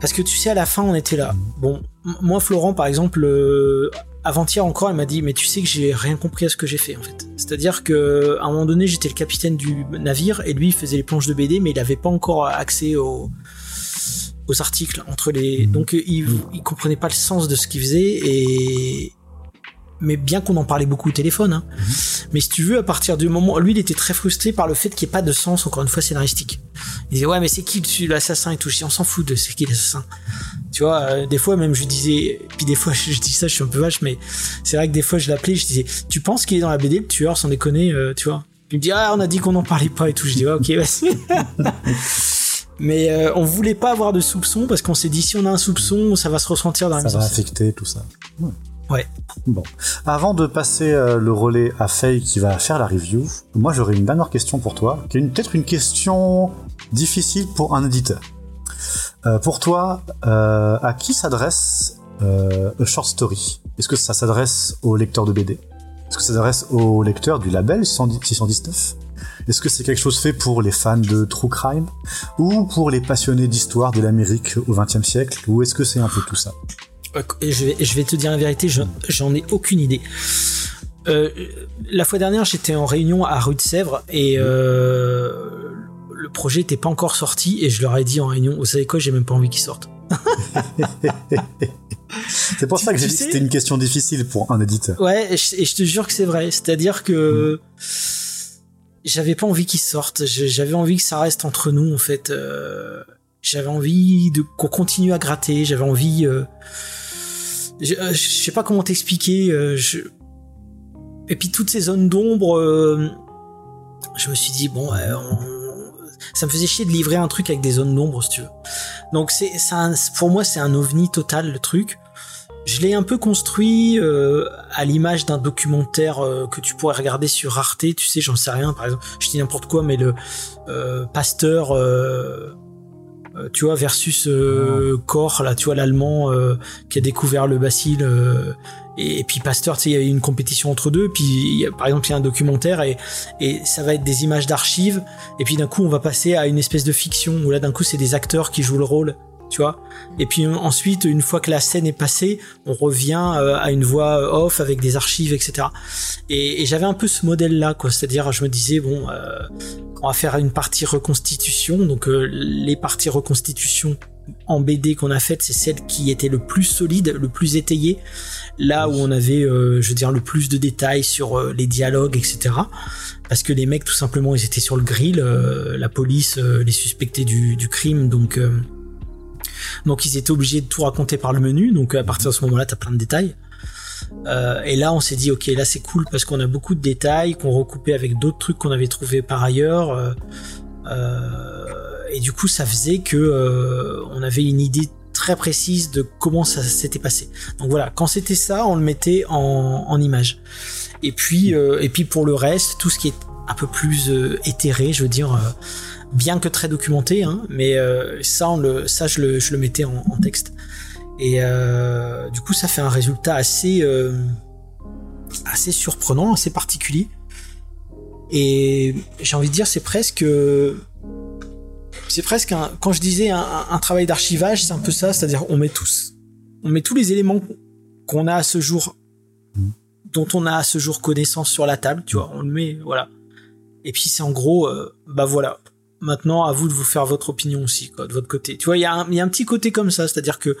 Parce que tu sais, à la fin, on était là. Bon, moi, Florent, par exemple, euh, avant-hier encore, elle m'a dit, mais tu sais que j'ai rien compris à ce que j'ai fait, en fait. C'est-à-dire que à un moment donné, j'étais le capitaine du navire et lui, il faisait les planches de BD, mais il avait pas encore accès aux aux articles entre les. Donc, euh, il, il comprenait pas le sens de ce qu'il faisait et. Mais bien qu'on en parlait beaucoup au téléphone, hein. Mais si tu veux, à partir du moment, lui, il était très frustré par le fait qu'il n'y ait pas de sens, encore une fois, scénaristique. Il disait, ouais, mais c'est qui l'assassin et tout? Je dis, on s'en fout de c'est qui l'assassin. Tu vois, euh, des fois, même, je disais, puis des fois, je, je dis ça, je suis un peu vache, mais c'est vrai que des fois, je l'appelais, je disais, tu penses qu'il est dans la BD, le tueur, sans déconner, euh, tu vois? Il me dit, ah, on a dit qu'on n'en parlait pas et tout. Je dis, ouais, ok, vas-y. mais euh, on voulait pas avoir de soupçon parce qu'on s'est dit, si on a un soupçon, ça va se ressentir dans la Ça va affecter tout ça. Ouais. Bon. Avant de passer euh, le relais à Faye qui va faire la review, moi j'aurais une dernière question pour toi, qui est peut-être une question difficile pour un éditeur. Euh, pour toi, euh, à qui s'adresse euh, A Short Story? Est-ce que ça s'adresse aux lecteurs de BD Est-ce que ça s'adresse aux lecteurs du label 110 619 Est-ce que c'est quelque chose fait pour les fans de True Crime? Ou pour les passionnés d'histoire de l'Amérique au XXe siècle? Ou est-ce que c'est un peu tout ça? Et je vais, je vais te dire la vérité, je- j'en ai aucune idée. Euh, la fois dernière, j'étais en réunion à Rue de Sèvres et euh, le projet n'était pas encore sorti et je leur ai dit en réunion, vous savez quoi, j'ai même pas envie qu'il sorte. C'est pour Tu- ça que j'ai dit que c'était une question difficile pour un éditeur. Ouais, et je, et je te jure que c'est vrai. C'est-à-dire que j'avais pas envie qu'il sorte. J'avais envie que ça reste entre nous, en fait. Euh, j'avais envie de qu'on continue à gratter. J'avais envie. euh, je, euh, je sais pas comment t'expliquer. euh, je... Et puis toutes ces zones d'ombre, euh, je me suis dit bon, ça me faisait chier de livrer un truc avec des zones d'ombre, si tu veux. Donc c'est, pour moi, c'est un ovni total le truc. Je l'ai un peu construit euh, à l'image d'un documentaire euh, que tu pourrais regarder sur Arte, tu sais, j'en sais rien, par exemple, je dis n'importe quoi, mais le euh, pasteur, tu vois, versus euh, Kor, là, tu vois, l'allemand euh, qui a découvert le bacille. euh, et, et puis Pasteur, tu sais, il y a eu une compétition entre deux. Puis, il y a- par exemple, il y a un documentaire et, et ça va être des images d'archives. Et puis, d'un coup, on va passer à une espèce de fiction où là, d'un coup, c'est des acteurs qui jouent le rôle. Tu vois Et puis ensuite, une fois que la scène est passée, on revient euh, à une voix off avec des archives, etc. Et, et j'avais un peu ce modèle-là, quoi. C'est-à-dire, je me disais, bon, euh, on va faire une partie reconstitution. Donc, euh, les parties reconstitution en BD qu'on a faites, c'est celle qui était le plus solide, le plus étayée. Là où on avait, euh, je veux dire, le plus de détails sur euh, les dialogues, etc. Parce que les mecs, tout simplement, ils étaient sur le grill. euh, la police euh, les suspectait du, du crime, donc. Donc ils étaient obligés de tout raconter par le menu. Donc à partir de ce moment-là, t'as plein de détails. Euh, et là, on s'est dit, ok, là c'est cool parce qu'on a beaucoup de détails qu'on recoupait avec d'autres trucs qu'on avait trouvés par ailleurs. Euh, euh, et du coup, ça faisait que on avait une idée très précise de comment ça s'était passé. Donc voilà, quand c'était ça, on le mettait en, en image. Et puis, et puis pour le reste, tout ce qui est un peu plus éthéré, je veux dire, bien que très documenté, hein, mais euh, ça, on le, ça, je le, je le mettais en, en texte. Et euh, du coup, ça fait un résultat assez, euh, assez surprenant, assez particulier. Et j'ai envie de dire, c'est presque, c'est presque un, quand je disais un, un travail d'archivage, c'est un peu ça, c'est-à-dire on met tous, on met tous les éléments qu'on a à ce jour, dont on a à ce jour connaissance sur la table, tu vois, on le met, voilà. Et puis c'est en gros, euh, bah voilà. Maintenant, à vous de vous faire votre opinion aussi, quoi, de votre côté. Tu vois, il y, a un- petit côté comme ça, c'est-à-dire que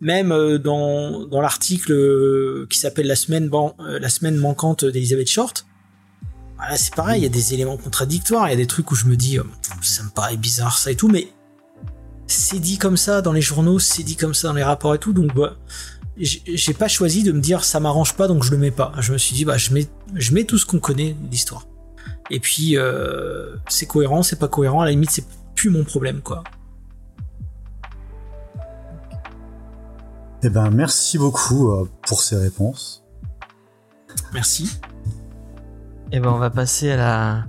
même euh, dans, l'article euh, qui s'appelle la semaine euh, la semaine manquante d'Elizabeth Short, voilà, c'est pareil, il y a des éléments contradictoires, il y a des trucs où je me dis, ça me paraît bizarre ça et tout, mais c'est dit comme ça dans les journaux, c'est dit comme ça dans les rapports et tout, donc bah, j'ai pas choisi de me dire ça m'arrange pas donc je le mets pas. Je me suis dit bah je mets tout ce qu'on connaît l'histoire. Et puis euh, c'est cohérent, c'est pas cohérent, à la limite c'est plus mon problème quoi. Eh ben, merci beaucoup euh, pour ces réponses. Merci. Et ben on va passer à la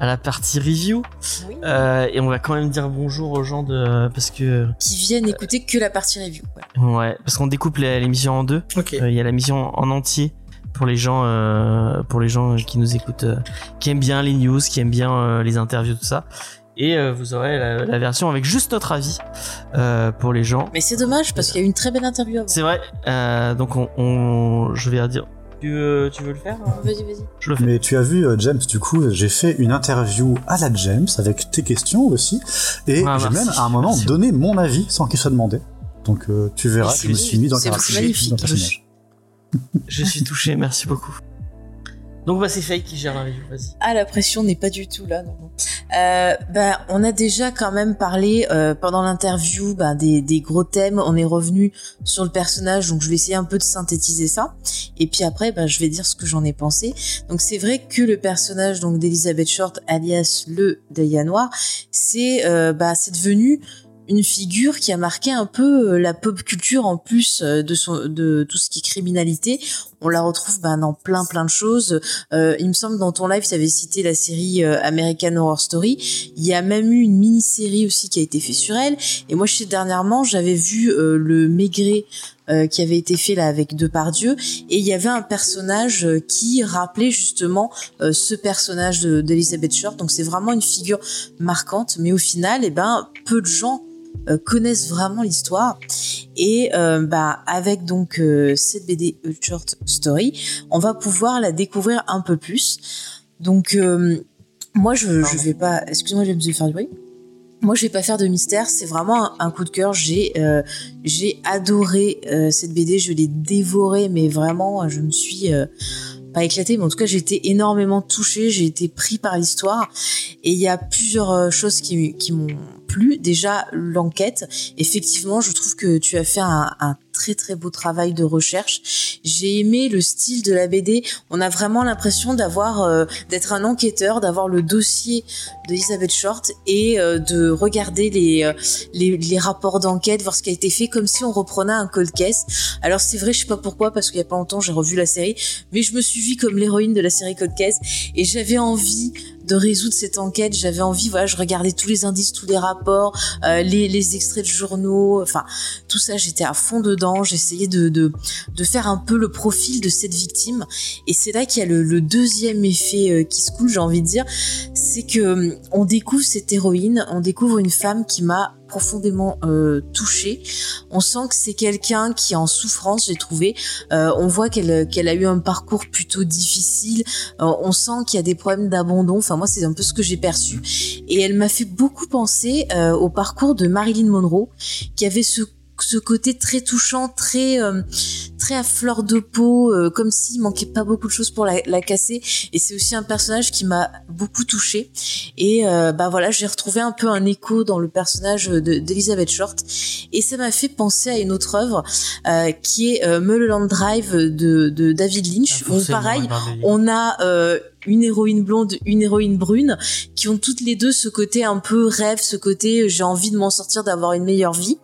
à la partie review Oui. Euh, et on va quand même dire bonjour aux gens de parce que Qui viennent écouter que la partie review. ouais parce qu'on découpe l'émission en deux. Ok. Euh, Il y a la mission en entier pour les gens euh, pour les gens qui nous écoutent euh, qui aiment bien les news qui aiment bien euh, les interviews tout ça et euh, vous aurez la, la version avec juste notre avis euh, pour les gens Mais c'est dommage parce qu'il y a eu une très belle interview avant. c'est vrai euh, donc on, on- je vais dire tu veux tu veux le faire hein? Vas-y, vas-y. je le fais Mais tu as vu, James, du coup, j'ai fait une interview à la James avec tes questions aussi. Et Ah, j'ai même à un moment Merci. donné mon avis sans qu'il soit demandé. Donc euh, tu verras, je me c'est- suis mis dans le personnage. Je suis touché merci beaucoup donc bah c'est Faye qui gère la review vas-y Ah, la pression n'est pas du tout là, non. Euh, bah, on a déjà quand même parlé euh, pendant l'interview bah, des, gros thèmes. On est revenu sur le personnage, donc je vais essayer un peu de synthétiser ça. Et puis après, bah, je vais dire ce que j'en ai pensé. Donc c'est vrai que le personnage donc d'Elizabeth Short, alias le Dahlia Noir, c'est euh, bah, c'est devenu une figure qui a marqué un peu euh, la pop culture en plus euh, de son de tout ce qui est criminalité. On la retrouve bah, dans plein plein de choses. Euh, il me semble dans ton live, tu avais cité la série euh, American Horror Story. Il y a même eu une mini-série aussi qui a été faite sur elle. Et moi, je sais dernièrement, j'avais vu euh, le Maigret euh, qui avait été fait là avec Depardieu. Et il y avait un personnage qui rappelait justement euh, ce personnage de- d'Elizabeth Short. Donc c'est vraiment une figure marquante. Mais au final, eh ben, peu de gens connaissent vraiment l'histoire. Et euh, bah avec donc euh, cette BD A Short Story on va pouvoir la découvrir un peu plus. Donc euh, moi je, je vais pas excuse-moi je vais faire du bruit. Moi je vais pas faire de mystère. C'est vraiment un, un coup de cœur. J'ai euh, j'ai adoré euh, cette BD je l'ai dévorée mais vraiment je me suis euh, pas éclaté, mais en tout cas j'ai été énormément touchée, j'ai été pris par l'histoire et il y a plusieurs euh, choses qui, m'ont plu. Déjà l'enquête, effectivement je trouve que tu as fait un, un très très beau travail de recherche. J'ai aimé le style de la BD, on a vraiment l'impression d'avoir euh, d'être un enquêteur, d'avoir le dossier d'Elizabeth Short et euh, de regarder les, euh, les, les rapports d'enquête, voir ce qui a été fait comme si on reprenait un cold case. Alors c'est vrai, je sais pas pourquoi, parce qu'il y a pas longtemps j'ai revu la série, mais je me suis vue comme l'héroïne de la série Cold Case et j'avais envie de résoudre cette enquête. J'avais envie, voilà, je regardais tous les indices, tous les rapports, euh, les, extraits de journaux, enfin tout ça, j'étais à fond dedans. J'essayais de, de, de faire un peu le profil de cette victime. Et c'est là qu'il y a le, le deuxième effet euh, qui se coule, j'ai envie de dire, c'est que euh, on découvre cette héroïne, on découvre une femme qui m'a profondément euh, touchée. On sent que c'est quelqu'un qui est en souffrance, j'ai trouvé. Euh, on voit qu'elle a eu un parcours plutôt difficile. Euh, on sent qu'il y a des problèmes d'abandon. Enfin moi c'est un peu ce que j'ai perçu. Et elle m'a fait beaucoup penser au parcours de Marilyn Monroe, qui avait ce ce côté très touchant, très euh, très à fleur de peau, euh, comme s'il manquait pas beaucoup de choses pour la, la casser. Et c'est aussi un personnage qui m'a beaucoup touchée. Et euh, bah voilà, j'ai retrouvé un peu un écho dans le personnage de- d'Elizabeth Short. Et ça m'a fait penser à une autre œuvre euh, qui est euh, Mulholland Drive de, de David Lynch. Ah, où pareil, on a euh, une héroïne blonde, une héroïne brune, qui ont toutes les deux ce côté un peu rêve, ce côté euh, j'ai envie de m'en sortir, d'avoir une meilleure vie.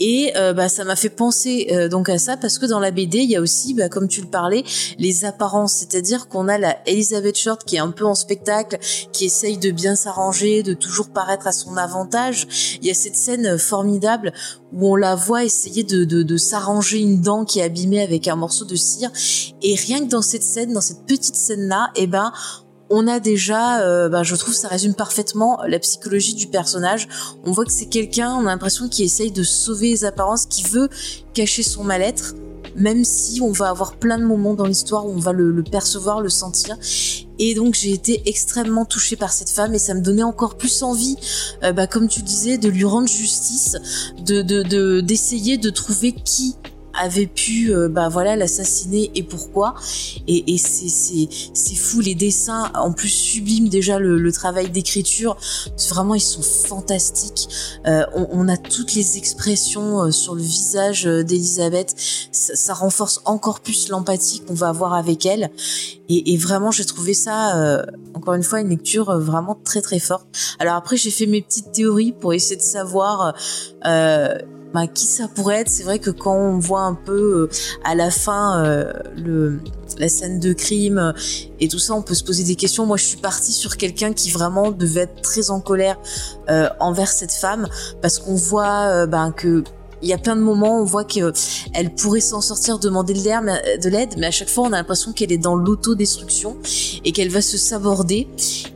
Et euh, bah, ça m'a fait penser euh, donc à ça parce que dans la BD, il y a aussi, bah, comme tu le parlais, les apparences, c'est-à-dire qu'on a la Elizabeth Short qui est un peu en spectacle, qui essaye de bien s'arranger, de toujours paraître à son avantage. Il y a cette scène euh, formidable où on la voit essayer de, de, de s'arranger une dent qui est abîmée avec un morceau de cire. Et rien que dans cette scène, dans cette petite scène-là, eh ben, on a déjà, euh, ben, je trouve, ça résume parfaitement la psychologie du personnage. On voit que c'est quelqu'un, on a l'impression qu'il essaye de sauver les apparences, qui veut cacher son mal-être, même si on va avoir plein de moments dans l'histoire où on va le, percevoir, le sentir. Et donc j'ai été extrêmement touchée par cette femme et ça me donnait encore plus envie, euh, bah, comme tu disais, de lui rendre justice, de- d'essayer de, trouver qui avait pu euh, bah voilà l'assassiner et pourquoi. Et, et c'est fou les dessins en plus subliment déjà le, travail d'écriture. Vraiment ils sont fantastiques. Euh, on, a toutes les expressions euh, sur le visage d'Elisabeth. Ça, renforce encore plus l'empathie qu'on va avoir avec elle. Et, vraiment j'ai trouvé ça encore une fois une lecture vraiment très très forte. Alors après j'ai fait mes petites théories pour essayer de savoir bah, qui ça pourrait être? C'est vrai que quand on voit un peu euh, à la fin euh, la scène de crime euh, et tout ça on peut se poser des questions moi je suis partie sur quelqu'un qui vraiment devait être très en colère euh, envers cette femme parce qu'on voit ben, que il y a plein de moments on voit qu'elle pourrait s'en sortir, demander de l'aide, mais à chaque fois on a l'impression qu'elle est dans l'autodestruction et qu'elle va se saborder.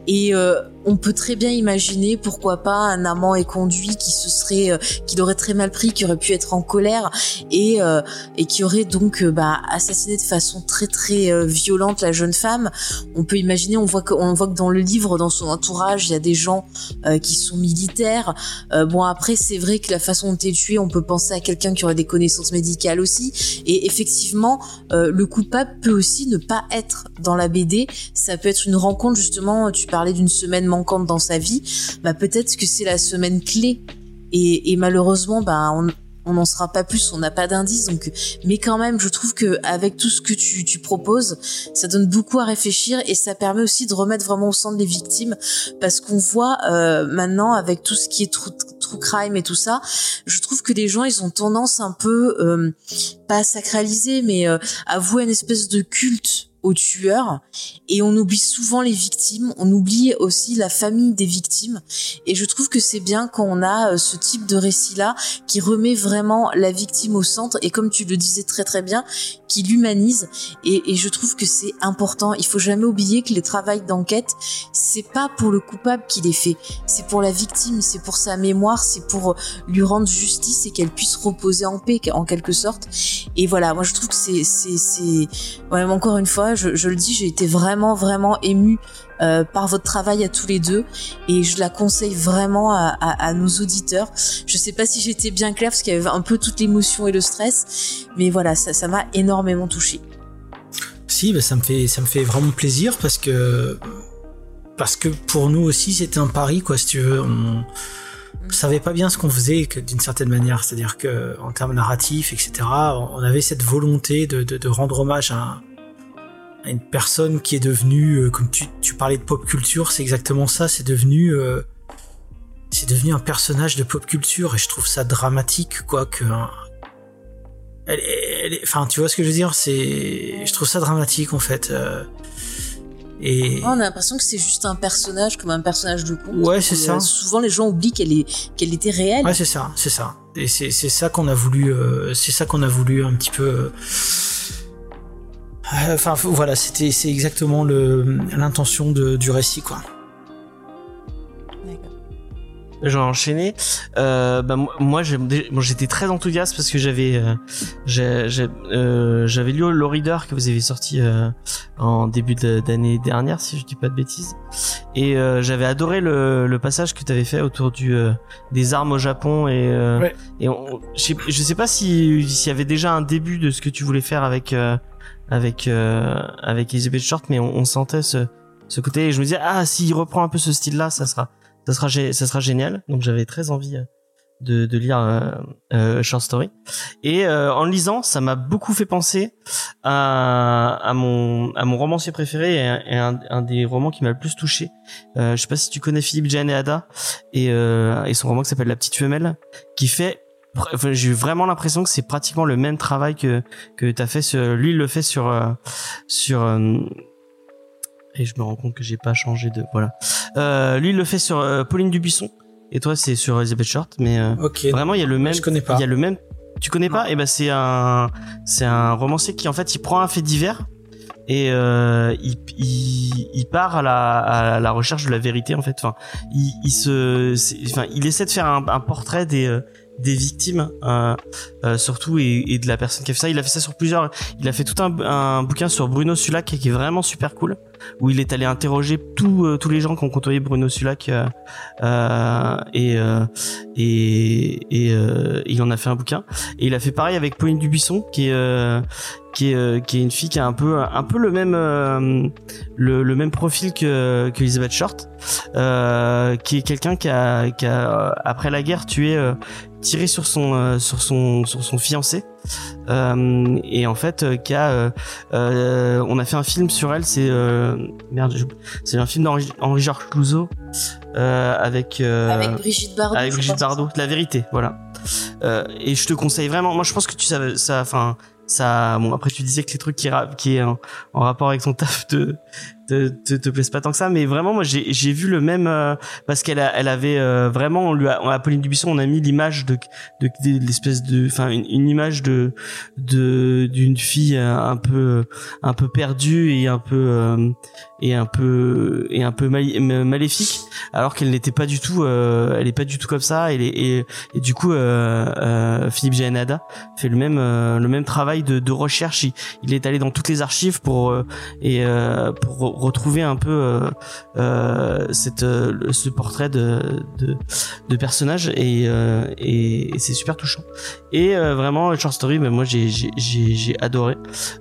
Et euh, on peut très bien imaginer, pourquoi pas, un amant éconduit qui se serait, euh, qui l'aurait très mal pris, qui aurait pu être en colère et euh, et qui aurait donc euh, bah, assassiné de façon très très euh, violente la jeune femme. On peut imaginer, on voit que on voit que dans le livre, dans son entourage, il y a des gens euh, qui sont militaires. Bon après, c'est vrai que la façon dont est tuée, on peut penser à quelqu'un qui aurait des connaissances médicales aussi. Et effectivement, le coupable peut aussi ne pas être dans la BD. Ça peut être une rencontre justement. Tu d'une semaine manquante dans sa vie. Bah peut-être que c'est la semaine clé. Et, et malheureusement, bah on on n'en sera pas plus, on n'a pas d'indice. Donc, mais quand même, je trouve que avec tout ce que tu, tu proposes, ça donne beaucoup à réfléchir et ça permet aussi de remettre vraiment au centre les victimes, parce qu'on voit euh, maintenant avec tout ce qui est true, true crime et tout ça, je trouve que les gens ils ont tendance un peu euh, pas à sacraliser, mais euh, à vouer une espèce de culte aux tueurs et on oublie souvent les victimes, on oublie aussi la famille des victimes et je trouve que c'est bien quand on a euh, ce type de récit là qui remet vraiment la victime au centre et comme tu le disais très très bien, qui l'humanise et, je trouve que c'est important. Il faut jamais oublier que le travail d'enquête, c'est pas pour le coupable qu'il est fait, c'est pour la victime, c'est pour sa mémoire, c'est pour lui rendre justice et qu'elle puisse reposer en paix en quelque sorte. Et voilà, moi je trouve que c'est c'est c'est ouais, encore une fois, je, je le dis, j'ai été vraiment vraiment émue euh, par votre travail à tous les deux et je la conseille vraiment à, à, à nos auditeurs. Je sais pas si j'étais bien claire parce qu'il y avait un peu toute l'émotion et le stress, mais voilà, ça ça m'a énormément touchée. Si, bah, ça me fait ça me fait vraiment plaisir parce que parce que pour nous aussi c'était un pari quoi si tu veux. On, on savait pas bien ce qu'on faisait d'une certaine manière, c'est-à-dire que en termes narratifs etc. On avait cette volonté de, de, de rendre hommage à, à une personne qui est devenue euh, comme tu, tu parlais de pop culture, c'est exactement ça, c'est devenu euh, c'est devenu un personnage de pop culture et je trouve ça dramatique quoi que elle, elle enfin tu vois ce que je veux dire? C'est je trouve ça dramatique en fait euh, Et on a l'impression que c'est juste un personnage comme un personnage de conte. Ouais, c'est ça. souvent les gens oublient qu'elle est qu'elle était réelle. Ouais, c'est ça, c'est ça. Et c'est c'est ça qu'on a voulu, euh, c'est ça qu'on a voulu un petit peu. Euh, euh, Enfin voilà, c'était c'est exactement le l'intention de- du récit quoi. J'ai enchaîné. Euh, bah, moi- j'étais très enthousiaste parce que j'avais, euh, j'ai- j'ai, euh, j'avais lu le Reader que vous avez sorti euh, en début de- d'année dernière, si je dis pas de bêtises. Et euh, j'avais adoré le, le passage que tu avais fait autour du euh, des armes au Japon et euh, Ouais. et on, je, sais, je sais pas si s'il y avait déjà un début de ce que tu voulais faire avec euh, avec euh, avec Elizabeth Short, mais on, on sentait ce ce côté. Et je me disais ah s'il reprend un peu ce style-là, ça sera ça sera ça sera génial. Donc j'avais très envie euh, de, de lire euh, euh, Short Story. Et euh, en lisant, ça m'a beaucoup fait penser à, à mon à mon romancier préféré et, un, un, des romans qui m'a le plus touché. Euh, je sais pas si tu connais Philippe Jane et et, son roman qui s'appelle La petite femelle, qui fait j'ai eu vraiment l'impression que c'est pratiquement le même travail que que t'as fait sur lui il le fait sur euh, sur euh, et je me rends compte que j'ai pas changé de voilà. Euh, lui il le fait sur euh, Pauline Dubuisson. Et toi c'est sur Elizabeth Short mais euh, Ok. vraiment il y a le même Je connais pas. il y a le même tu connais pas? Et ben c'est un c'est un romancier qui en fait il prend un fait divers et euh, il, il, il part à la, à la recherche de la vérité en fait. Enfin il, il se enfin il essaie de faire un, un portrait des euh, des victimes euh, euh, surtout et, et de la personne qui a fait ça. Il a fait ça sur plusieurs il a fait tout un, un bouquin sur Bruno Sulac qui est vraiment super cool où il est allé interroger tous euh, tous les gens qui ont côtoyé Bruno Sulac euh, euh, et euh, et, et il en a fait un bouquin. Et il a fait pareil avec Pauline Dubuisson qui est qui est qui est une fille qui a un peu un peu le même le, le même profil que que Elizabeth Short qui est quelqu'un qui a qui a après la guerre tué tiré sur son euh, sur son sur son fiancé euh, et en fait euh, qui a euh, euh, on a fait un film sur elle c'est euh, merde je- c'est un film d'Henri Henri Georges Clouzot euh, avec euh, Avec Brigitte Bardot. avec Brigitte Bardot, la vérité, voilà. Euh, et je te conseille vraiment. Moi, je pense que tu savais ça. Enfin, ça. Bon, après, tu disais que les trucs qui, qui est en, en rapport avec ton taf te, te, te, te plaisent pas tant que ça, mais vraiment, moi, j'ai, j'ai vu le même euh, parce qu'elle, elle avait euh, vraiment, on lui a, à Pauline Dubuisson, on a mis l'image de, de, de l'espèce de, enfin, une, une image de, de, d'une fille un peu, un peu perdue et un peu, euh, et un peu, et un peu mali- maléfique alors qu'elle n'était pas du tout euh, elle est pas du tout comme ça et, et, et du coup euh, euh, Philippe Gianada fait le même le même travail de, de recherche. Il, il est allé dans toutes les archives pour et pour retrouver un peu euh, euh, cette euh, ce portrait de de, de personnage et et, et c'est super touchant. Et vraiment short story mais moi j'ai j'ai adoré.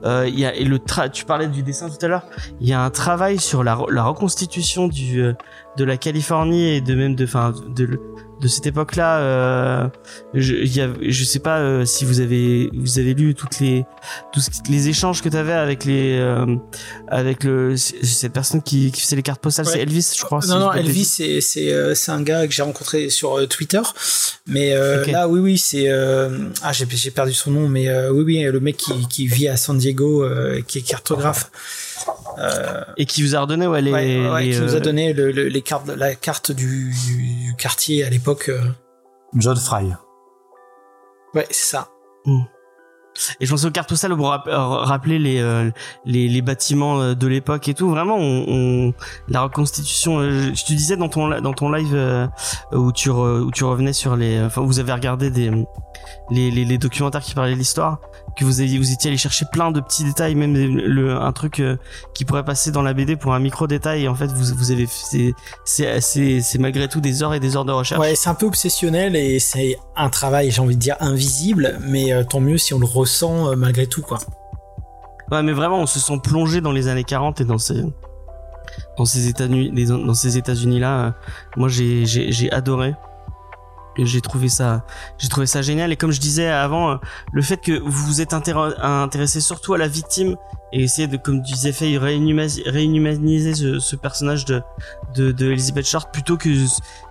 Il y a et le tra tu parlais du dessin tout à l'heure. Il y a un travail sur la, la reconstitution du de la Californie et de même de enfin de cette époque-là euh, je y a, je sais pas euh, si vous avez vous avez lu toutes les tous les échanges que tu avais avec les euh, avec le cette personne qui, qui faisait les cartes postales Ouais. c'est Elvis je crois Non, non, de Elvis, c'est c'est c'est un gars que j'ai rencontré sur Twitter, mais là, oui, oui, c'est ah j'ai j'ai perdu son nom, mais oui, oui, le mec qui qui vit à San Diego, qui est cartographe. Euh, et qui vous a redonné ouais, les, ouais, ouais, les, qui nous a euh, donné le, le- les cartes, la carte du, du quartier à l'époque. euh. John Fry. Ouais, c'est ça. Et je pense aux cartes postales pour rap- rappeler les, les les bâtiments de l'époque et tout. Vraiment, on, on- la reconstitution. je te disais dans ton dans ton live où tu re- où tu revenais sur les. Enfin, vous avez regardé des les, les, les documentaires qui parlaient de l'histoire, que vous vous étiez allé chercher plein de petits détails, même le un truc euh, qui pourrait passer dans la BD pour un micro détail. Et en fait, vous vous avez c'est c'est c'est c'est malgré tout des heures et des heures de recherche. Ouais, c'est un peu obsessionnel et c'est un travail, j'ai envie de dire, invisible, mais euh, tant mieux si on le ressent euh, malgré tout, quoi. Ouais, mais vraiment, on se sent plongé dans les années 40 et dans ces dans ces États-Unis, dans ces États-Unis là. moi, j'ai j'ai j'ai adoré. J'ai trouvé ça j'ai trouvé ça génial. Et comme je disais avant euh, le fait que vous vous êtes intér- intéressé surtout à la victime et essayer de comme fait réinhumaniser, réinhumaniser ce, personnage de, de de Elizabeth Short plutôt que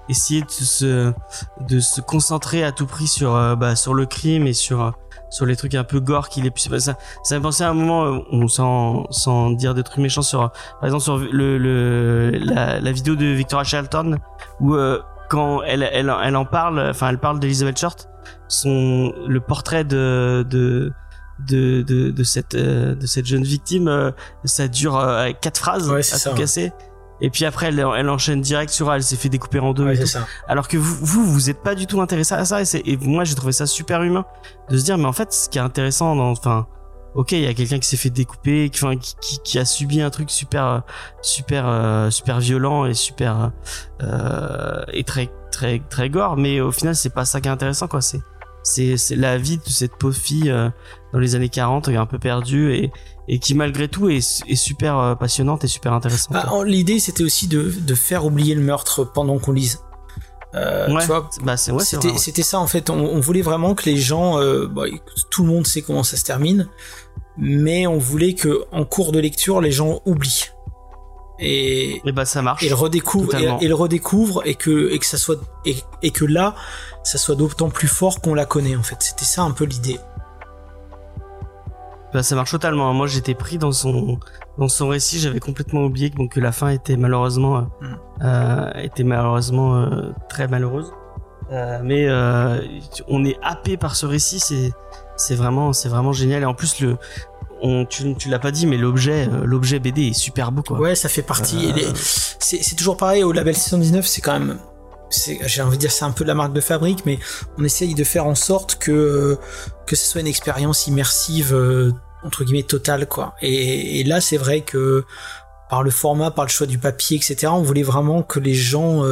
essayer de se de se concentrer à tout prix sur euh, bah, sur le crime et sur euh, sur les trucs un peu gore qu'il est ça ça m'a pensé à un moment on sans sans dire des trucs méchants sur par exemple sur le, le la, la vidéo de Victoria Charlton où euh, quand elle, elle, elle en parle, enfin elle parle d'Elizabeth Short, son le portrait de de de, de, de cette euh, de cette jeune victime, euh, ça dure euh, quatre phrases Ouais, à tout ça, ouais. casser. Et puis après, elle, elle enchaîne direct sur elle, elle s'est fait découper en deux. Ouais, et tout. ça. Alors que vous, vous, vous êtes pas du tout intéressé à ça. Et, et moi, j'ai trouvé ça super humain de se dire, mais en fait, ce qui est intéressant dans, enfin, ok, il y a quelqu'un qui s'est fait découper, qui, enfin, qui, qui, qui a subi un truc super, super, euh, super violent et super, euh, et très, très, très gore. Mais au final, c'est pas ça qui est intéressant, quoi. C'est, c'est, la vie de cette pauvre fille euh, dans les années 40, un peu perdue et, et qui malgré tout est, est super euh, passionnante et super intéressante. Bah, L'idée, c'était aussi de, de faire oublier le meurtre pendant qu'on lise. Euh, ouais, tu vois, bah, ouais, c'était ouais. c'était ça en fait. On, on voulait vraiment que les gens, euh, bah, tout le monde sait comment ça se termine, mais on voulait que en cours de lecture, les gens oublient et, Et bah, ça marche. et le redécouvrent et, et le redécouvrent et que et que ça soit et, et que là, ça soit d'autant plus fort qu'on la connaît en fait. C'était ça un peu l'idée. Bah, ça marche totalement. Moi, j'étais pris dans son dans son récit. J'avais complètement oublié que, bon, que la fin était malheureusement euh, Mm. euh, était malheureusement euh, très malheureuse. Mais on est happé par ce récit. C'est c'est vraiment c'est vraiment génial. Et en plus le on, tu, tu l'as pas dit, mais l'objet, euh, l'objet BD est super beau, quoi. Ouais, ça fait partie. Euh, C'est toujours pareil au label 619, c'est quand même. J'ai envie de dire c'est un peu la marque de fabrique, mais on essaye de faire en sorte que que ce soit une expérience immersive euh, entre guillemets totale quoi. Et, et là c'est vrai que par le format, par le choix du papier, etc. On voulait vraiment que les gens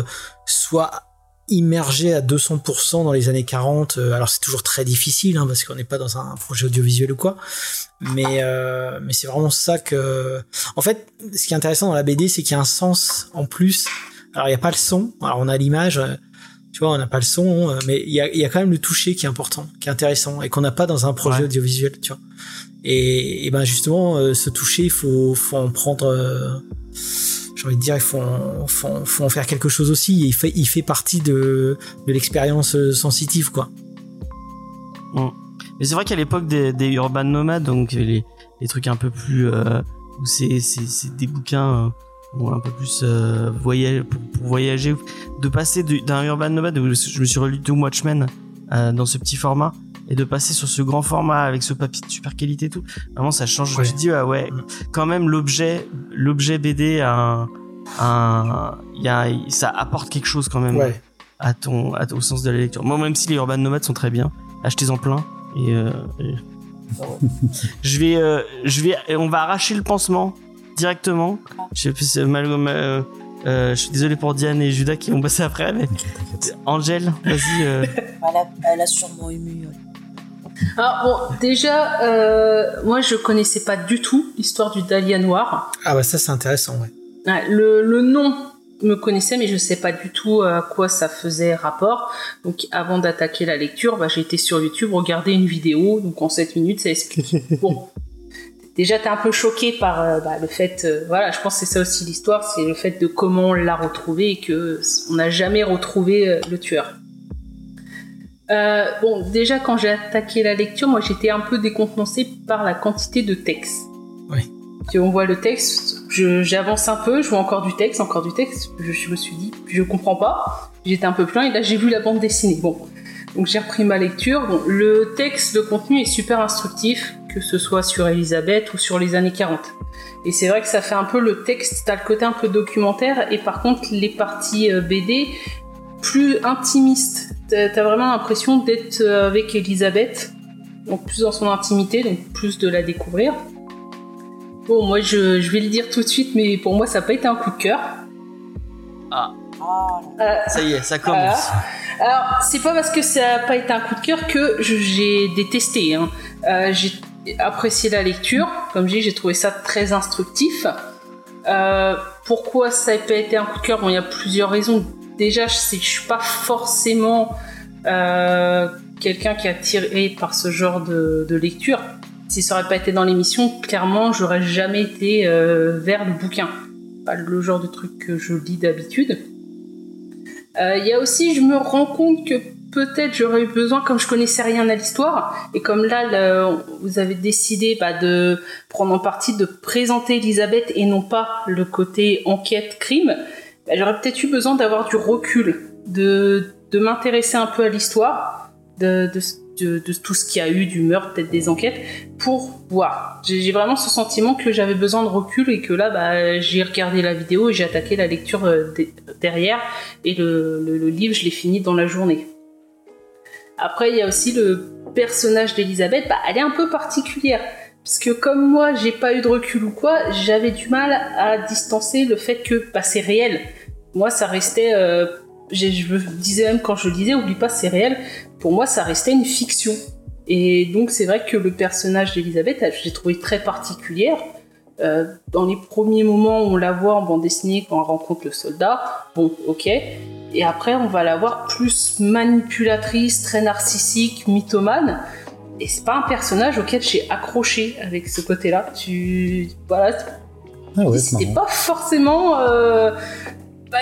soient immergés à 200% dans les années 40. Euh, Alors c'est toujours très difficile hein, parce qu'on n'est pas dans un projet audiovisuel ou quoi. Mais euh, mais c'est vraiment ça que. En fait, ce qui est intéressant dans la BD, c'est qu'il y a un sens en plus. Alors il n'y a pas le son. Alors on a l'image. euh, Tu vois, on n'a pas le son, euh, mais il y a, il y a quand même le toucher qui est important, qui est intéressant et qu'on n'a pas dans un projet Ouais. audiovisuel, tu vois. Et, et ben justement, euh, ce toucher, il faut, faut en prendre. euh, j'ai envie de dire, il faut faut, faut en faire quelque chose aussi. Il fait, il fait partie de, de l'expérience euh, sensitive, quoi. Mais c'est vrai qu'à l'époque des, urban nomades, donc les, les trucs un peu plus euh, où c'est des bouquins euh, un peu plus euh, voyage pour, voyager, de passer d'un urban nomade où je me suis relu tout Watchmen dans ce petit format et de passer sur ce grand format avec ce papier de super qualité et tout. Vraiment, ça change. Ouais. Je me dis ah ouais, Mm. quand même l'objet l'objet BD a un un il y a ça apporte quelque chose quand même Ouais. à ton, à- au sens de la lecture. Moi, même si les urban nomades sont très bien, achetez-en plein. Et, euh, et- je vais, euh, je vais, on va arracher le pansement directement. Je, sais plus, c'est mal, mal- euh, euh, je suis désolé pour Diane et Judas qui vont passer après, mais. Angèle, vas-y. euh, elle a sûrement ému. Euh. Alors bon, déjà, euh, moi je connaissais pas du tout l'histoire du Dahlia noir. Ah bah ça c'est intéressant, ouais. Ouais, le, le nom me connaissait, mais je sais pas du tout à quoi ça faisait rapport. Donc avant d'attaquer la lecture, bah, j'ai été sur YouTube regarder une vidéo. Donc en 7 minutes, ça explique. bon. Déjà, t'es un peu choqué par euh, bah, le fait, euh, voilà, je pense que c'est ça aussi l'histoire, c'est le fait de comment on l'a retrouvé et que on n'a jamais retrouvé euh, le tueur. Euh, bon, déjà quand j'ai attaqué la lecture, moi j'étais un peu décontenancé par la quantité de texte. Oui. Vois, on voit le texte, j'avance un peu, je vois encore du texte, encore du texte. Je, je me suis dit, je comprends pas. J'étais un peu plein et là j'ai vu la bande dessinée. Bon, donc j'ai repris ma lecture. Bon, le texte, le contenu est super instructif, que ce soit sur Elisabeth ou sur les années 40. Et c'est vrai que ça fait un peu le texte, t'as le côté un peu documentaire, et par contre les parties euh, BD plus intimistes. T'as vraiment l'impression d'être euh, avec Elisabeth, donc plus dans son intimité, donc plus de la découvrir. Bon, moi je, je vais le dire tout de suite, mais pour moi ça n'a pas été un coup de cœur. Ah, Euh, ça y est, ça commence. alors, c'est pas parce que ça n'a pas été un coup de cœur que j'ai détesté. hein. Euh, j'ai apprécié la lecture. Comme je dis, j'ai trouvé ça très instructif. Pourquoi ça n'a pas été un coup de cœur? Bon, il y a plusieurs raisons. Déjà, je ne suis pas forcément euh, quelqu'un qui est attiré par ce genre de, lecture. Si ça aurait pas été dans l'émission, clairement, j'aurais jamais été euh, vers le bouquin. Pas le genre de truc que je lis d'habitude. Euh, Il y a aussi, je me rends compte que peut-être j'aurais eu besoin, comme je connaissais rien à l'histoire, et comme là, vous avez décidé bah, de prendre en partie de présenter Elisabeth et non pas le côté enquête-crime, bah, j'aurais peut-être eu besoin d'avoir du recul, de, de m'intéresser un peu à l'histoire, de, de, tout ce qu'il y a eu, du meurtre, peut-être des enquêtes, pour voir. J'ai vraiment ce sentiment que j'avais besoin de recul et que là, bah, j'ai regardé la vidéo et j'ai attaqué la lecture euh, de- derrière, et le, le- livre, je l'ai fini dans la journée. Après, il y a aussi le personnage d'Elisabeth, bah, elle est un peu particulière. Parce que comme moi, j'ai pas eu de recul ou quoi, j'avais du mal à distancer le fait que bah, c'est réel. Moi, ça restait... euh, je me disais même quand je le disais, oublie pas, c'est réel. Pour moi, ça restait une fiction. Et donc, c'est vrai que le personnage d'Elisabeth, je l'ai trouvé très particulière. Euh, dans les premiers moments où on la voit en bande dessinée quand on rencontre le soldat, bon, ok. Et après, on va la voir plus manipulatrice, très narcissique, mythomane. Et c'est pas un personnage auquel j'ai accroché avec ce côté-là. Tu, voilà, Ah ouais, c'était marrant. pas forcément. euh, bah,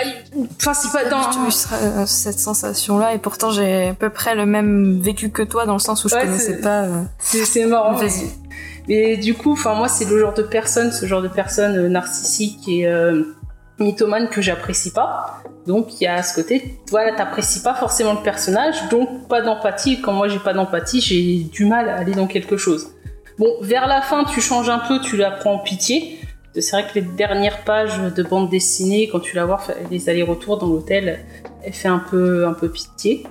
Enfin, c'est pas J'ai dans. eu ce- cette sensation-là et pourtant j'ai à peu près le même vécu que toi dans le sens où je Ouais, connaissais pas. euh, C'est marrant. Vas-y. Mais, mais du coup, enfin moi, c'est le genre de personne, ce genre de personne euh, narcissique et euh, mythomane que j'apprécie pas. Donc il y a ce côté, voilà, t'apprécies pas forcément le personnage, donc pas d'empathie. Quand moi j'ai pas d'empathie, j'ai du mal à aller dans quelque chose. Bon, vers la fin, tu changes un peu, tu la prends en pitié. C'est vrai que les dernières pages de bande dessinée, quand tu la vois, les allers-retours dans l'hôtel, elle fait un peu, un peu pitié.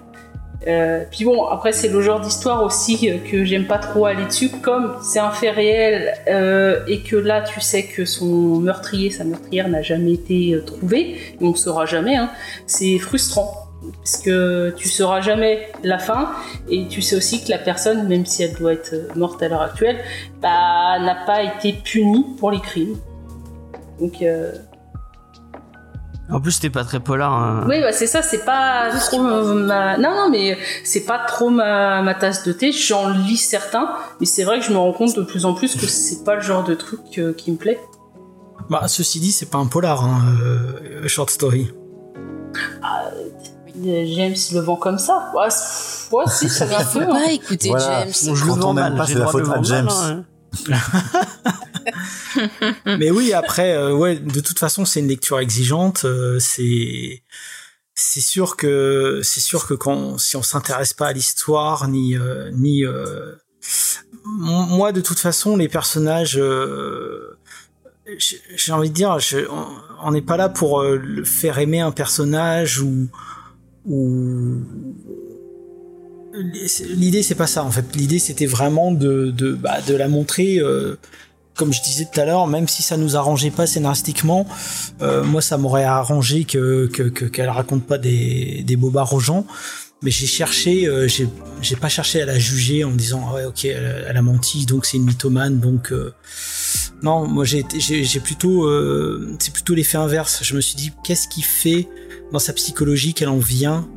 Euh, puis bon, après c'est le genre d'histoire aussi euh, que j'aime pas trop aller dessus, comme c'est un fait réel euh, et que là tu sais que son meurtrier, sa meurtrière n'a jamais été trouvé, et on ne saura jamais, hein, c'est frustrant. Parce que tu sauras jamais la fin, et tu sais aussi que la personne, même si elle doit être morte à l'heure actuelle, bah, n'a pas été punie pour les crimes. Donc, euh, En plus, c'était pas très polar. hein. oui, bah, c'est ça, c'est pas trop ma... Non, non, mais c'est pas trop ma, ma tasse de thé. J'en lis certains, mais c'est vrai que je me rends compte de plus en plus que c'est pas le genre de truc euh, qui me plaît. Bah, ceci dit, c'est pas un polar, hein, euh, short story. Euh, James le vend comme ça. Ouais, ouais, si, ça vient un peu. Faut hein. pas écouter Voilà. James. Bon, je Quand le vends mal, pas, c'est la faute à James. mal, hein. Mais oui, après, euh, ouais, de toute façon, c'est une lecture exigeante. euh, c'est c'est sûr que c'est sûr que quand si on s'intéresse pas à l'histoire ni euh, ni euh, moi de toute façon les personnages euh, j'ai envie de dire je- on- n'est pas là pour euh, le faire aimer un personnage ou l'idée c'est pas ça en fait l'idée c'était vraiment de bah, la montrer euh, comme je disais tout à l'heure, même si ça nous arrangeait pas scénaristiquement, euh, moi ça m'aurait arrangé que que- que- qu'elle raconte pas des, bobards aux gens. Mais j'ai cherché, euh, j'ai pas cherché à la juger en me disant ah ouais ok elle, a menti donc c'est une mythomane donc non moi j'ai plutôt c'est plutôt l'effet inverse. Je me suis dit qu'est-ce qui fait dans sa psychologie qu'elle en vient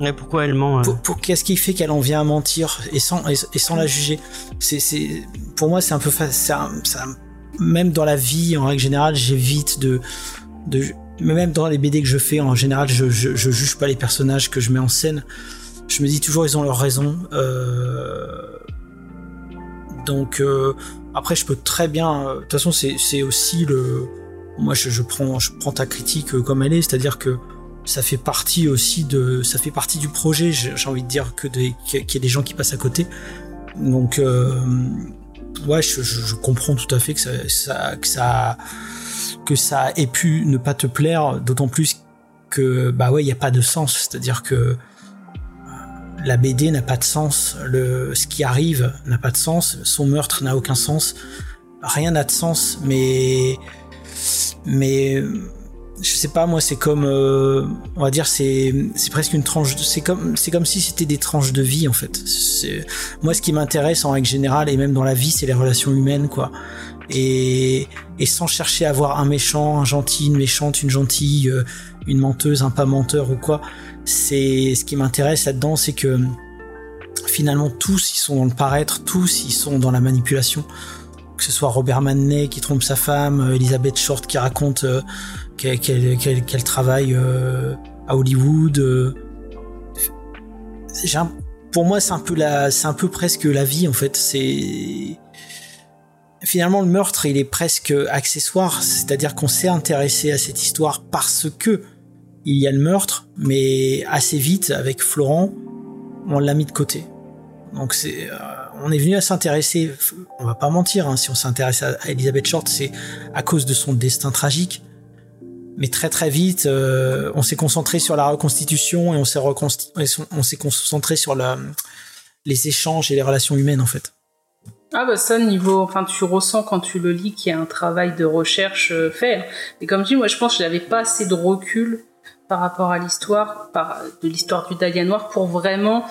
Ouais, pourquoi elle ment euh pour, pour- qu'est-ce qui fait qu'elle en vient à mentir et sans et, et sans la juger? C'est c'est pour moi c'est un peu un- même dans la vie en règle générale j'évite de de mais même dans les BD que je fais en général je, je, je juge pas les personnages que je mets en scène. Je me dis toujours ils ont leur raison euh, donc euh, après je peux très bien de toute façon c'est c'est aussi le moi je, je prends je prends ta critique euh, comme elle est. C'est à dire que ça fait partie aussi de ça fait partie du projet j'ai envie de dire que qu'il y a- des gens qui passent à côté. Donc euh, ouais je, je- comprends tout à fait que ça, que ça que ça ait pu ne pas te plaire. D'autant plus que bah ouais il y a pas de sens. C'est à dire que euh, la BD n'a pas de sens. Le ce qui arrive n'a pas de sens. Son meurtre n'a aucun sens. Rien n'a de sens. Mais mais je sais pas moi c'est comme euh, on va dire c'est presque une tranche c'est comme c'est comme si c'était des tranches de vie en fait moi ce qui m'intéresse en règle générale et même dans la vie c'est les relations humaines quoi et et sans chercher à avoir un méchant un gentil une méchante une gentille euh, une menteuse un pas menteur ou quoi c'est ce qui m'intéresse là-dedans, c'est que finalement tous ils sont dans le paraître, tous ils sont dans la manipulation. Que ce soit Robert Manley qui trompe sa femme, Elizabeth Short qui raconte euh, qu'elle travaille euh, à Hollywood. euh. Pour moi, c'est un peu presque la vie en fait. Finalement le meurtre, il est presque accessoire, c'est-à-dire qu'on s'est intéressé à cette histoire parce que il y a le meurtre, mais assez vite avec Florent, on l'a mis de côté. Donc c'est, euh, on est venu à s'intéresser. On va pas mentir, hein, si on s'intéresse à, à Elizabeth Short, c'est à cause de son destin tragique. Mais très très vite, euh, on s'est concentré sur la reconstitution et on s'est concentré sur les échanges et les relations humaines en fait. Ah bah ça niveau, enfin tu ressens quand tu le lis qu'il y a un travail de recherche euh, fait. Et comme je dis, moi je pense que j'avais pas assez de recul par rapport à l'histoire, de l'histoire du Dahlia Noir pour vraiment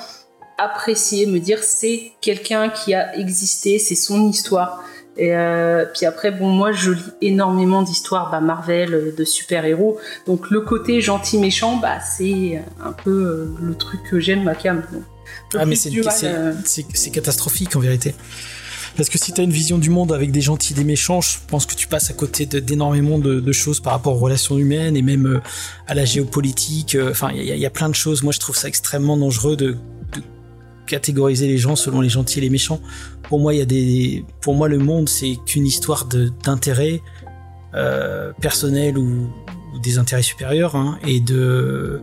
apprécier, me dire c'est quelqu'un qui a existé, c'est son histoire. Et euh, puis après, bon, moi je lis énormément d'histoires bah, Marvel, euh, de super-héros. Donc le côté gentil-méchant, bah c'est un peu euh, le truc que j'aime, ma cam. Donc, Ah mais plus c'est euh, catastrophique en vérité. Parce que si t'as une vision du monde avec des gentils et des méchants, je pense que tu passes à côté d'énormément de, de choses par rapport aux relations humaines et même à la géopolitique. Enfin, il y, a- il y a plein de choses. Moi, je trouve ça extrêmement dangereux de catégoriser les gens selon les gentils et les méchants. Pour moi, il y a des, pour moi, le monde, c'est qu'une histoire d'intérêt euh, personnel ou, ou des intérêts supérieurs hein, et de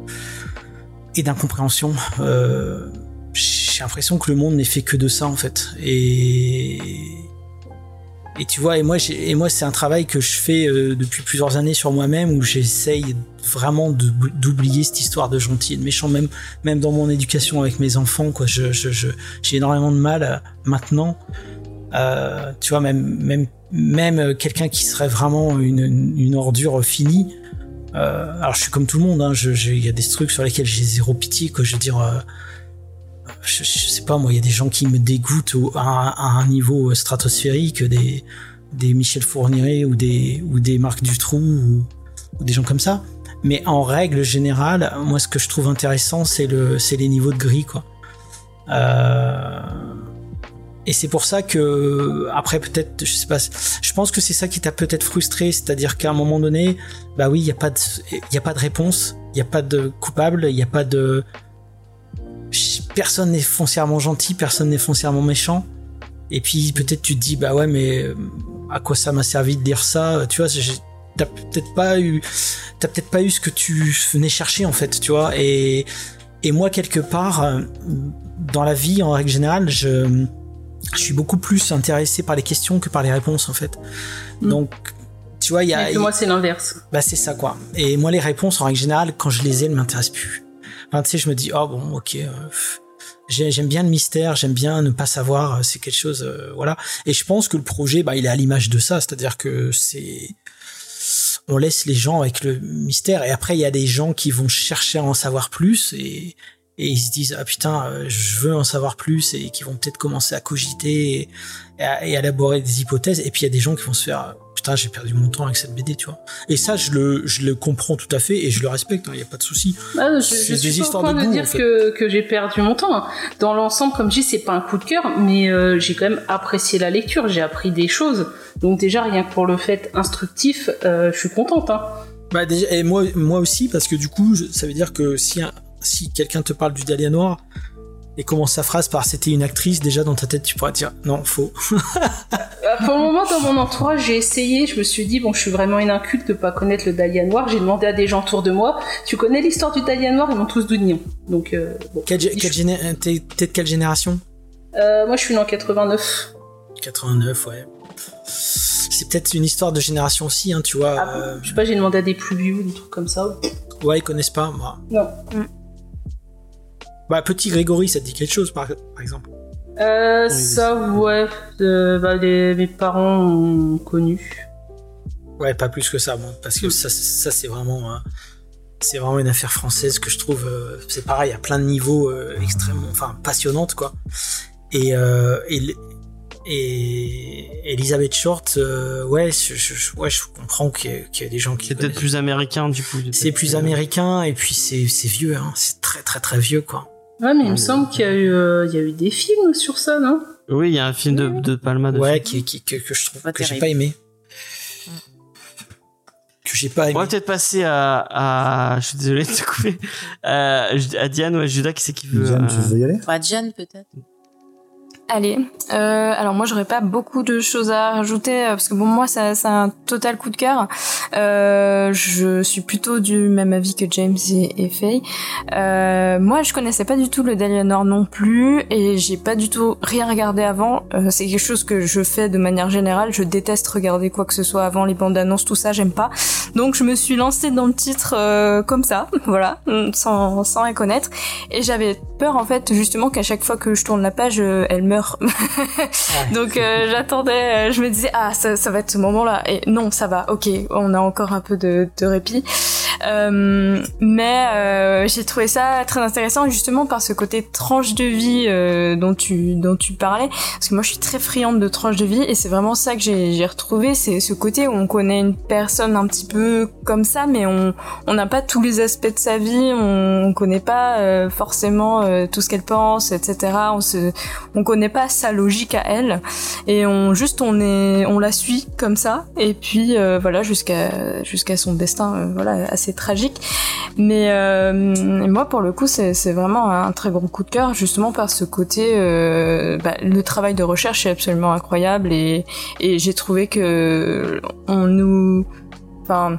et d'incompréhension. Euh, j'ai l'impression que le monde n'est fait que de ça en fait. Et et tu vois, et moi, j'ai- et moi, c'est un travail que je fais euh, depuis plusieurs années sur moi-même où j'essaye vraiment d'oublier cette histoire de gentil et de méchant, même même dans mon éducation avec mes enfants, quoi. Je je- je- j'ai énormément de mal maintenant. Euh, tu vois, même même même euh, quelqu'un qui serait vraiment une, une ordure finie. Alors je suis comme tout le monde, hein, il y a des trucs sur lesquels j'ai zéro pitié, quoi. Je veux dire, je, sais pas moi, il y a des gens qui me dégoûtent à, un- niveau stratosphérique, des Michel Fourniret ou des ou des Marc Dutroux ou, des gens comme ça. Mais en règle générale, moi ce que je trouve intéressant, c'est le les niveaux de gris, quoi. Euh, et c'est pour ça que après peut-être je sais pas je pense que c'est ça qui t'a peut-être frustré c'est-à-dire qu'à un moment donné bah oui il y a pas de il y a pas de réponse il y a pas de coupable il y a pas de personne n'est foncièrement gentil personne n'est foncièrement méchant et puis peut-être tu te dis bah ouais mais euh, à quoi ça m'a servi de dire ça tu vois t'as peut-être pas eu t'as peut-être pas eu ce que tu venais chercher en fait tu vois et et moi quelque part euh, dans la vie en règle générale je je suis beaucoup plus intéressé par les questions que par les réponses en fait. Mm. Donc, tu vois, il y a, et moi c'est l'inverse. bah c'est ça quoi. Et moi les réponses en règle générale, quand je les ai, elles m'intéressent plus. Enfin, tu sais, je me dis oh bon, ok. euh, pff, J'aime bien le mystère, j'aime bien ne pas savoir, euh, c'est quelque chose, euh, voilà. Et je pense que le projet, bah, il est à l'image de ça, c'est-à-dire que c'est, on laisse les gens avec le mystère, et après il y a des gens qui vont chercher à en savoir plus, et, et ils se disent ah putain, euh, je veux en savoir plus, et qui vont peut-être commencer à cogiter et, et à, et à élaborer des hypothèses, et puis il y a des gens qui vont se faire putain j'ai perdu mon temps avec cette BD, tu vois. Et ça je le, je le comprends tout à fait et je le respecte, il n'y a pas de souci. Ah, je, je des suis pas au histoires point de de, goût, dire en fait. que, que j'ai perdu mon temps. hein. Dans l'ensemble, comme je dis, c'est pas un coup de cœur, mais euh, j'ai quand même apprécié la lecture, j'ai appris des choses. Donc déjà, rien que pour le fait instructif, euh, je suis contente. Hein. Bah déjà, et moi, moi aussi, parce que du coup, je- ça veut dire que si, un- si quelqu'un te parle du Dahlia Noir et commence sa phrase par c'était une actrice, déjà dans ta tête, tu pourrais dire non, faux. Euh, pour le moment, dans mon entourage, j'ai essayé, je me suis dit, bon, je suis vraiment une inculte de pas connaître le Dahlia Noir. J'ai demandé à des gens autour de moi, tu connais l'histoire du Dahlia Noir? Ils m'ont tous dit non. Donc, euh, bon. Quelle, géné- t'es, de quelle génération? Euh, moi, je suis né en 89. 89, ouais. C'est peut-être une histoire de génération aussi, hein, tu vois. Ah, euh, Je sais pas, j'ai demandé à des plus vieux, des trucs comme ça. ouais, ils connaissent pas, moi. Non. Bah, petit Grégory, ça te dit quelque chose, par, par exemple? Euh, ça, ouais. euh, bah, les- mes parents ont connu. Ouais, pas plus que ça, bon, parce que ça, ça c'est vraiment, hein, c'est vraiment une affaire française que je trouve, euh, c'est pareil, à plein de niveaux euh, extrêmement, enfin, passionnante, quoi. Et, euh, et, Et Elizabeth Short, euh, ouais, je, je, ouais, je comprends qu'il y, a- qu'il y a des gens qui C'est peut-être plus américain du coup. C'est plus américain et puis c'est c'est vieux, hein. c'est très très très vieux quoi. Ouais, mais il me semble qu'il y a eu, euh, il y a eu des films sur ça, non? Oui, il y a un film de, de Palma. dessus. Ouais, qui, qui- que, que je trouve Pas que j'ai terrible. pas aimé. Que j'ai pas aimé. On va peut-être passer à, à, je suis désolé de te couper, euh, à Diane ou à Judas qui c'est qui veut. Diane, euh, tu veux y aller? Enfin, Diane, peut-être. Allez, euh, alors moi j'aurais pas beaucoup de choses à rajouter euh, parce que bon moi c'est un total coup de cœur. Euh, je suis plutôt du même avis que James et, Faye. Moi je connaissais pas du tout le Dalianor non plus et j'ai pas du tout rien regardé avant. C'est quelque chose que je fais de manière générale. Je déteste regarder quoi que ce soit avant les bandes annonces tout ça j'aime pas. Donc je me suis lancée dans le titre comme ça, voilà, sans sans rien connaître et j'avais peur en fait justement qu'à chaque fois que je tourne la page elle meurt. Donc euh, j'attendais, euh, je me disais ah ça, ça va être ce moment-là. Et non ça va, ok on a encore un peu de, de répit. Euh, mais euh, j'ai trouvé ça très intéressant justement par ce côté tranche de vie euh, dont tu dont tu parlais. Parce que moi je suis très friande de tranche de vie et c'est vraiment ça que j'ai retrouvé. C'est ce côté où on connaît une personne un petit peu comme ça mais on on n'a pas tous les aspects de sa vie. On, on connaît pas euh, forcément euh, tout ce qu'elle pense etc on se on connaît pas sa logique à elle. Et on juste on est on la suit comme ça. Et puis euh, voilà jusqu'à jusqu'à son destin euh, voilà assez tragique. Mais euh, moi pour le coup c'est vraiment un très gros coup de cœur justement par ce côté euh, bah, le travail de recherche est absolument incroyable. Et et j'ai trouvé que on nous enfin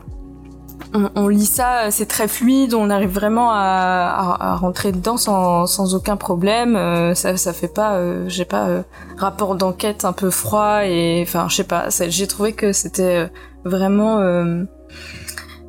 on, lit ça, c'est très fluide, on arrive vraiment à, rentrer dedans sans, sans aucun problème. euh, ça, ça fait pas, euh, j'ai pas euh, rapport d'enquête un peu froid et enfin, je sais pas. J'ai trouvé que c'était euh, vraiment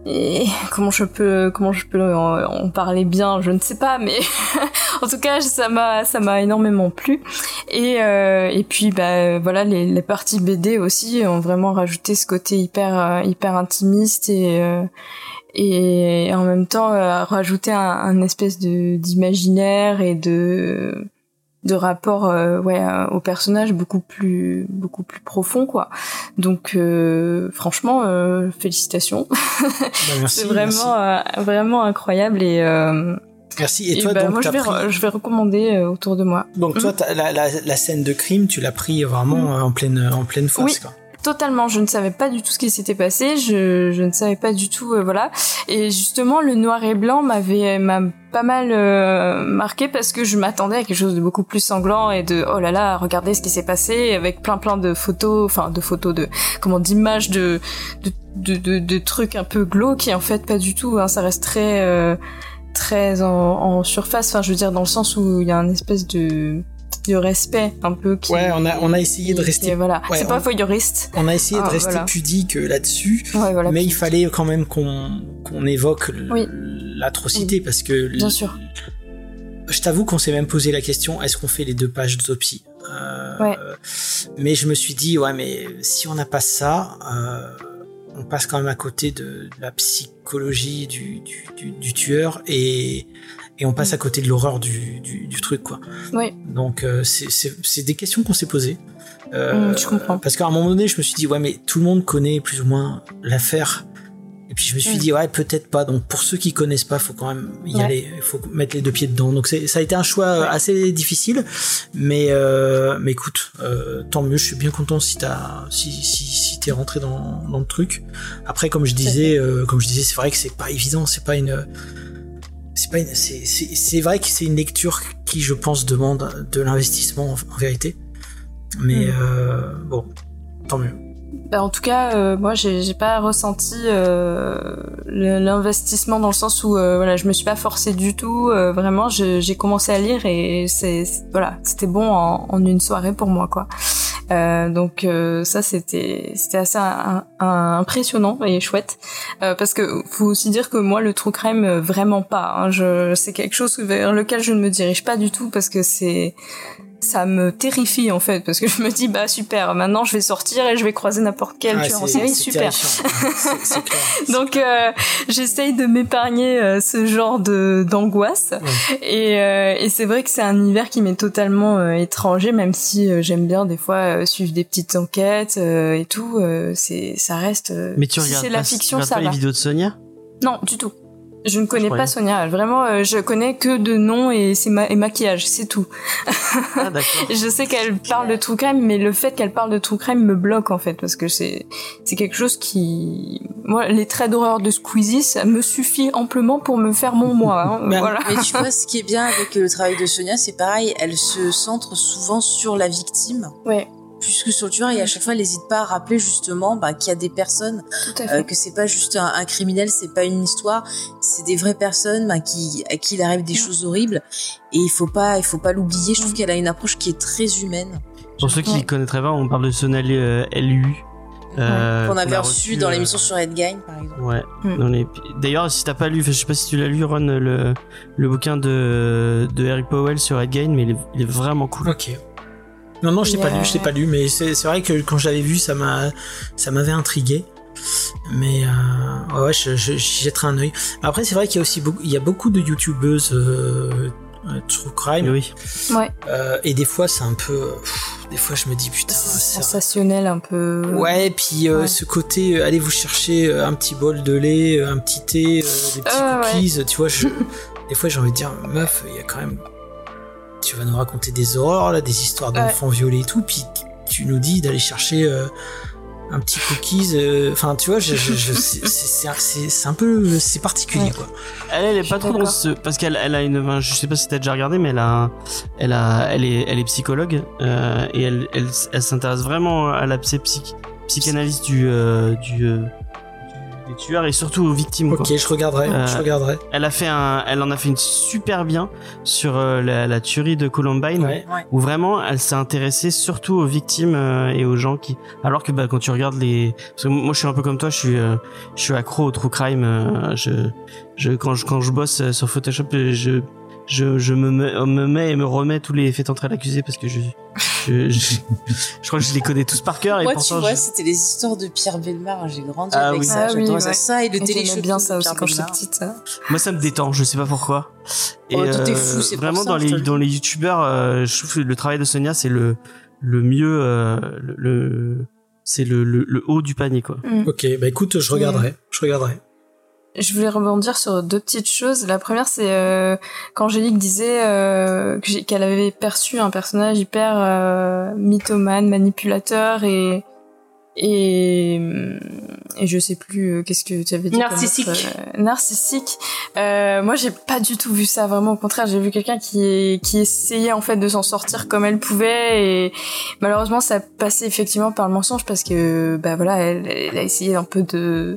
et comment je peux comment je peux en, parler bien, je ne sais pas, mais en tout cas ça m'a ça m'a énormément plu. Et euh, et puis bah voilà les, les parties BD aussi ont vraiment rajouté ce côté hyper euh, hyper intimiste et euh, et en même temps euh, rajouter un, un espèce de d'imaginaire et de de rapport euh, ouais euh, au personnage beaucoup plus beaucoup plus profond quoi donc euh, franchement euh, félicitations Bah, c'est vraiment euh, vraiment incroyable et, euh, Merci. Et et toi, bah, donc, moi je vais pris- je vais recommander autour de moi donc toi, t'as- la, la, la scène de crime, tu l'as pris vraiment euh, en pleine en pleine. Oui. Quoi. Totalement, je ne savais pas du tout ce qui s'était passé, je, ne savais pas du tout, euh, voilà. Et justement, le noir et blanc m'avait m'a pas mal euh, marqué parce que je m'attendais à quelque chose de beaucoup plus sanglant et de oh là là, regardez ce qui s'est passé avec plein plein de photos, enfin de photos de comment d'images de de, de de trucs un peu glauques et en fait pas du tout. Hein, ça reste très euh, très en, en surface. Enfin, je veux dire dans le sens où il y a un espèce de de respect un peu qui Ouais, on a on a essayé de rester qui- voilà ouais, c'est pas voyeuriste on a essayé de Ah, rester voilà. pudique euh, là-dessus, ouais voilà mais il fallait quand même qu'on qu'on évoque Oui. l'atrocité parce que bien sûr je t'avoue qu'on s'est même posé la question est-ce qu'on fait les deux pages d'autopsie Euh, Ouais. Mais je me suis dit ouais mais si on n'a pas ça, euh, on passe quand même à côté de, de la psychologie du, du, du, du tueur et et on passe à côté de l'horreur du, du, du truc quoi. Oui. Donc euh, c'est- des questions qu'on s'est posées. Euh, Mm, je comprends. Parce qu'à un moment donné, je me suis dit ouais mais tout le monde connaît plus ou moins l'affaire. Et puis je me suis Mm. dit ouais peut-être pas. Donc pour ceux qui connaissent pas, faut quand même y Ouais. aller. Il faut mettre les deux pieds dedans. Donc ça a été un choix euh, Ouais. assez difficile, mais euh, mais écoute, euh, tant mieux. Je suis bien content si t'as si si si t'es rentré dans dans le truc. Après comme je disais euh, comme je disais c'est vrai que c'est pas évident. C'est pas une c'est pas une- c'est c'est c'est vrai que c'est une lecture qui je pense demande de l'investissement en, en vérité. Mais Mm. euh, bon, tant mieux. Bah, en tout cas, euh, moi, j'ai pas ressenti euh, l'investissement dans le sens où, euh, voilà, je me suis pas forcée du tout. euh, vraiment, j'ai commencé à lire et c'est voilà, c'était bon en, en une soirée pour moi, quoi. Euh, donc euh, ça, c'était c'était assez un- impressionnant et chouette parce que faut aussi dire que moi, le true crime, vraiment pas. Hein, c'est quelque chose vers lequel je ne me dirige pas du tout parce que c'est ça me terrifie en fait parce que je me dis bah super, maintenant je vais sortir et je vais croiser n'importe quel Ah, tueur en série, super. clair. Donc euh, j'essaye de m'épargner euh, ce genre de d'angoisse. Et, euh, et c'est vrai que c'est un univers qui m'est totalement euh, étranger même si j'aime bien des fois suivre des petites enquêtes euh, et tout euh, c'est ça reste Mais tu si regardes c'est pas, la tu fiction regardes ça pas va. les vidéos de Sonia? Non du tout je ne connais pas Sonia vraiment euh, je connais que de nom et c'est ma et maquillage c'est tout Ah je sais qu'elle parle de true crime, mais le fait qu'elle parle de true crime me bloque en fait parce que c'est c'est quelque chose qui moi les traits d'horreur de Squeezie ça me suffit amplement pour me faire mon moi. hein. Ben, voilà. Mais tu vois, ce qui est bien avec le travail de Sonia, c'est pareil, elle se centre souvent sur la victime. Ouais. Plus que sur le tueur, et à chaque fois, elle n'hésite pas à rappeler justement bah, qu'il y a des personnes, euh, que c'est pas juste un, un criminel, c'est pas une histoire, c'est des vraies personnes bah, qui, à qui il arrive des choses horribles, et il faut pas, il faut pas l'oublier. Je trouve qu'elle a une approche qui est très humaine. Pour ceux qui Ouais. connaîtraient pas, on parle de Sonia euh, LU. euh, qu'on avait a reçu dans euh, l'émission sur Endgame, par exemple. Ouais. Mm. D'ailleurs, si t'as pas lu, je sais pas si tu l'as lu, Ron, le, le bouquin de, de Eric Powell sur Ed Gein, mais il est, il est vraiment cool. Ok. Non, non, je l'ai pas lu, je l'ai pas lu, mais c'est c'est vrai que quand je l'avais vu, ça m'a, ça m'avait intrigué. Mais euh, ouais, je, je, j'y jetterai un œil. Après, c'est vrai qu'il y a aussi beaucoup, il y a beaucoup de youtubeuses euh, euh, true crime, Oui. Ouais. euh, et des fois, c'est un peu, pff, des fois, je me dis putain, C'est sensationnel un peu. Ouais, et puis euh, Ouais. ce côté, euh, allez vous chercher un petit bol de lait, un petit thé, euh, des petits ouais. cookies, tu vois, je, des fois j'ai envie de dire, meuf, il y a quand même, tu vas nous raconter des horreurs, là, des histoires d'enfants violés et tout, puis tu nous dis d'aller chercher euh, un petit cookies, euh, enfin, tu vois, je, je, je- c'est- un peu, c'est particulier, Ouais. quoi. Elle, elle est pas trop dans d'accord. ce, parce qu'elle, elle a une, je sais pas si t'as déjà regardé, mais elle a, elle a, elle est, elle est psychologue, euh, et elle, elle, elle s'intéresse vraiment à la psy- psy- psychanalyse du, euh, du, des tueurs et surtout aux victimes, quoi. Ok, je regarderai, Euh, je regarderai. Elle a fait un, elle en a fait une super bien sur euh, la, la tuerie de Columbine, Ouais. où vraiment elle s'est intéressée surtout aux victimes euh, et aux gens qui, alors que bah, quand tu regardes les, parce que moi je suis un peu comme toi, je suis, euh, je suis accro au true crime. euh, je, je quand je quand je bosse sur Photoshop, je je, je me, mets, me mets et me remets tous les faits entrer à l'accusé parce que je, je, je, je crois que je les connais tous par cœur et Moi, tu pourtant vois, je- c'était les histoires de Pierre Belmar. J'ai grandi Ah avec oui. ça. Ah oui, ouais. Ça et le Et télé bien ça aussi quand j'étais petite. ça. Moi, ça me détend, je sais pas pourquoi. Et Oh, tout est euh, fou, c'est pour vraiment ça, dans les le dans les youtubeurs, euh, je trouve que le travail de Sonia c'est le le mieux, euh, le, le- c'est le, le le haut du panier quoi. Ok, bah écoute, je regarderai, je regarderai. Je voulais rebondir sur deux petites choses. La première, c'est euh, qu'Angélique disait euh, qu'elle avait perçu un personnage hyper euh, mythomane, manipulateur et et et je sais plus euh, qu'est-ce que tu avais dit. Narcissique. euh, narcissique. Euh, moi, j'ai pas du tout vu ça. Vraiment, au contraire, j'ai vu quelqu'un qui qui essayait en fait de s'en sortir comme elle pouvait et malheureusement, ça passait effectivement par le mensonge parce que bah voilà, elle, elle a essayé un peu de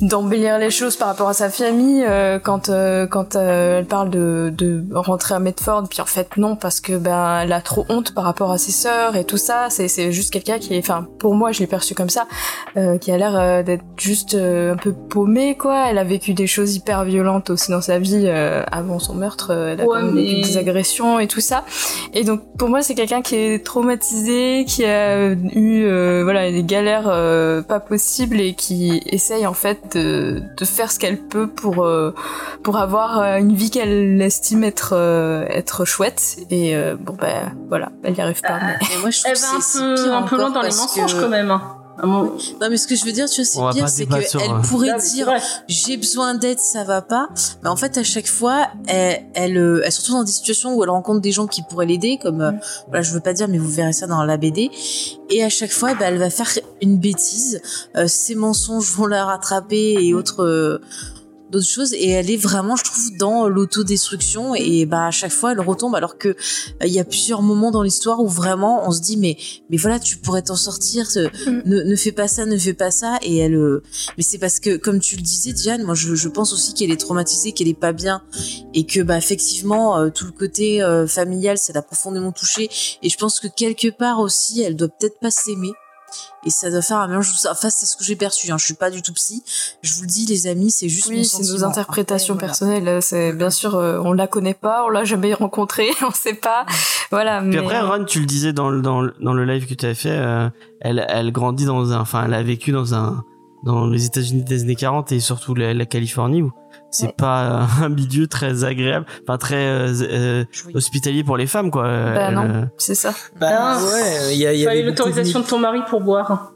d'embellir les choses par rapport à sa famille euh, quand euh, quand euh, elle parle de, de rentrer à Medford puis en fait non parce que ben elle a trop honte par rapport à ses sœurs et tout ça. C'est c'est juste quelqu'un qui est enfin pour moi je l'ai perçu comme ça euh, qui a l'air euh, d'être juste euh, un peu paumé quoi. Elle a vécu des choses hyper violentes aussi dans sa vie euh, avant son meurtre elle a Ouais, vécu des agressions et tout ça. Et donc pour moi c'est quelqu'un qui est traumatisé qui a eu euh, voilà des galères euh, pas possibles et qui essaye en fait de, de faire ce qu'elle peut pour euh, pour avoir euh, une vie qu'elle estime être euh, être chouette et euh, bon ben voilà elle y arrive pas mais... Mais moi, je trouve que va un peu, pire un peu loin dans les mensonges que- quand même. hein. Mon- Non, mais ce que je veux dire, tu vois, c'est pire, c'est qu'elle euh, pourrait Non, dire j'ai besoin d'aide, ça va pas. Mais en fait, à chaque fois, elle, elle, euh, elle se retrouve dans des situations où elle rencontre des gens qui pourraient l'aider, comme, euh, voilà, je veux pas dire, mais vous verrez ça dans la BD. Et à chaque fois, bah, elle va faire une bêtise. Euh, ses mensonges vont la rattraper et autres, euh, d'autres choses. Et elle est vraiment, je trouve, dans l'autodestruction. Et bah, à chaque fois, elle retombe alors que euh, il y a plusieurs moments dans l'histoire où vraiment on se dit, mais, mais voilà, tu pourrais t'en sortir. euh, ne, ne fais pas ça, ne fais pas ça. Et elle, euh, mais c'est parce que, comme tu le disais, Diane, moi, je, je pense aussi qu'elle est traumatisée, qu'elle est pas bien, et que, bah, effectivement, euh, tout le côté euh, familial, ça l'a profondément touchée. Et je pense que quelque part aussi, elle doit peut-être pas s'aimer. Et ça doit faire un mélange. Enfin, c'est ce que j'ai perçu. Hein. Je suis pas du tout psy. Je vous le dis, les amis, c'est juste oui c'est nos interprétations Après, voilà. personnelles c'est bien sûr euh, on la connaît pas on l'a jamais rencontrée on sait pas voilà. Puis mais, après, Ron, tu le disais dans le, dans le, dans le live que tu avais fait, euh, elle, elle grandit dans un, enfin, elle a vécu dans un, dans les États-Unis des années 40 et surtout la, la Californie où c'est Ouais. pas un milieu très agréable, enfin très euh, euh, hospitalier pour les femmes, quoi. Bah Elle, non. euh, c'est ça. Bah, Non. ouais, il y, a- y Fallait de l'autorisation de ton mari pour boire.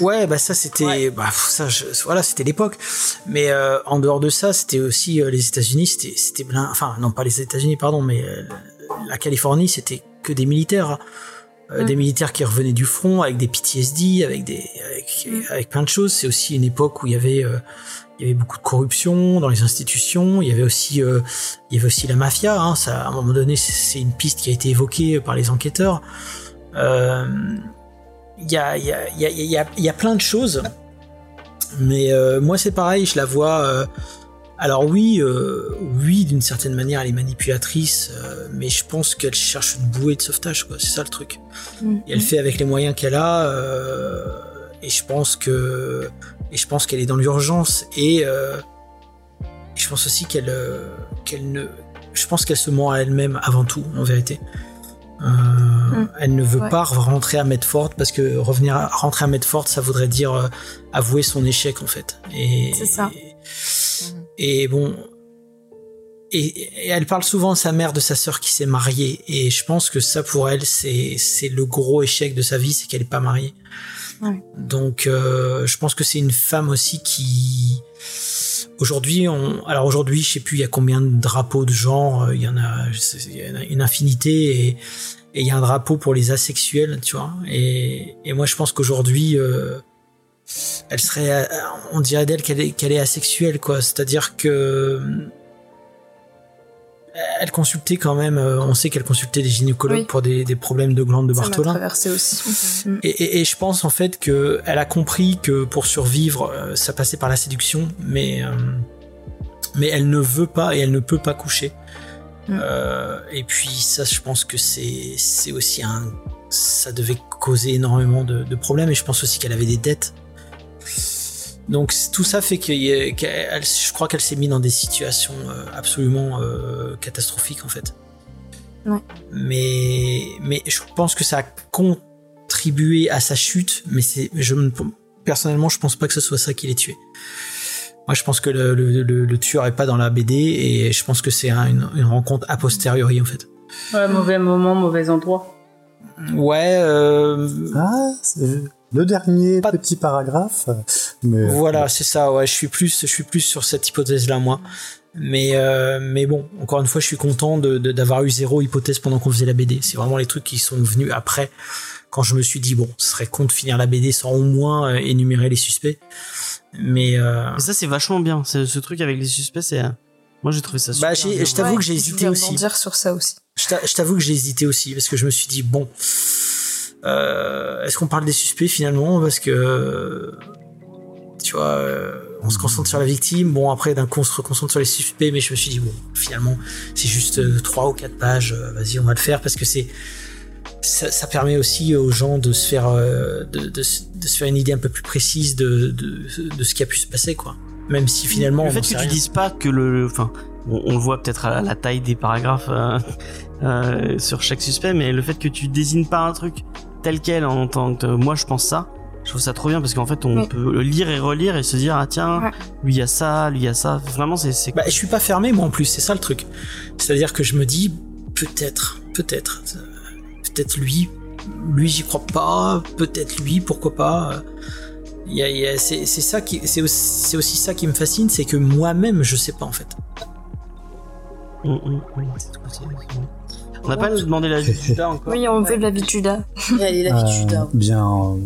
Ouais, bah ça c'était, Ouais. bah ça, je- voilà, c'était l'époque. Mais euh, en dehors de ça, c'était aussi euh, les États-Unis, c'était, c'était enfin non pas les États-Unis, pardon, mais euh, la Californie, c'était que des militaires, Euh, Mm. des militaires qui revenaient du front avec des PTSD, avec des, avec, Mm. avec plein de choses. C'est aussi une époque où il y avait, euh, il y avait beaucoup de corruption dans les institutions. Il y avait aussi, euh, il y avait aussi la mafia. Hein, ça, à un moment donné, c'est- une piste qui a été évoquée par les enquêteurs. Il y a, il y, a, il y, a, y, a, y a plein de choses. Mais moi, c'est pareil, je la vois. Alors oui, euh, oui, d'une certaine manière, elle est manipulatrice, euh, mais je pense qu'elle cherche une bouée de sauvetage, quoi. C'est ça le truc. Et elle fait avec les moyens qu'elle a. euh, et je pense que, et je pense qu'elle est dans l'urgence. Et, euh, et je pense aussi qu'elle, euh, qu'elle ne, je pense qu'elle se ment à elle-même avant tout, en vérité. Euh, Elle ne veut Ouais. pas rentrer à Medford parce que revenir à, rentrer à Medford, ça voudrait dire avouer son échec en fait. Et C'est ça. Et, bon. Et, et elle parle souvent à sa mère de sa sœur qui s'est mariée. Et je pense que ça pour elle, c'est c'est le gros échec de sa vie, c'est qu'elle est pas mariée. Ouais. Donc euh, je pense que c'est une femme aussi qui aujourd'hui on alors aujourd'hui je sais plus il y a combien de drapeaux de genre euh, il y en a il y en a une infinité et et il y a un drapeau pour les asexuels tu vois et et moi je pense qu'aujourd'hui euh, elle serait euh, on dirait d'elle qu'elle est qu'elle est asexuelle quoi c'est-à-dire que euh, elle consultait quand même euh, on sait qu'elle consultait des gynécologues Oui. pour des, des problèmes de glandes de Ça Bartholin traversé aussi. Mm. et, et- et je pense en fait que elle a compris que pour survivre, ça passait par la séduction, mais euh, mais elle ne veut pas et elle ne peut pas coucher. Mm. Euh, et puis ça, je pense que c'est c'est aussi un, ça devait causer énormément de, de problèmes. Et je pense aussi qu'elle avait des dettes. Donc tout ça fait que je crois qu'elle s'est mise dans des situations euh, absolument euh, catastrophiques en fait. Ouais. Mais mais je pense que ça a contribué à sa chute, mais c'est je me- personnellement je pense pas que ce soit ça qui l'ait tué. Moi je pense que le, le, le- le tueur est pas dans la BD et je pense que c'est un- une, une rencontre a posteriori en fait. Ouais, mauvais moment, mauvais endroit. Ouais, euh, Ah, c'est le dernier Pas- petit paragraphe. Mais Voilà, c'est ça. Ouais, je suis plus, je suis plus sur cette hypothèse-là, moi. Mais, euh, mais bon, encore une fois, je suis content de, de- d'avoir eu zéro hypothèse pendant qu'on faisait la BD. C'est vraiment les trucs qui sont venus après, quand je me suis dit bon, ce serait con de finir la BD sans au moins euh, énumérer les suspects. Mais euh, Et ça, c'est vachement bien. C'est- Ce truc avec les suspects, c'est. euh, Moi, j'ai trouvé ça super. Bah, je t'avoue que j'ai hésité aussi. sur ça aussi. je t'avoue que j'ai hésité aussi parce que je me suis dit bon, euh, est-ce qu'on parle des suspects finalement? Parce que tu vois, euh, on se concentre sur la victime. Bon après d'un coup on se concentre sur les suspects, mais je me suis dit bon, finalement c'est juste euh, trois ou quatre pages. Vas-y, on va le faire parce que c'est ça, ça permet aussi aux gens de se faire de, de, se- de se faire une idée un peu plus précise de, de, ce qui a pu se passer quoi. Même si finalement le fait que tu dises pas que le, enfin, on, on le voit peut-être à la, la taille des paragraphes euh, euh, sur chaque suspect, mais le fait que tu désignes pas un truc tel quel en tant que moi je pense ça, je trouve ça trop bien parce qu'en fait on Oui. peut le lire et relire et se dire ah tiens Ouais. lui il y a ça, lui il y a ça. Vraiment c'est c'est Bah, je suis pas fermé moi en plus, c'est ça le truc. C'est-à-dire que je me dis peut-être, peut-être, euh, peut-être lui, lui j'y crois pas, peut-être lui, pourquoi pas. Il y a- il y a- c'est c'est ça qui, c'est aussi, c'est aussi ça qui me fascine, c'est que moi-même je sais pas en fait. Mm, mm, mm, On n'a pas demandé la vie de Judas encore. Oui, on veut de la vie de Judas. Elle est la vie de Euh, Judas. bien, euh,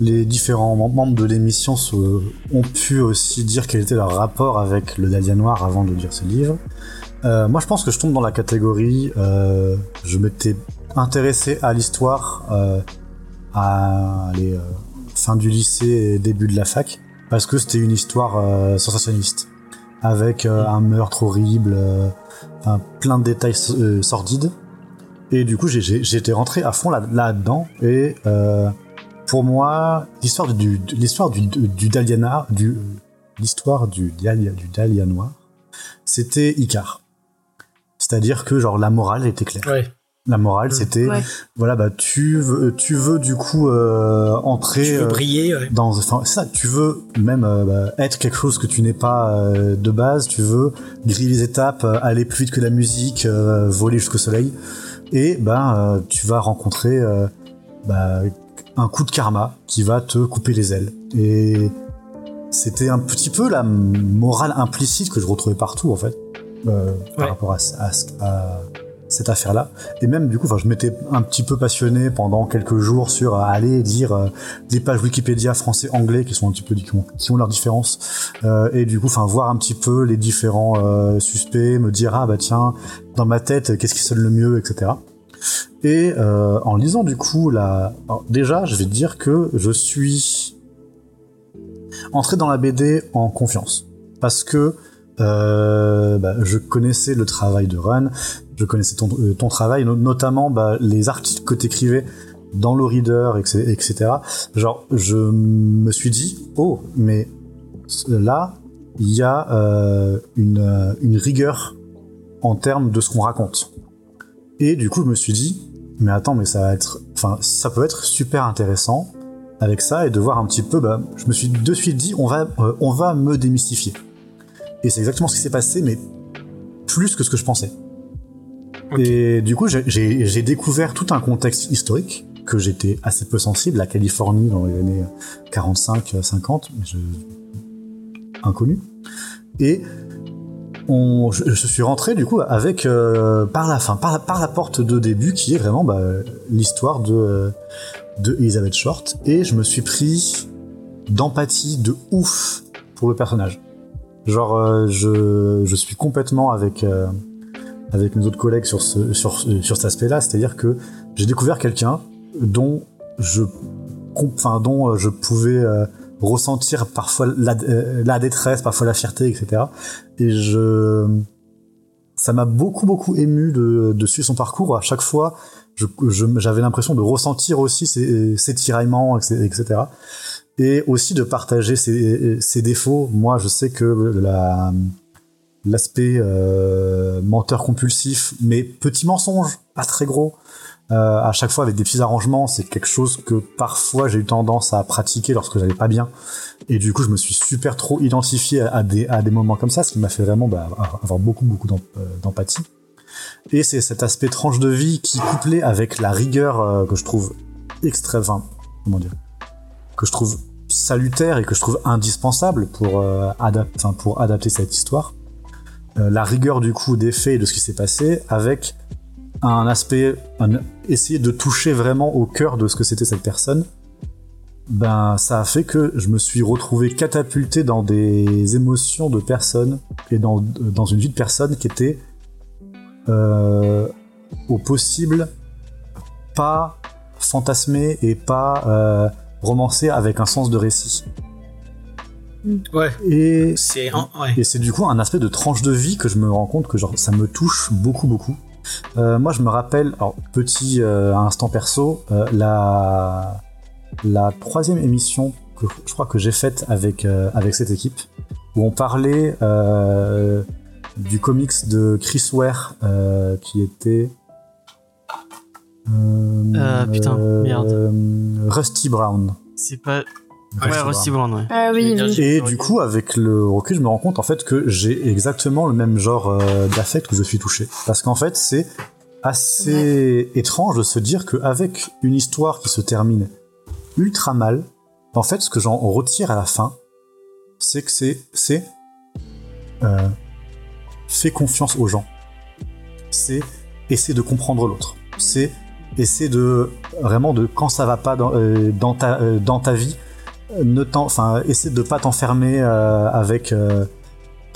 les différents mem- membres de l'émission se- ont pu aussi dire quel était leur rapport avec le Dahlia Noir avant de lire ce livre. Euh, moi, je pense que je tombe dans la catégorie. euh, je m'étais intéressé à l'histoire euh, à les euh, fin du lycée et début de la fac parce que c'était une histoire euh, sensationniste avec euh, un meurtre horrible, euh, plein de détails euh, sordides. Et du coup, j'étais rentré à fond là- là-dedans. et pour moi, l'histoire du, l'histoire du, l'histoire du Dahlia noir, c'était Icar. C'est-à-dire que genre la morale était claire. La morale, c'était Ouais. voilà, bah tu veux, tu veux du coup euh, entrer Tu veux euh, briller, ouais. dans, enfin c'est ça, tu veux même euh, bah, être quelque chose que tu n'es pas euh, de base, tu veux griller les étapes, euh, aller plus vite que la musique, euh, voler jusqu'au soleil, et ben euh, tu vas rencontrer euh, bah, un coup de karma qui va te couper les ailes. Et c'était un petit peu la morale implicite que je retrouvais partout en fait, euh, par Ouais. rapport à, à- à cette affaire-là. Et même du coup, je m'étais un petit peu passionné pendant quelques jours sur euh, aller lire euh, des pages Wikipédia français-anglais qui sont un petit peu qui ont, qui ont leurs différences. Euh, et du coup, voir un petit peu les différents suspects, me dire ah bah tiens, dans ma tête, qu'est-ce qui sonne le mieux, etc. Et en lisant du coup la, déjà, je vais te dire que je suis entré dans la BD en confiance parce que bah, je connaissais le travail de Run, je connaissais ton, euh, travail, no- notamment bah, les articles que t'écrivais dans le reader, etc.. Genre, je me suis dit, oh, mais là, il y a euh, une, euh, une rigueur en termes de ce qu'on raconte. Et du coup, je me suis dit, mais attends, mais ça va être, enfin, ça peut être super intéressant avec ça et de voir un petit peu. Bah, je me suis de suite dit, on va, on va me démystifier. Et c'est exactement ce qui s'est passé, mais plus que ce que je pensais. Et du coup, j'ai- découvert tout un contexte historique que j'étais assez peu sensible, la Californie dans les années 45-50, je... inconnu. Et on, je, suis rentré du coup avec euh, par la fin, par la, par la porte de début qui est vraiment bah, l'histoire de euh, de Elizabeth Short et je me suis pris d'empathie de ouf pour le personnage. Genre euh, je, je suis complètement avec euh, avec mes autres collègues sur ce sur sur cet aspect-là, c'est-à-dire que j'ai découvert quelqu'un dont je enfin dont euh, je pouvais euh, ressentir parfois la, euh, la détresse, parfois la fierté, etc. Et je ça m'a beaucoup beaucoup ému de, de suivre son parcours. À chaque fois, j'avais l'impression de ressentir aussi ses, ses tiraillements, etc. Et aussi de partager ses, ses défauts. Moi, je sais que la l'aspect euh, menteur compulsif, mais petit mensonge, pas très gros, euh, à chaque fois avec des petits arrangements, c'est quelque chose que parfois j'ai eu tendance à pratiquer lorsque j'allais pas bien. Et du coup, je me suis super trop identifié à, des, à des moments comme ça, ce qui m'a fait vraiment bah, avoir beaucoup, beaucoup euh, d'empathie. Et c'est cet aspect tranche de vie qui, couplé avec la rigueur que je trouve extrême, comment dire, que je trouve salutaire et que je trouve indispensable pour, euh, pour adapter cette histoire, la rigueur du coup des faits et de ce qui s'est passé, avec un aspect, un- essayer de toucher vraiment au cœur de ce que c'était cette personne, ben ça a fait que je me suis retrouvé catapulté dans des émotions de personnes et dans, dans une vie de personne qui était euh, au possible pas fantasmée et pas euh, romancée avec un sens de récit. Ouais. Et C'est ouais. du coup un aspect de tranche de vie que je me rends compte que genre ça me touche beaucoup beaucoup. Euh, moi je me rappelle, alors petit euh, instant perso, euh, la la troisième émission que je crois que j'ai faite avec euh, avec cette équipe où on parlait euh, du comics de Chris Ware euh, qui était euh, Euh, putain, merde. euh, Rusty Brown. C'est pas. Ouais. Rusty Brown, ouais. Ah oui, oui. Et du coup, avec le recul, je me rends compte en fait que j'ai exactement le même genre euh, d'affect où je suis touché. Parce qu'en fait, c'est assez étrange de se dire qu'avec une histoire qui se termine ultra mal, en fait, ce que j'en retire à la fin, c'est que c'est c'est euh, fais confiance aux gens. C'est essayer de comprendre l'autre. C'est essayer de vraiment de quand ça va pas dans, euh, dans ta euh, dans ta vie, ne enfin, essaie de pas t'enfermer euh, avec euh,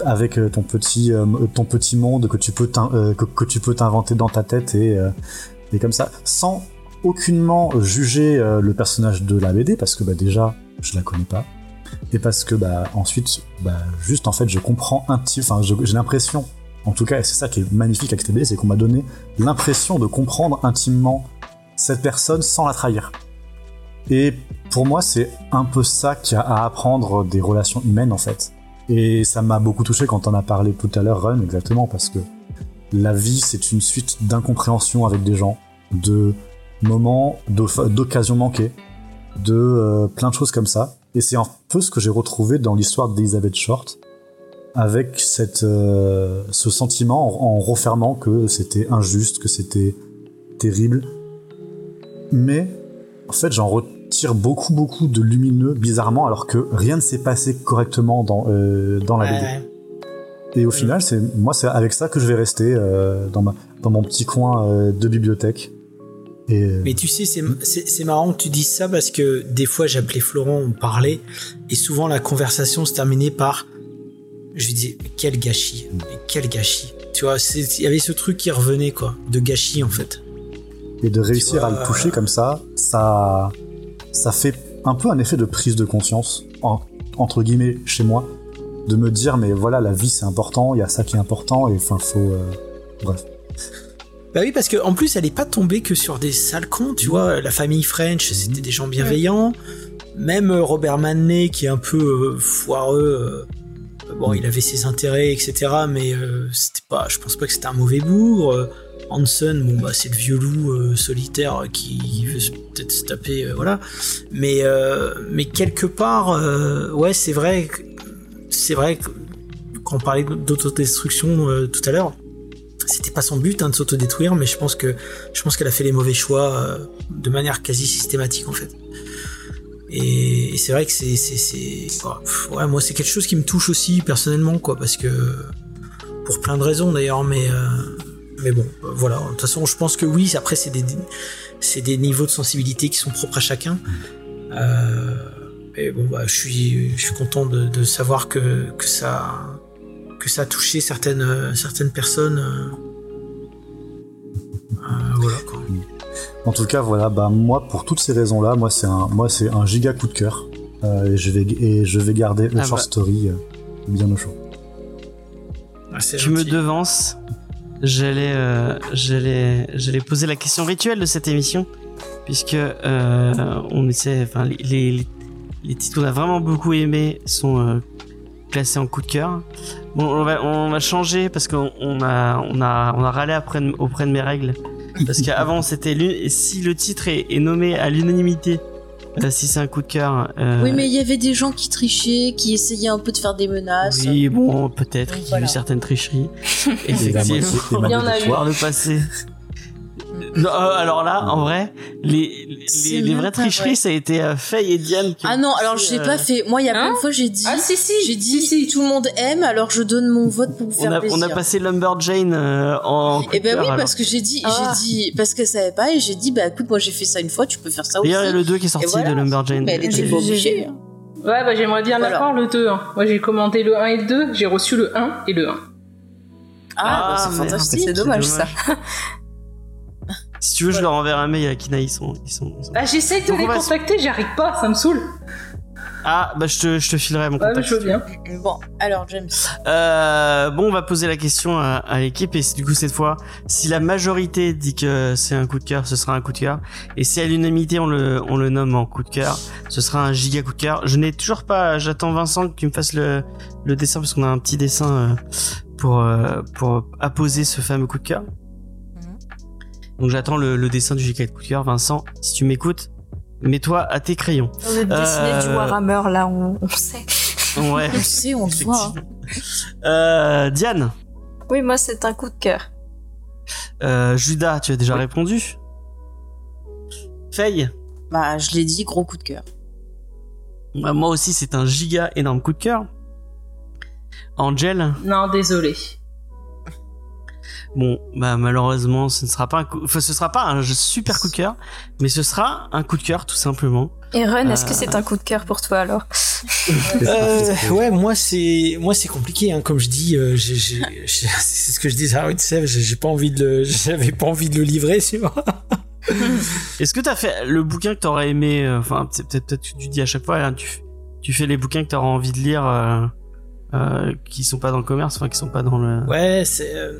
avec euh, ton petit ton petit monde que tu peux que, que tu peux t'inventer dans ta tête et et comme ça, sans aucunement juger le personnage de la BD parce que bah déjà je la connais pas et parce que bah ensuite bah juste en fait je comprends un petit, enfin j'ai l'impression en tout cas c'est ça qui est magnifique avec BD, c'est qu'on m'a donné l'impression de comprendre intimement cette personne sans la trahir. Et pour moi, c'est un peu ça qu'il y a à apprendre des relations humaines, en fait. Et ça m'a beaucoup touché quand on a parlé tout à l'heure, Run, exactement, parce que la vie c'est une suite d'incompréhensions avec des gens, de moments, d'occasions manquées, de euh, plein de choses comme ça. Et c'est un peu ce que j'ai retrouvé dans l'histoire d'Elizabeth Short, avec cette, euh, ce sentiment en, en refermant que c'était injuste, que c'était terrible. Mais en fait, j'en retire beaucoup, beaucoup de lumineux, bizarrement, alors que rien ne s'est passé correctement dans, euh, dans la BD. Ouais. Et au final, c'est moi, c'est avec ça que je vais rester euh, dans, ma, dans mon petit coin euh, de bibliothèque. Et Mais tu sais, c'est- marrant que tu dises ça parce que des fois j'appelais Florent, on parlait, et souvent la conversation se terminait par. Je lui disais, mais quel gâchis, quel gâchis. Tu vois, il y avait ce truc qui revenait, quoi, de gâchis en fait. Et de réussir à le toucher comme ça, ça, ça fait un peu un effet de prise de conscience, en- entre guillemets, chez moi, de me dire, mais voilà, la vie c'est important, il y a ça qui est important, et enfin, faut. euh, bref. Bah oui, parce que en plus, elle est pas tombée que sur des sales cons, tu vois. La famille French, c'était des gens bienveillants. Même euh, Robert Manley, qui est un peu euh, foireux, euh, bon, il avait ses intérêts, etc. Mais euh, c'était pas, je pense pas que c'était un mauvais bourg. Euh, Hanson, bon bah c'est le vieux loup euh, solitaire qui veut peut-être se taper, euh, voilà. Mais euh, mais quelque part, euh, ouais, c'est vrai, c'est vrai que quand on parlait d'autodestruction euh, tout à l'heure, c'était pas son but hein, de s'autodétruire, mais je pense que je pense qu'elle a fait les mauvais choix euh, de manière quasi systématique en fait. Et, c'est vrai que c'est c'est pff, ouais moi c'est quelque chose qui me touche aussi personnellement quoi parce que pour plein de raisons d'ailleurs mais euh, mais bon euh, voilà de toute façon je pense que oui après c'est des c'est des niveaux de sensibilité qui sont propres à chacun. Euh, et bon bah je suis je suis content de, de savoir que que ça que ça a touché certaines certaines personnes. euh, euh, voilà quoi. En tout cas, voilà, bah moi, pour toutes ces raisons-là, moi, c'est un, moi, c'est un giga coup de cœur, euh, et je vais, et je vais garder le Ah short bah. story bien au chaud. Ah, Tu me devances. J'allais, euh, j'allais, j'allais poser la question rituelle de cette émission, puisque euh, on essaie, enfin les, les, les titres qu'on a vraiment beaucoup aimés sont euh, classés en coup de cœur. Bon, on va, on va changer parce qu'on on a, on a, on a râlé après, auprès de mes règles, parce qu'avant c'était si le titre est, nommé à l'unanimité, si c'est un coup de cœur. euh, Oui, mais il y avait des gens qui trichaient, qui essayaient un peu de faire des menaces. oui, bon, peut-être qu'il y a eu certaines tricheries. Effectivement. Il y en a eu. Par le passé. Non, euh, alors là, en vrai, les, les, les vraies tricheries, vrai. ça a été euh, Faye et Diane. qui Ah ont non, alors je l'ai euh, pas fait. Moi, il y a plein Hein de fois, j'ai dit. Ah si si J'ai dit, si, si. tout le monde aime, alors je donne mon vote pour vous On faire a, plaisir. on a passé Lumberjane euh, en. de ben oui, alors. parce que j'ai dit, Ah. j'ai dit, parce qu'elle savait pas, et j'ai dit, bah écoute, moi j'ai fait ça une fois, tu peux faire ça aussi. D'ailleurs, il y a le 2 qui est sorti voilà, de Lumberjane. Mais elle était J'ai- pas j'ai- obligée. hein. Ouais, bah j'aimerais bien Voilà. l'avoir le 2. hein. Moi j'ai commandé le 1 et le 2, j'ai reçu le 1 et le 1. Ah, bah, c'est merde, fantastique. C'est dommage, ça. Si tu veux, je leur enverrai un mail à Kina, ils sont. Ils sont, ils sont- Ah, j'essaye de Donc, les contacter, j'arrive pas, ça me saoule. Ah, bah je te, je te filerai mon contact. je veux bien. Bon, alors James. Euh, bon, on va poser la question à, à l'équipe et du coup cette fois, si la majorité dit que c'est un coup de cœur, ce sera un coup de cœur. Et si à l'unanimité on le, on le nomme en coup de cœur, ce sera un giga coup de cœur. Je n'ai toujours pas, j'attends Vincent que tu me fasses le, le dessin parce qu'on a un petit dessin euh, pour, euh, pour apposer ce fameux coup de cœur. Donc j'attends le, le dessin du giga coup de cœur. Vincent, si tu m'écoutes, mets-toi à tes crayons. On veut dessiner Euh, du Warhammer, là, on, on sait. Ouais. On sait, on te voit. hein. Euh, Diane, Oui, moi, c'est un coup de cœur. euh, Judas, tu as déjà répondu? Faye, Bah, je l'ai dit, gros coup de cœur. bah, moi aussi c'est un giga énorme coup de cœur. Angel, Non, désolé. Bon bah malheureusement ce ne sera pas un coup, enfin, ce sera pas un super coup de cœur, mais ce sera un coup de cœur tout simplement. Et Run, est-ce Euh. que c'est un coup de cœur pour toi, alors? Euh, ouais, moi c'est moi c'est compliqué, hein, comme je dis, euh, j'ai- j'ai- j'ai- c'est ce que je disais à Sèvres, j'ai pas envie de le, j'avais pas envie de le livrer, tu vois. Est-ce que t'as fait le bouquin que t'aurais aimé, euh, enfin c'est peut-être peut-être que tu dis à chaque fois, hein, tu, tu fais les bouquins que t'auras envie de lire, euh, euh, qui sont pas dans le commerce, enfin qui sont pas dans le. Ouais, c'est euh,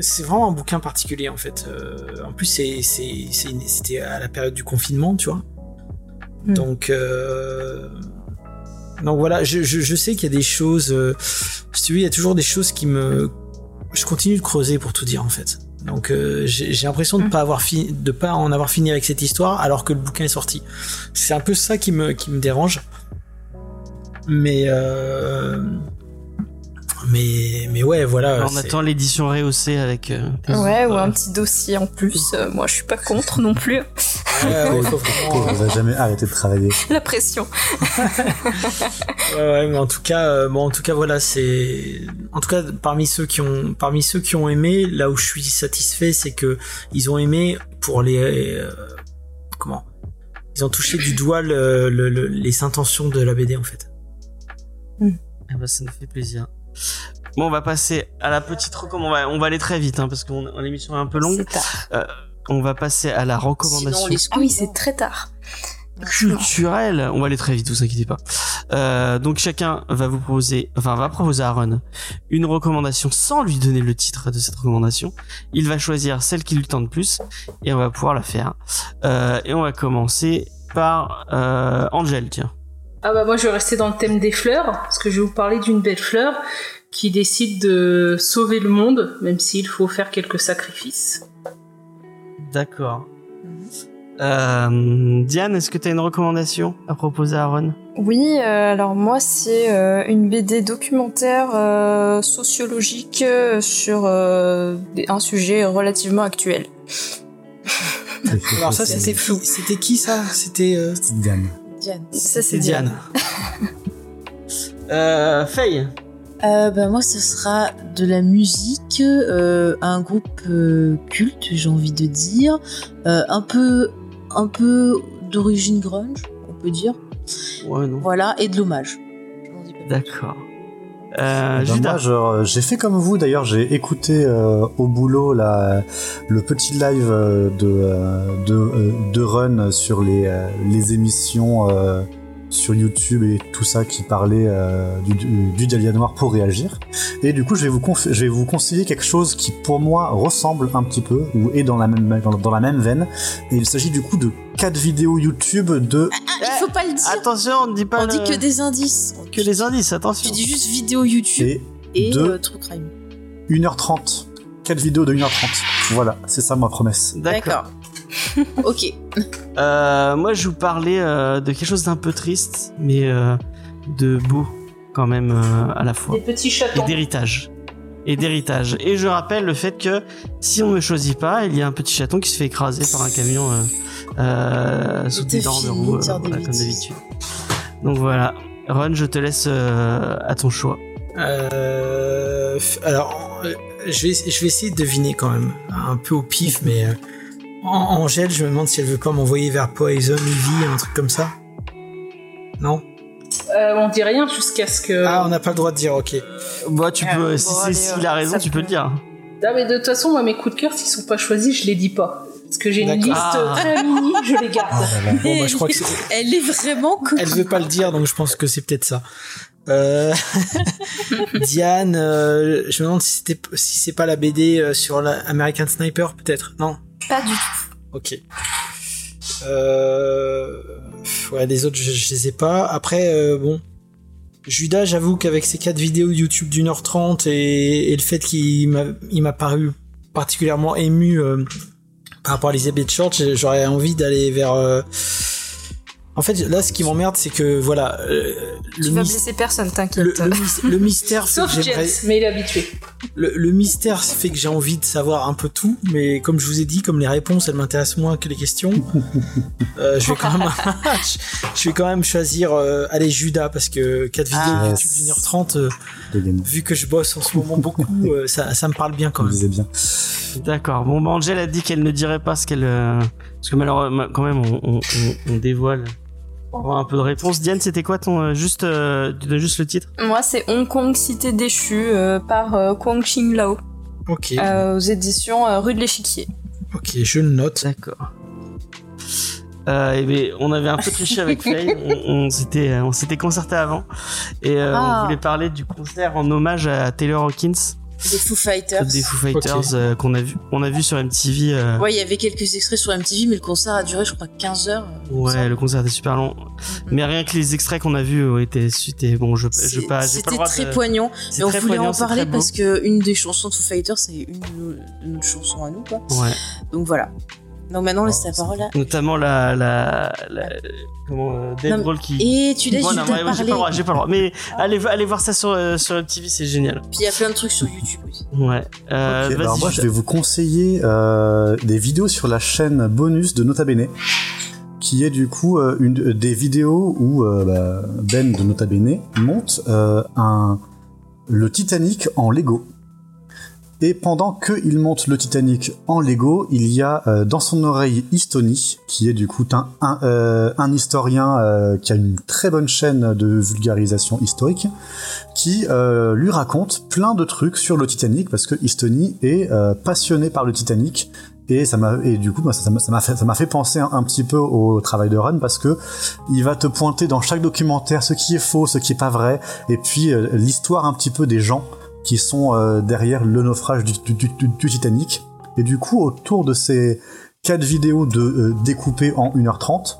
c'est vraiment un bouquin particulier en fait. Euh, en plus, c'était à la période du confinement, tu vois. Mm. Donc euh, donc voilà, je, je, je sais qu'il y a des choses. euh, si tu veux, il y a toujours des choses qui me je continue de creuser pour tout dire en fait. Donc euh, j'ai l'impression de Mm. pas avoir fini, de pas en avoir fini avec cette histoire alors que le bouquin est sorti. C'est un peu ça qui me qui me dérange. Mais euh, mais mais ouais voilà. on attend l'édition rehaussée avec. euh, Ouais, ou un petit dossier en plus. Euh, moi, je suis pas contre non plus. Ouais, ouais, vous avez jamais arrêté de travailler. La pression. Ouais, ouais, mais en tout cas, euh, bon, en tout cas, voilà, c'est, en tout cas, parmi ceux qui ont, parmi ceux qui ont aimé, là où je suis satisfait, c'est que ils ont aimé pour les, euh, comment, ils ont touché du doigt le- le- le- les intentions de la BD en fait. Ah bah, ça nous fait plaisir. Bon, on va passer à la petite recommandation. On va, on va aller très vite, hein, parce que l'émission est un peu longue. Tard. On va passer à la recommandation Ah oui, c'est très tard. culturelle. On va aller très vite, vous inquiétez pas. Euh, donc chacun va vous proposer, enfin va proposer à Aaron une recommandation sans lui donner le titre de cette recommandation. Il va choisir celle qui lui tente plus et on va pouvoir la faire. Euh, et on va commencer par euh, Angel, tiens. Ah bah moi je vais rester dans le thème des fleurs, parce que je vais vous parler d'une belle fleur qui décide de sauver le monde, même s'il faut faire quelques sacrifices. D'accord. Euh, Diane, est-ce que tu as une recommandation à proposer à Aaron? Oui, euh, alors moi c'est euh, une BD documentaire euh, sociologique euh, sur euh, un sujet relativement actuel. Alors ça, c'était flou. C'était qui ça? C'était euh, Diane. Diane. Ça C'est Diane. euh, Faye. Euh, bah, moi, ce sera de la musique, euh, un groupe euh, culte, j'ai envie de dire, euh, un peu, un peu d'origine grunge, on peut dire. Ouais, non. Voilà, et de l'hommage. D'accord. Euh, Ben, Judas. moi, genre, j'ai fait comme vous d'ailleurs, j'ai écouté euh, au boulot la, le petit live euh, de, euh, de, euh, de Run sur les, euh, les émissions euh, sur YouTube et tout ça qui parlait euh, du, du, du Dahlia Noir pour réagir. Et du coup, je vais, vous conf- je vais vous conseiller quelque chose qui pour moi ressemble un petit peu ou est dans la même, dans, dans la même veine. Et il s'agit du coup de quatre vidéos YouTube de Ah, il faut pas le dire. Attention, on ne dit pas on dit que des indices. Que les indices, Tu attention. dis juste vidéo YouTube et et de euh, True Crime. 1h30. Quatre vidéos de 1h30. Voilà, c'est ça ma promesse. D'accord. ok. Euh, moi, je vous parlais euh, de quelque chose d'un peu triste, mais euh, de beau quand même euh, à la fois. Des petits Et chatons. d'héritage. Et d'héritage. Et je rappelle le fait que si on ne choisit pas, il y a un petit chaton qui se fait écraser par un camion euh, euh, sous des dents de roue, euh, comme d'habitude. Donc voilà. Ron, je te laisse euh, à ton choix. Euh, alors, euh, je vais, je vais essayer de deviner quand même, un peu au pif, mais euh, Angèle, je me demande si elle veut pas m'envoyer vers Poison Ivy, un truc comme ça. Non Euh, on dit rien jusqu'à ce que. Ah, on n'a pas le droit de dire, ok. Bah, tu Ah, peux, bon, si c'est allez, s'il a euh, raison, tu peux le dire. Ah, mais de toute façon, moi, mes coups de cœur, s'ils sont pas choisis, je les dis pas. Parce que j'ai une liste Ah. très mini, je les garde. Bon, bah, je crois que Elle est vraiment cool. elle veut pas le dire, donc je pense que c'est peut-être ça. Euh... Diane, euh, je me demande si c'était, si c'est pas la BD euh, sur la American Sniper, peut-être. Non? Pas du tout. Ok. Euh... Ouais, les autres, je, je les ai pas. Après, bon. Judas, j'avoue qu'avec ces quatre vidéos YouTube d'une heure trente et, et le fait qu'il m'a, paru particulièrement ému par rapport à Elizabeth Short, j'aurais envie d'aller vers. En fait, là, ce qui m'emmerde, c'est que voilà, euh, Tu le, vas blesser personne, le, t'inquiète. le mys- le mystère, fait Sauf James, mais il est habitué. le, le mystère fait que j'ai envie de savoir un peu tout, mais comme je vous ai dit, comme les réponses elles m'intéressent moins que les questions, euh, je vais quand même, je, je vais quand même choisir, euh, allez Judas parce que 4 vidéos Ah, YouTube yes. d'une heure trente, euh, de game. vu que je bosse en ce moment beaucoup, euh, ça, ça me parle bien quand même. bien. D'accord. Bon, bah, Angel a dit qu'elle ne dirait pas ce qu'elle. euh, Parce que malheureusement, quand même, on, on, on- on dévoile. On va avoir un peu de réponse. Diane, c'était quoi ton. euh, juste, euh, juste le titre? Moi, c'est Hong Kong Cité déchue euh, par euh, Kwang Ching Lao Ok, euh, aux éditions euh, Rue de l'Échiquier. ok, je le note. D'accord. Euh, eh ben, on avait un peu triché avec Faye, on, on s'était on s'était concerté avant et euh, Ah. on voulait parler du concert en hommage à Taylor Hawkins Des Foo Fighters. des Foo Fighters euh, qu'on a vu, on a vu sur MTV. euh, Ouais, il y avait quelques extraits sur MTV, mais le concert a duré, je crois, 15 heures. me Ouais, le concert était super long. Mhm. Mais rien que les extraits qu'on a vus euh, étaient, c'était bon. Je, je pas, C'était très de- poignant, c'est mais on voulait poignant, en parler parce que une des chansons de Foo Fighters, c'est une de nos, de nos chansons à nous, quoi. Ouais. Donc voilà. Donc maintenant, on laisse Oh, la c'est parole à. Notamment la, la, la comment euh, Grohl qui. Et tu laisses Bon, non, Jules ouais, ouais, j'ai pas parler. le droit, j'ai pas le droit. Mais allez, allez voir ça sur euh, sur MTV, c'est génial. Puis il y a plein de trucs sur YouTube aussi. Ouais. Euh, alors moi, je vais vous conseiller euh, des vidéos sur la chaîne bonus de Nota Bene, qui est du coup euh, une des vidéos où euh, bah, Ben de Nota Bene monte euh, un le Titanic en Lego. Et pendant qu'il monte le Titanic en Lego, il y a euh, dans son oreille Eastony, qui est du coup un, un, euh, un historien euh, qui a une très bonne chaîne de vulgarisation historique, qui euh, lui raconte plein de trucs sur le Titanic, parce que Eastony est euh, passionné par le Titanic. Et ça m'a et du coup moi, ça m'a fait fait penser un, un petit peu au travail de Run parce que il va te pointer dans chaque documentaire ce qui est faux, ce qui est pas vrai et puis euh, l'histoire un petit peu des gens qui sont euh, derrière le naufrage du, du- du- du- Titanic. Et du coup, autour de ces quatre vidéos de, euh, découpées en 1h30,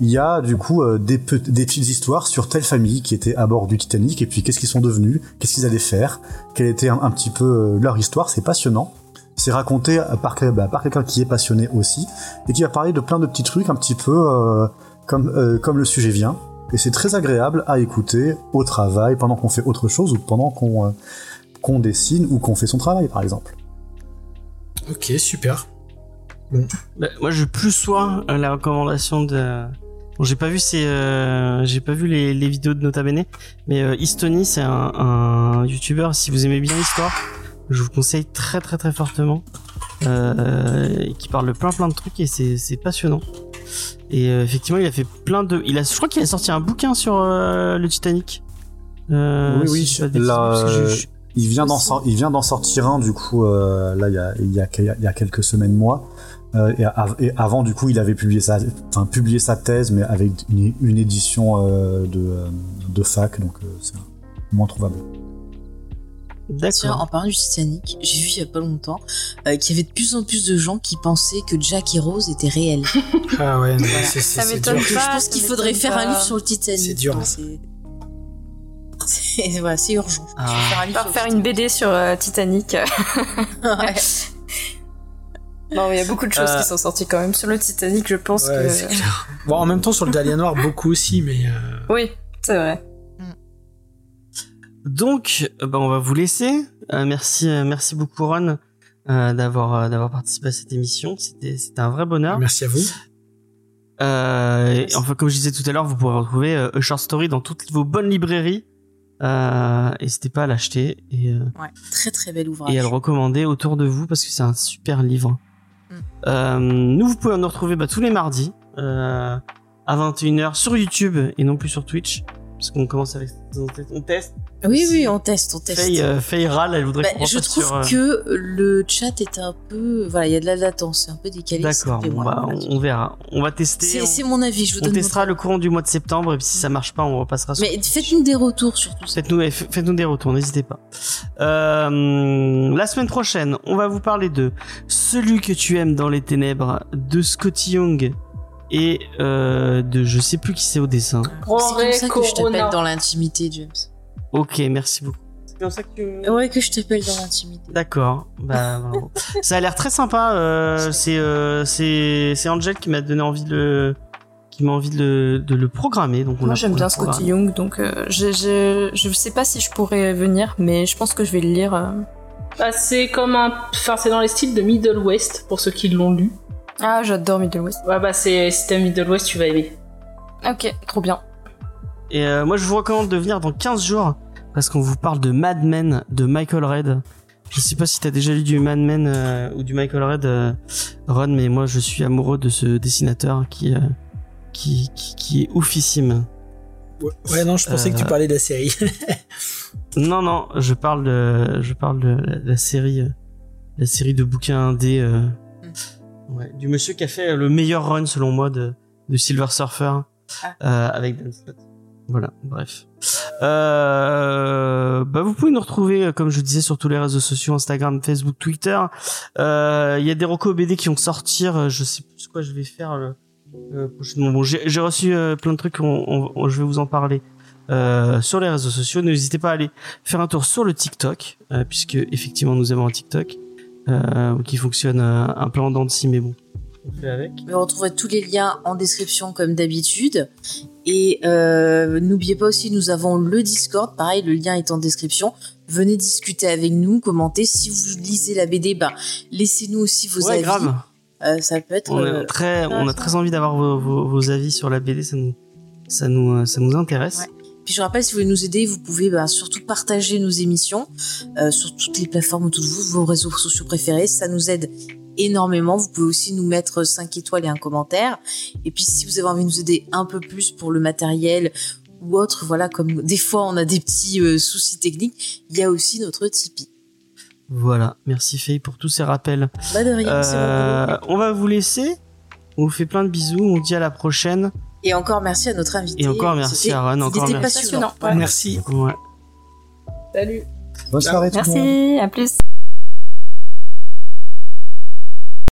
il y a du coup euh, des, pe- des petites histoires sur telle famille qui était à bord du Titanic, et puis qu'est-ce qu'ils sont devenus, qu'est-ce qu'ils allaient faire, quelle était un, petit peu euh, leur histoire. C'est passionnant. C'est raconté par, bah, par quelqu'un qui est passionné aussi, et qui va parler de plein de petits trucs un petit peu euh, comme, comme le sujet vient. Et c'est très agréable à écouter au travail, pendant qu'on fait autre chose, ou pendant qu'on qu'on dessine, ou qu'on fait son travail, par exemple. Ok, super. Bah, moi, je plus sois euh, la recommandation de. Bon, j'ai pas vu ces, euh, j'ai pas vu les, les vidéos de Nota Bene, mais euh, c'est un, un YouTuber. Si vous aimez bien l'histoire, je vous conseille très très très fortement. Euh, qui parle de plein plein de trucs et c'est c'est passionnant. Et euh, effectivement, il a fait plein de. Il a, je crois qu'il a sorti un bouquin sur euh, le Titanic. Euh, Oui, si oui, je je- je- Il vient d'en Aussi. sor- il vient d'en sortir un du coup euh, là il y a il y a, il y a quelques semaines mois Euh, et, av- et avant du coup il avait publié sa enfin publié sa thèse mais avec une, une édition euh, de de fac donc euh, c'est moins trouvable. Tiens, en parlant du Titanic, j'ai vu il y a pas longtemps euh, qu'il y avait de plus en plus de gens qui pensaient que Jack et Rose étaient réels. Ah ouais, non, Voilà. c'est Ça m'étonne dur. je pas, pense qu'il faudrait faire un pas. livre sur le Titanic. C'est dur. Enfin, C'est voilà, c'est urgent. Ah. Je vais faire un faire une BD sur euh, Titanic. Ouais. non, mais il y a beaucoup de choses Euh, qui sont sorties quand même sur le Titanic, je pense Ouais, que. clair. Bon, en même temps, sur le Dahlia Noir, beaucoup aussi, mais. euh, Oui, c'est vrai. Donc, euh, bah, on va vous laisser. Euh, merci, euh, merci beaucoup Ron euh, d'avoir euh, d'avoir participé à cette émission. C'était c'était un vrai bonheur. Merci à vous. Euh, et enfin, comme je disais tout à l'heure, vous pourrez retrouver euh, A Short Story dans toutes vos bonnes librairies. Euh, N'hésitez pas à l'acheter et, euh, Ouais, très très bel ouvrage. et à le recommander autour de vous parce que c'est un super livre. Mm. Euh, nous, vous pouvez nous retrouver bah, tous les mardis euh, à 21h sur YouTube et non plus sur Twitch. Parce qu'on commence avec... On teste. Oui, oui, on teste, on teste. Faye, euh, Faye râle, elle voudrait Bah, qu'on je trouve sur... euh, que le chat est un peu. Voilà, il y a de la latence, c'est un peu décalé. D'accord, on, on verra. On va tester. C'est on- mon avis, je vous on donne mon testera le courant du mois de septembre et puis si ça marche pas, on repassera sur. Mais faites-nous des retours sur tout ça. Faites-nous f- faites-nous des retours, n'hésitez pas. Euh, la semaine prochaine, on va vous parler de Celui que tu aimes dans les ténèbres de Scotty Young et euh, de je sais plus qui c'est au dessin. C'est comme ça que je t'appelle dans l'intimité, James. Ok, merci beaucoup. C'est comme ça que tu. Ouais, que je t'appelle dans l'intimité. D'accord. Bah, bravo. ça a l'air très sympa. euh, c'est euh, c'est c'est Angel qui m'a donné envie de le qui m'a envie de le, de le programmer. Donc on Moi j'aime bien. Scotty Young, donc euh, je, je, je sais pas si je pourrais venir, mais je pense que je vais le lire. euh. Bah, c'est comme un. Enfin, c'est dans les styles de Middle West, pour ceux qui l'ont lu. Ah, j'adore Middle West. Ouais, bah, c'est, si t'aimes Middle West, tu vas aimer. Ok, trop bien. Et euh, moi, je vous recommande de venir dans 15 jours parce qu'on vous parle de Mad Men de Michael Red. Je sais pas si t'as déjà lu du Mad Men euh, ou du Michael Red, euh, Ron, mais moi, je suis amoureux de ce dessinateur qui euh, qui, qui qui est oufissime. Ouais, ouais, non, je pensais que tu parlais de la série. Non, non, je parle de je parle de la, la série la série de bouquins indés euh, ouais, du monsieur qui a fait le meilleur run selon moi de de Silver Surfer Ah. euh, avec Dan Slott. Voilà, bref. Euh, bah, vous pouvez nous retrouver, euh, comme je disais, sur tous les réseaux sociaux, Instagram, Facebook, Twitter. Euh, Il y a des recos BD qui vont sortir. euh, Je sais plus quoi je vais faire prochainement. Bon, j'ai reçu plein de trucs. On, on- on- je vais vous en parler. Euh, sur les réseaux sociaux, n'hésitez pas à aller faire un tour sur le TikTok, euh, puisque effectivement nous avons un TikTok euh, qui fonctionne euh, un peu en dents de scie, mais bon, on fait avec. Vous retrouverez tous les liens en description comme d'habitude. Et euh, n'oubliez pas aussi, nous avons le Discord. Pareil, le lien est en description. Venez discuter avec nous, commentez. Si vous lisez la BD, ben, laissez-nous aussi vos ouais, avis. grave. Euh, ça peut être. On a très, on a très envie d'avoir vos, vos, vos avis sur la BD. Ça nous, ça nous, ça nous intéresse. Ouais. Puis je rappelle, si vous voulez nous aider, vous pouvez bah, surtout partager nos émissions euh, sur toutes les plateformes autour de vous, vos réseaux sociaux préférés. Ça nous aide énormément. Vous pouvez aussi nous mettre 5 étoiles et un commentaire. Et puis si vous avez envie de nous aider un peu plus pour le matériel ou autre, voilà, comme des fois on a des petits euh, soucis techniques, il y a aussi notre Tipeee. Voilà. Merci Faye pour tous ces rappels. Bah de rien, Euh, on va vous laisser. On vous fait plein de bisous. On vous dit à la prochaine. Et encore merci à notre invité. Et encore merci à Ron, encore C'était merci. passionnant. Ouais. Merci. Ouais. Salut. Bonne soirée tout le monde. Merci, à plus.